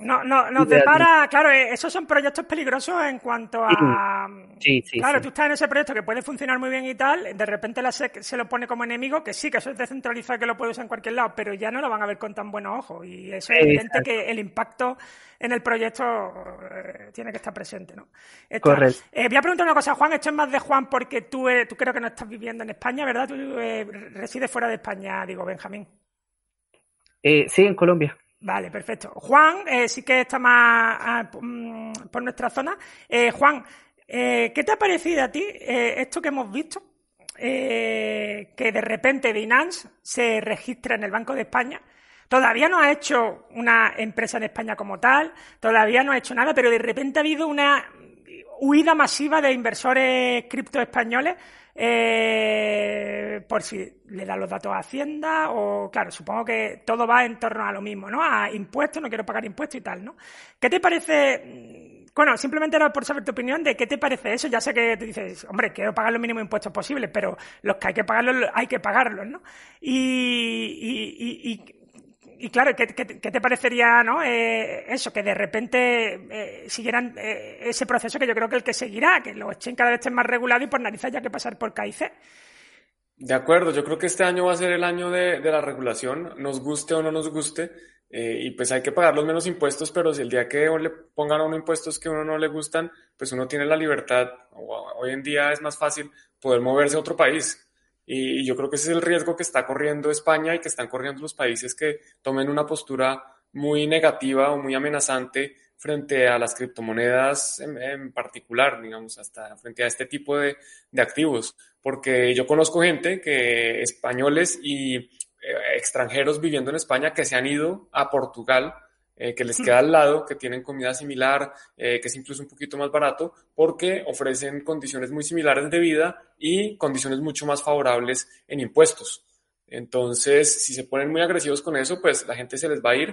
No, no, no para claro, eh, esos son proyectos peligrosos en cuanto a... Sí, sí, claro, tú estás en ese proyecto que puede funcionar muy bien y tal, de repente la SEC se lo pone como enemigo, que sí, que eso es descentralizado, que lo puede usar en cualquier lado, pero ya no lo van a ver con tan buenos ojos. Y eso es evidente que el impacto en el proyecto eh, tiene que estar presente, ¿no? Correcto. Eh, voy a preguntar una cosa, Juan, esto es más de Juan porque tú, tú creo que no estás viviendo en España, ¿verdad? Tú eh, resides fuera de España, digo, Benjamín. sí, en Colombia. Vale, perfecto. Juan, sí que está más ah, mm, por nuestra zona. Juan, ¿qué te ha parecido a ti esto que hemos visto? que de repente Binance se registra en el Banco de España Todavía no ha hecho una empresa en España como tal, todavía no ha hecho nada, pero de repente ha habido una huida masiva de inversores cripto españoles eh, por si le dan los datos a Hacienda o, claro, supongo que todo va en torno a lo mismo, ¿no? A impuestos, no quiero pagar impuestos y tal, ¿no? ¿Qué te parece? Bueno, simplemente era por saber tu opinión de qué te parece eso. Ya sé que te dices, hombre, quiero pagar los mínimos impuestos posibles, pero los que hay que pagarlos, hay que pagarlos, ¿no? y, y y claro, ¿qué, te parecería ¿no? Eh, eso, que de repente eh, siguieran eh, ese proceso que yo creo que el que seguirá, que los echen cada vez estén más regulados y por narices haya que pasar por KIC? De acuerdo, yo creo que este año va a ser el año de, la regulación, nos guste o no nos guste, y pues hay que pagar los menos impuestos, pero si el día que le pongan a uno impuestos que a uno no le gustan, pues uno tiene la libertad, hoy en día es más fácil poder moverse a otro país. Y, yo creo que ese es el riesgo que está corriendo España y que están corriendo los países que tomen una postura muy negativa o muy amenazante frente a las criptomonedas en, particular, digamos, hasta frente a este tipo de, de, activos. Porque yo conozco gente que españoles y eh, extranjeros viviendo en España que se han ido a Portugal eh, que les queda al lado, que tienen comida similar, eh, que es incluso un poquito más barato, porque ofrecen condiciones muy similares de vida y condiciones mucho más favorables en impuestos. Entonces, si se ponen muy agresivos con eso, pues la gente se les va a ir.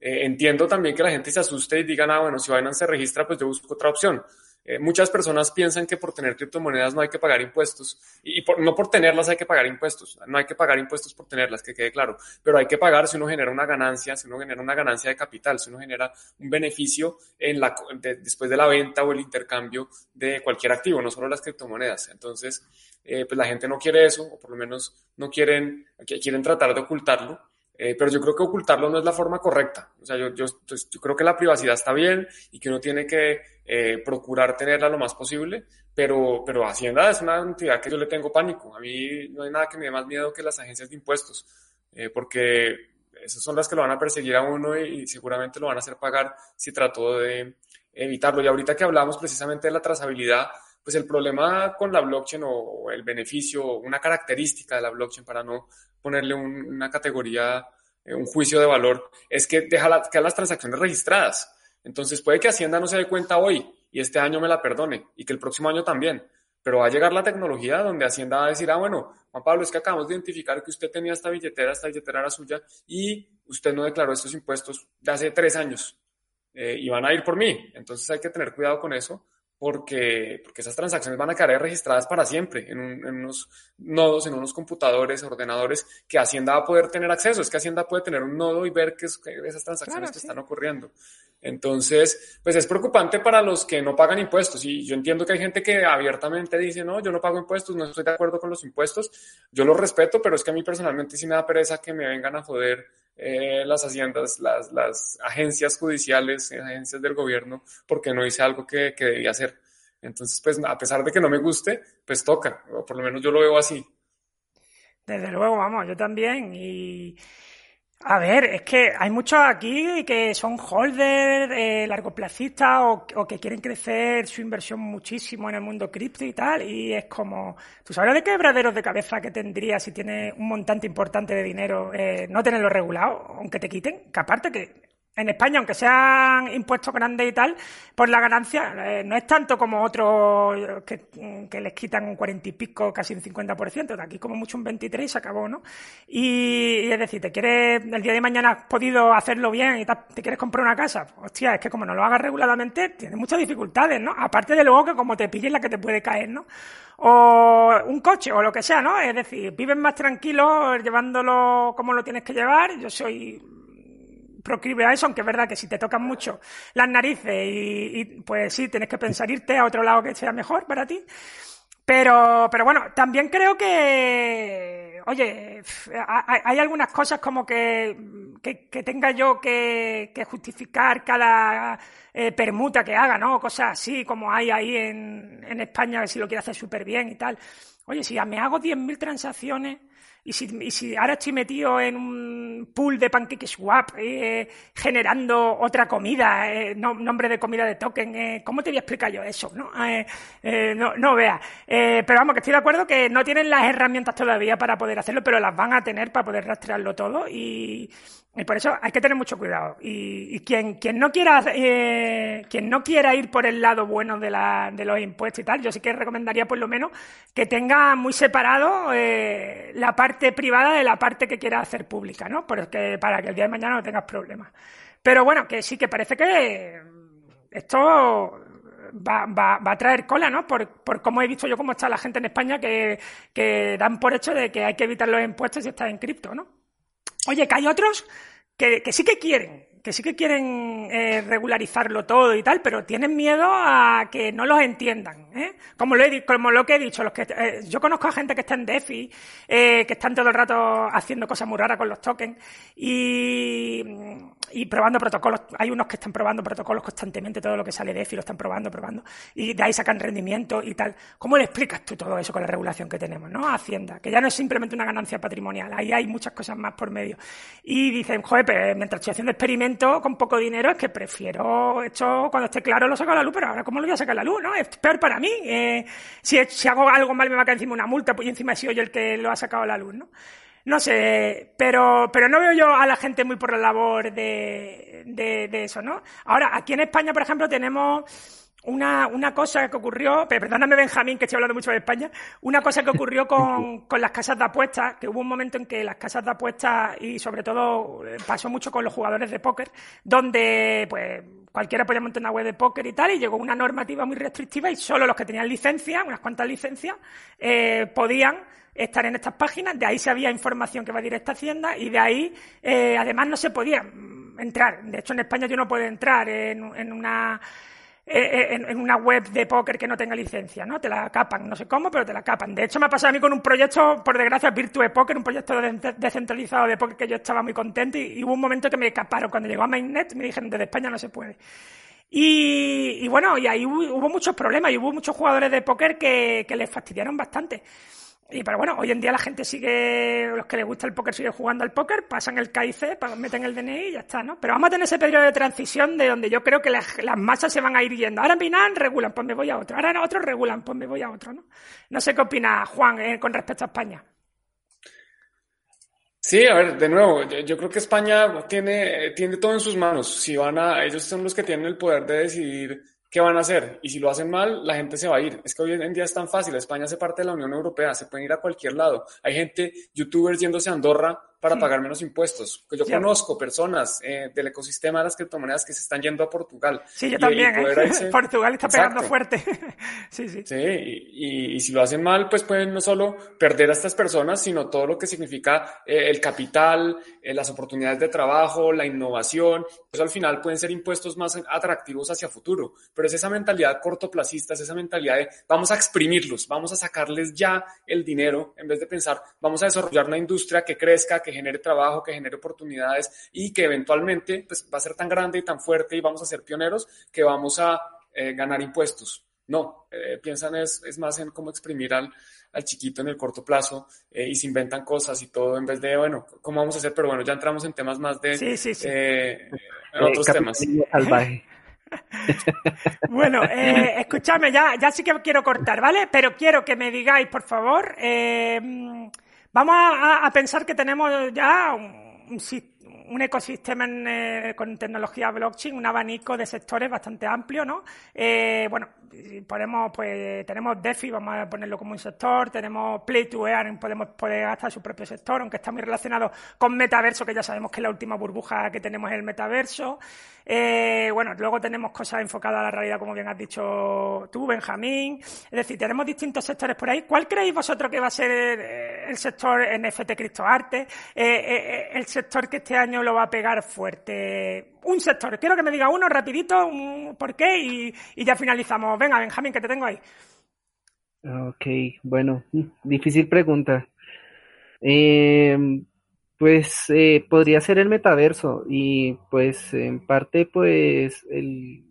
Eh, entiendo también que la gente se asuste y digan, ah, bueno, si Binance se registra, pues yo busco otra opción. Eh, muchas personas piensan que por tener criptomonedas no hay que pagar impuestos y, no por tenerlas hay que pagar impuestos, no hay que pagar impuestos por tenerlas, que quede claro, pero hay que pagar si uno genera una ganancia, si uno genera una ganancia de capital, si uno genera un beneficio en la, después de la venta o el intercambio de cualquier activo, no solo las criptomonedas. Entonces, eh, pues la gente no quiere eso, o por lo menos no quieren, quieren tratar de ocultarlo. Eh, pero yo creo que ocultarlo no es la forma correcta. O sea, yo, yo, pues, yo creo que la privacidad está bien y que uno tiene que eh, procurar tenerla lo más posible, pero, pero Hacienda es una entidad que yo le tengo pánico. A mí no hay nada que me dé más miedo que las agencias de impuestos, eh, porque esas son las que lo van a perseguir a uno y, seguramente lo van a hacer pagar si trató de evitarlo. Y ahorita que hablamos precisamente de la trazabilidad, pues el problema con la blockchain o el beneficio, una característica de la blockchain para no ponerle una categoría, eh, un juicio de valor, es que deja las transacciones registradas. Entonces puede que Hacienda no se dé cuenta hoy y este año me la perdone y que el próximo año también. Pero va a llegar la tecnología donde Hacienda va a decir, ah, bueno, Juan Pablo, es que acabamos de identificar que usted tenía esta billetera, esta billetera era suya y usted no declaró estos impuestos de hace tres años eh, y van a ir por mí. Entonces hay que tener cuidado con eso porque, porque esas transacciones van a quedar registradas para siempre en, unos nodos, en unos computadores, ordenadores que Hacienda va a poder tener acceso. Es que Hacienda puede tener un nodo y ver qué es, esas transacciones que están ocurriendo. Entonces, pues es preocupante para los que no pagan impuestos. Y yo entiendo que hay gente que abiertamente dice, no, yo no pago impuestos, no estoy de acuerdo con los impuestos. Yo los respeto, pero es que a mí personalmente sí me da pereza que me vengan a joder eh, las haciendas, las, las, agencias judiciales, agencias del gobierno, porque no hice algo que, que, debía hacer. Entonces, pues a pesar de que no me guste, pues toca, o por lo menos yo lo veo así. Desde luego, vamos, yo también. Y A ver, es que hay muchos aquí que son holders, eh, largoplacistas o, o, que quieren crecer su inversión muchísimo en el mundo cripto y tal. Y es como, ¿tú sabes de quebraderos de cabeza que tendría si tienes un montante importante de dinero eh, no tenerlo regulado, aunque te quiten? Que aparte que en España, aunque sean impuestos grandes y tal, por la ganancia eh, no es tanto como otros que, les quitan un cuarenta y pico, casi un 50%, de aquí como mucho un 23 y se acabó, ¿no? Y, es decir, te quieres, el día de mañana has podido hacerlo bien y te, quieres comprar una casa, hostia, es que como no lo hagas reguladamente, tienes muchas dificultades, ¿no? Aparte de luego que como te pilles la que te puede caer, ¿no? O un coche o lo que sea, ¿no? Es decir, vives más tranquilo llevándolo como lo tienes que llevar, yo soy proclive a eso, aunque es verdad que si te tocan mucho las narices y, pues sí, tienes que pensar irte a otro lado que sea mejor para ti. Pero, pero bueno, también creo que, oye, hay, algunas cosas como que, que, tenga yo que, justificar cada eh, permuta que haga, ¿no? Cosas así como hay ahí en, en España, que si lo quiere hacer súper bien y tal. Oye, si me hago 10.000 transacciones y si, ahora estoy metido en un pool de PancakeSwap eh, generando otra comida, eh, nombre de comida de token, eh, ¿cómo te voy a explicar yo eso? No, no, no vea. pero vamos, que estoy de acuerdo que no tienen las herramientas todavía para poder hacerlo, pero las van a tener para poder rastrearlo todo y, y por eso hay que tener mucho cuidado. Y, quien, quien, no quiera, eh, quien no quiera ir por el lado bueno de, la, de, los impuestos y tal, yo sí que recomendaría por lo menos que tenga muy separado eh, la parte privada de la parte que quiera hacer pública, ¿no? Porque, para que el día de mañana no tengas problemas. Pero bueno, que sí que parece que esto Va, va, va, a traer cola, ¿no? Por, por cómo he visto yo cómo está la gente en España que, que dan por hecho de que hay que evitar los impuestos si estás en cripto, ¿no? Oye, que hay otros que, sí que quieren, que sí que quieren eh, regularizarlo todo y tal, pero tienen miedo a que no los entiendan. ¿eh? Como, lo he, como lo que he dicho, los que, eh, yo conozco a gente que está en DeFi, que están todo el rato haciendo cosas muy raras con los tokens y, probando protocolos. Hay unos que están probando protocolos constantemente, todo lo que sale de EFI lo están probando, probando, y de ahí sacan rendimiento y tal. ¿Cómo le explicas tú todo eso con la regulación que tenemos, no? Hacienda, que ya no es simplemente una ganancia patrimonial, ahí hay muchas cosas más por medio. Y dicen, joder, pero mientras estoy haciendo experimentos con poco dinero, es que prefiero esto cuando esté claro lo saco a la luz, pero ahora ¿cómo lo voy a sacar a la luz, no? Es peor para mí. Eh, si, si hago algo mal me va a caer encima una multa, pues encima he sido yo el que lo ha sacado a la luz, ¿no? No sé, pero, pero no veo yo a la gente muy por la labor de, de, eso, ¿no? Ahora, aquí en España, por ejemplo, tenemos una, una cosa que ocurrió, perdóname Benjamín, que estoy hablando mucho de España, una cosa que ocurrió con, con las casas de apuestas, que hubo un momento en que las casas de apuestas, y sobre todo eh, pasó mucho con los jugadores de póker, donde pues cualquiera podía montar una web de póker y tal, y llegó una normativa muy restrictiva y solo los que tenían licencia, unas cuantas licencias, eh, podían estar en estas páginas, de ahí se había información que va directa a Hacienda y de ahí eh, además no se podía entrar. De hecho, en España yo no puedo entrar en, una eh, eh, en, una web de póker que no tenga licencia, ¿no? Te la capan, no sé cómo, pero te la capan. De hecho, me ha pasado a mí con un proyecto, por desgracia, Virtue Poker, un proyecto descentralizado de póker que yo estaba muy contento y, hubo un momento que me caparon. Cuando llegó a Mainnet me dijeron, desde España no se puede. Y, bueno, y ahí hubo, muchos problemas y hubo muchos jugadores de póker que les fastidiaron bastante. Y pero bueno, hoy en día la gente sigue, los que les gusta el póker siguen jugando al póker, pasan el KIC, meten el DNI y ya está, ¿no? Pero vamos a tener ese periodo de transición de donde yo creo que las, masas se van a ir yendo. Ahora Binance regulan, pues me voy a otro. Ahora otros regulan, pues me voy a otro, ¿no? No sé qué opina Juan eh, con respecto a España. Sí, a ver, de nuevo, yo, creo que España tiene, tiene todo en sus manos. Si van a, ellos son los que tienen el poder de decidir ¿qué van a hacer? Y si lo hacen mal, la gente se va a ir. Es que hoy en día es tan fácil. España hace parte de la Unión Europea, se pueden ir a cualquier lado. Hay gente, youtubers yéndose a Andorra para pagar menos impuestos. Yo conozco personas eh, del ecosistema de las criptomonedas que se están yendo a Portugal. Sí, yo también. ¿eh? Portugal está pegando fuerte. sí, sí. Sí, y, si lo hacen mal, pues pueden no solo perder a estas personas, sino todo lo que significa eh, el capital, las oportunidades de trabajo, la innovación. Pues al final pueden ser impuestos más atractivos hacia futuro. Pero es esa mentalidad cortoplacista, es esa mentalidad de vamos a exprimirlos, vamos a sacarles ya el dinero, en vez de pensar vamos a desarrollar una industria que crezca, que genere trabajo, que genere oportunidades y que eventualmente pues, va a ser tan grande y tan fuerte y vamos a ser pioneros que vamos a eh, ganar impuestos. No, eh, piensan es, es, más en cómo exprimir al, al chiquito en el corto plazo eh, y se inventan cosas y todo en vez de, bueno, ¿cómo vamos a hacer? Pero bueno, ya entramos en temas más de... Sí, sí, sí. Eh, en otros temas. Salvaje. bueno, eh, escúchame, ya, ya sí que quiero cortar, ¿vale? Pero quiero que me digáis, por favor, eh, vamos a, a, pensar que tenemos ya un, ecosistema en, eh, con tecnología blockchain, un abanico de sectores bastante amplio, ¿no? Eh, bueno, podemos, pues, tenemos DeFi, vamos a ponerlo como un sector, tenemos Play to Earn, podemos poder gastar su propio sector, aunque está muy relacionado con metaverso, que ya sabemos que la última burbuja que tenemos es el metaverso. Eh, bueno, luego tenemos cosas enfocadas a la realidad, como bien has dicho tú, Benjamín. Es decir, tenemos distintos sectores por ahí. ¿Cuál creéis vosotros que va a ser el, sector NFT criptoarte? Eh, eh, el sector que este año lo va a pegar fuerte. Un sector. Quiero que me diga uno rapidito, un por qué y ya finalizamos. Venga, Benjamín, que te tengo ahí. Ok, bueno, difícil pregunta. Eh, pues eh, podría ser el metaverso y pues en parte pues el,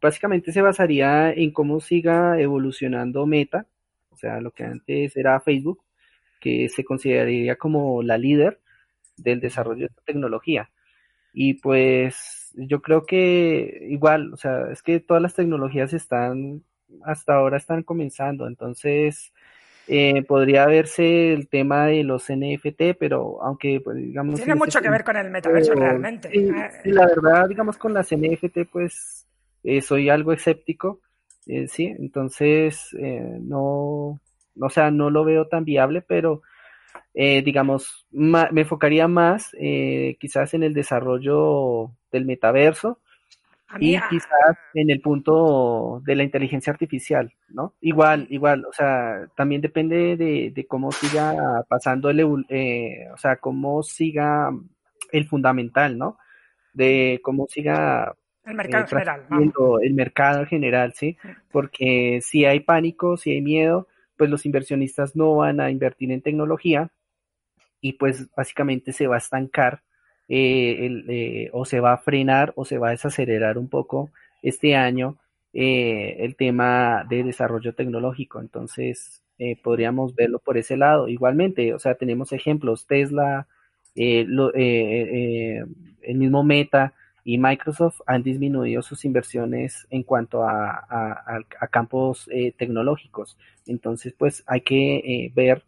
básicamente se basaría en cómo siga evolucionando Meta, o sea, lo que antes era Facebook, que se consideraría como la líder del desarrollo de esta tecnología. Y pues yo creo que igual, o sea, es que todas las tecnologías están, hasta ahora están comenzando, entonces eh, podría verse el tema de los NFT, pero aunque, pues, digamos... Tiene mucho que ver con el metaverso realmente. Sí, la verdad, digamos, con las NFT, pues eh, soy algo escéptico, eh, sí, entonces no, o sea, no lo veo tan viable, pero digamos, me enfocaría más quizás en el desarrollo del metaverso, y quizás en el punto de la inteligencia artificial, ¿no? Igual, igual, o sea, también depende de, de cómo siga pasando el, eh, o sea, cómo siga el fundamental, ¿no? De cómo siga el mercado eh, general. El mercado general, ¿sí? Porque si hay pánico, si hay miedo, pues los inversionistas no van a invertir en tecnología y pues básicamente se va a estancar eh, eh, o se va a frenar o se va a desacelerar un poco este año eh, el tema de desarrollo tecnológico. Entonces, podríamos verlo por ese lado. Igualmente, o sea, tenemos ejemplos, Tesla, el mismo Meta y Microsoft han disminuido sus inversiones en cuanto a, a campos tecnológicos. Entonces, pues hay que ver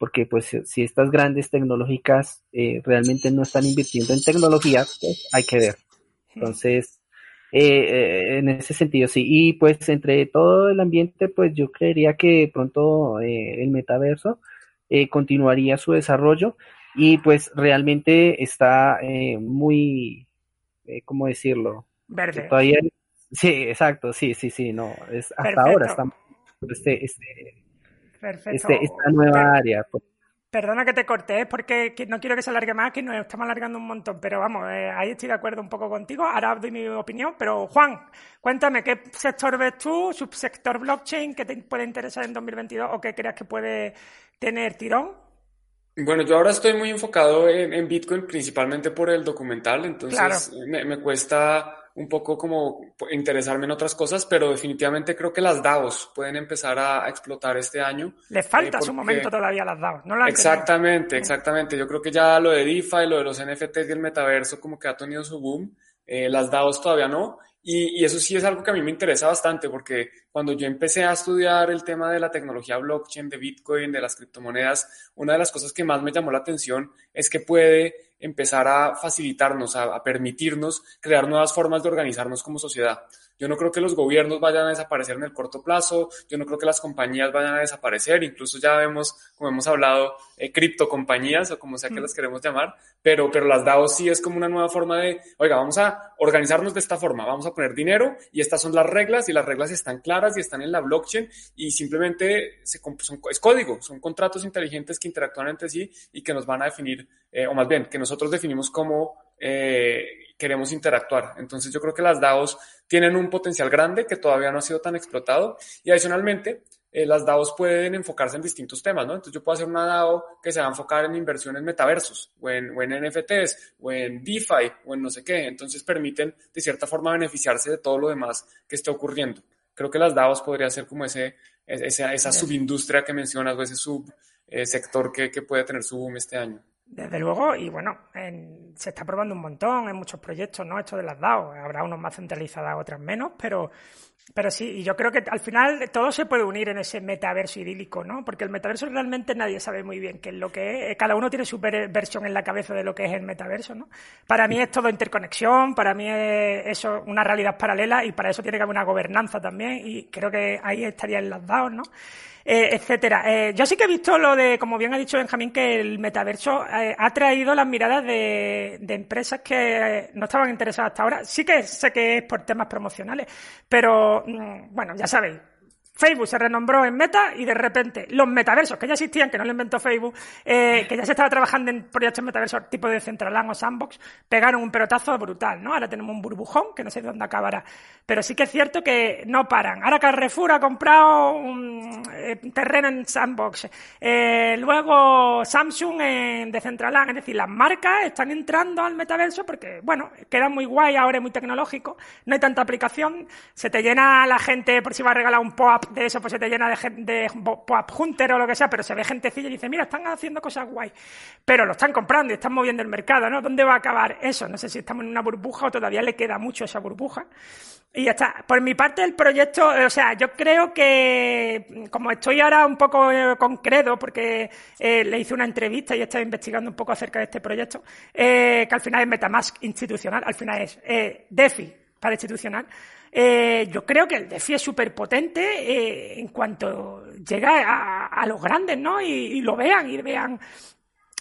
porque pues si estas grandes tecnológicas eh, realmente no están invirtiendo en tecnología, pues hay que ver. Entonces, eh, eh, en ese sentido, sí. Y pues entre todo el ambiente, pues yo creería que pronto el metaverso continuaría su desarrollo y pues realmente está muy, ¿cómo decirlo? Verde. Todavía, sí, exacto, sí, sí, sí, no, es hasta ahora estamos este, este Perfecto. Este, esta nueva área. Pues. Perdona que te corté, porque no quiero que se alargue más, que nos estamos alargando un montón, pero vamos, eh, ahí estoy de acuerdo un poco contigo. Ahora doy mi opinión, pero Juan, cuéntame, ¿qué sector ves tú, subsector blockchain, que te puede interesar en 2022 o qué creas que puede tener tirón? Bueno, yo ahora estoy muy enfocado en, en Bitcoin, principalmente por el documental, entonces claro. me, me cuesta un poco como interesarme en otras cosas, pero definitivamente creo que las DAOs pueden empezar a, explotar este año. Le falta eh, su momento todavía a las DAOs, ¿no? La exactamente, exactamente. Yo creo que ya lo de DeFi, lo de los NFTs y el metaverso como que ha tenido su boom. Eh, las DAOs todavía no. Y, y, eso sí es algo que a mí me interesa bastante porque cuando yo empecé a estudiar el tema de la tecnología blockchain, de Bitcoin, de las criptomonedas, una de las cosas que más me llamó la atención es que puede empezar a facilitarnos, a, permitirnos crear nuevas formas de organizarnos como sociedad. Yo no creo que los gobiernos vayan a desaparecer en el corto plazo, yo no creo que las compañías vayan a desaparecer, incluso ya vemos, como hemos hablado, eh, criptocompañías o como sea que las queremos llamar, pero, pero las DAO sí es como una nueva forma de, oiga, vamos a organizarnos de esta forma, vamos a poner dinero y estas son las reglas y las reglas están claras y están en la blockchain y simplemente se, son, es código, son contratos inteligentes que interactúan entre sí y que nos van a definir, eh, o más bien, que nosotros definimos cómo eh, queremos interactuar. Entonces yo creo que las DAOs tienen un potencial grande que todavía no ha sido tan explotado y adicionalmente eh, las DAOs pueden enfocarse en distintos temas, ¿no? Entonces yo puedo hacer una DAO que se va a enfocar en inversiones metaversos o en, o en NFTs o en DeFi o en no sé qué. Entonces permiten de cierta forma beneficiarse de todo lo demás que esté ocurriendo. Creo que las DAOs podría ser como ese, esa, esa subindustria que mencionas o ese subsector que, que puede tener su boom este año. Desde luego, y bueno, se está probando un montón en muchos proyectos, ¿no? Esto de las DAO. Habrá unos más centralizados, otras menos, pero, pero sí, y yo creo que al final todo se puede unir en ese metaverso idílico, ¿no? Porque el metaverso realmente nadie sabe muy bien qué es lo que es. Cada uno tiene su versión en la cabeza de lo que es el metaverso, ¿no? Para mí es todo interconexión, para mí es eso una realidad paralela y para eso tiene que haber una gobernanza también y creo que ahí estarían las DAO, ¿no? Eh, etcétera. Eh, yo sí que he visto lo de, como bien ha dicho Benjamín, que el metaverso eh, ha traído las miradas de, empresas que no estaban interesadas hasta ahora. Sí que sé que es por temas promocionales, pero mm, bueno, ya sabéis, Facebook se renombró en Meta y de repente los metaversos que ya existían, que no lo inventó Facebook, eh, que ya se estaba trabajando en proyectos metaversos tipo de Centraland o Sandbox, pegaron un pelotazo brutal, ¿no? Ahora tenemos un burbujón que no sé dónde acabará. Pero sí que es cierto que no paran. Ahora Carrefour ha comprado un eh, terreno en Sandbox. Eh, luego Samsung en Decentraland. Es decir, las marcas están entrando al metaverso porque, bueno, queda muy guay, ahora es muy tecnológico, no hay tanta aplicación, se te llena la gente por si va a regalar un pop de eso pues se te llena de, de pop hunter o lo que sea, pero se ve gentecilla y dice, mira, están haciendo cosas guay. Pero lo están comprando y están moviendo el mercado, ¿no? ¿Dónde va a acabar eso? No sé si estamos en una burbuja o todavía le queda mucho esa burbuja. Y ya está. Por mi parte, el proyecto, eh, o sea, yo creo que, como estoy ahora un poco eh, con Credo, porque eh, le hice una entrevista y he estado investigando un poco acerca de este proyecto, que al final es Metamask institucional, al final es DeFi para institucional. Eh, yo creo que el DeFi es súper potente eh, en cuanto llega a, los grandes, ¿no? Y, lo vean y vean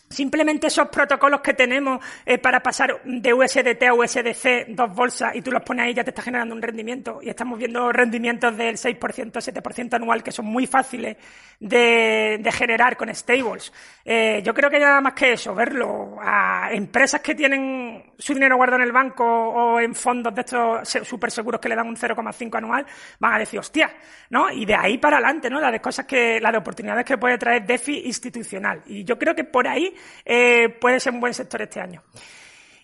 Simplemente esos protocolos que tenemos eh, para pasar de USDT a USDC, dos bolsas, y tú los pones ahí, ya te está generando un rendimiento. Y estamos viendo rendimientos del 6%, 7% anual, que son muy fáciles de, generar con stables. Eh, yo creo que nada más que eso, verlo a empresas que tienen su dinero guardado en el banco o en fondos de estos súper seguros que le dan un 0,5 anual, van a decir, hostia, ¿no? Y de ahí para adelante, ¿no? La de cosas que, la de oportunidades que puede traer DeFi institucional. Y yo creo que por ahí eh, puede ser un buen sector este año.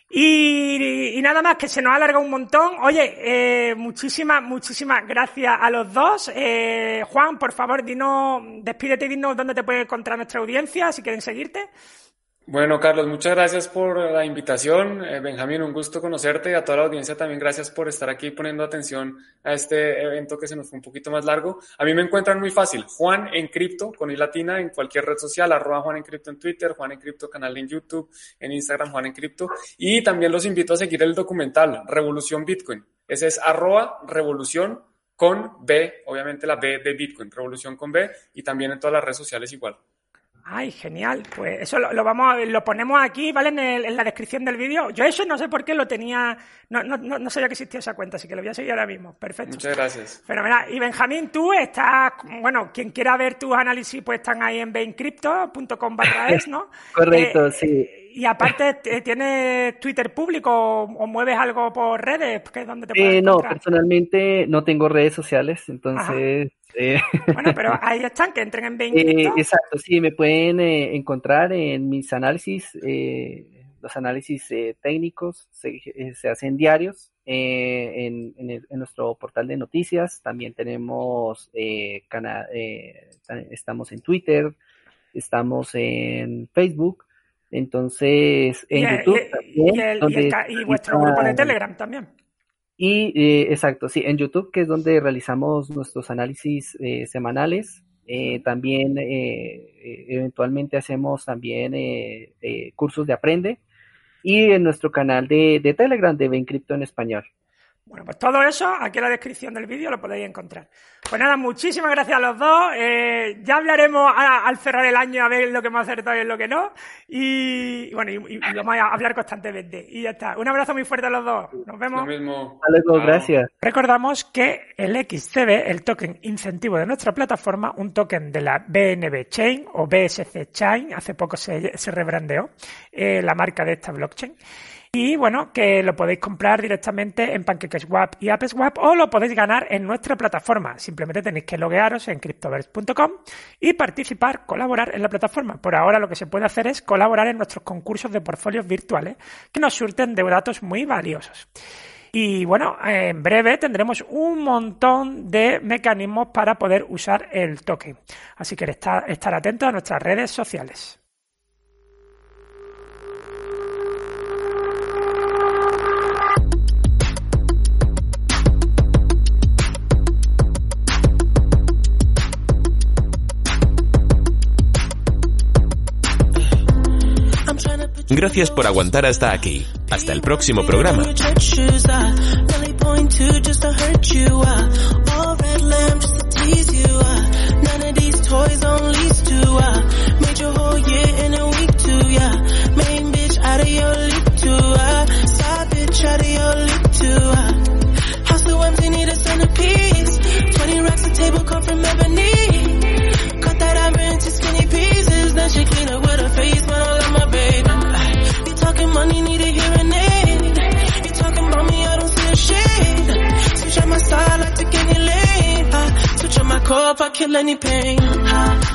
Y, nada más, que se nos ha alargado un montón. Oye, eh, muchísimas, muchísimas gracias a los dos. Eh, Juan, por favor, dinos, despídete y dinos dónde te puede encontrar nuestra audiencia, si quieren seguirte. Bueno, Carlos, muchas gracias por la invitación. Eh, Benjamín, un gusto conocerte y a toda la audiencia también gracias por estar aquí poniendo atención a este evento que se nos fue un poquito más largo. A mí me encuentran muy fácil, Juan en Cripto, con i latina, en cualquier red social, arroba Juan en Cripto en Twitter, Juan en Cripto canal en YouTube, en Instagram, Juan en Cripto. Y también los invito a seguir el documental Revolución Bitcoin. Ese es arroba revolución con B, obviamente la B de Bitcoin, revolución con B, y también en todas las redes sociales igual. Ay, genial. Pues eso lo, vamos, lo ponemos aquí, ¿vale? En, la descripción del vídeo. Yo eso no sé por qué lo tenía, no, no, no, sabía que existía esa cuenta, así que lo voy a seguir ahora mismo. Perfecto. Muchas gracias. Fenomenal. Y Benjamín, tú estás, bueno, quien quiera ver tus análisis, pues están ahí en baincrypto.com barra es, ¿no? Correcto, eh, sí. Y aparte, ¿tienes Twitter público o, mueves algo por redes? ¿Qué es donde te puedes eh, No, personalmente no tengo redes sociales, entonces eh, bueno, pero ahí están, que entren en Bain eh, exacto, sí, me pueden eh, encontrar en mis análisis, los análisis técnicos se, hacen diarios en, nuestro portal de noticias, también tenemos, estamos en Twitter, estamos en Facebook, entonces en YouTube también. y vuestro grupo de Telegram también. Y eh, exacto, sí, en YouTube, que es donde realizamos nuestros análisis eh, semanales. Eh, también eventualmente hacemos también cursos de aprende. Y en nuestro canal de, de Telegram de Bencrypto en español. Bueno, pues todo eso aquí en la descripción del vídeo lo podéis encontrar. Pues nada, muchísimas gracias a los dos. Eh, ya hablaremos al cerrar el año a ver lo que hemos acertado y lo que no. Y, bueno, y, vamos a hablar constantemente. Y ya está. Un abrazo muy fuerte a los dos. Nos vemos. Lo mismo. gracias. Recordamos que el XCB, el token incentivo de nuestra plataforma, un token de la BNB Chain o BSC Chain, hace poco se, se rebrandeó eh, la marca de esta blockchain. Y bueno, que lo podéis comprar directamente en PancakeSwap y AppSwap o lo podéis ganar en nuestra plataforma. Simplemente tenéis que loguearos en cryptoverse.com y participar, colaborar en la plataforma. Por ahora lo que se puede hacer es colaborar en nuestros concursos de portfolios virtuales que nos surten de datos muy valiosos. Y bueno, en breve tendremos un montón de mecanismos para poder usar el token. Así que estar, estar atentos a nuestras redes sociales. Gracias por aguantar hasta aquí. Hasta el próximo programa. I kill any pain.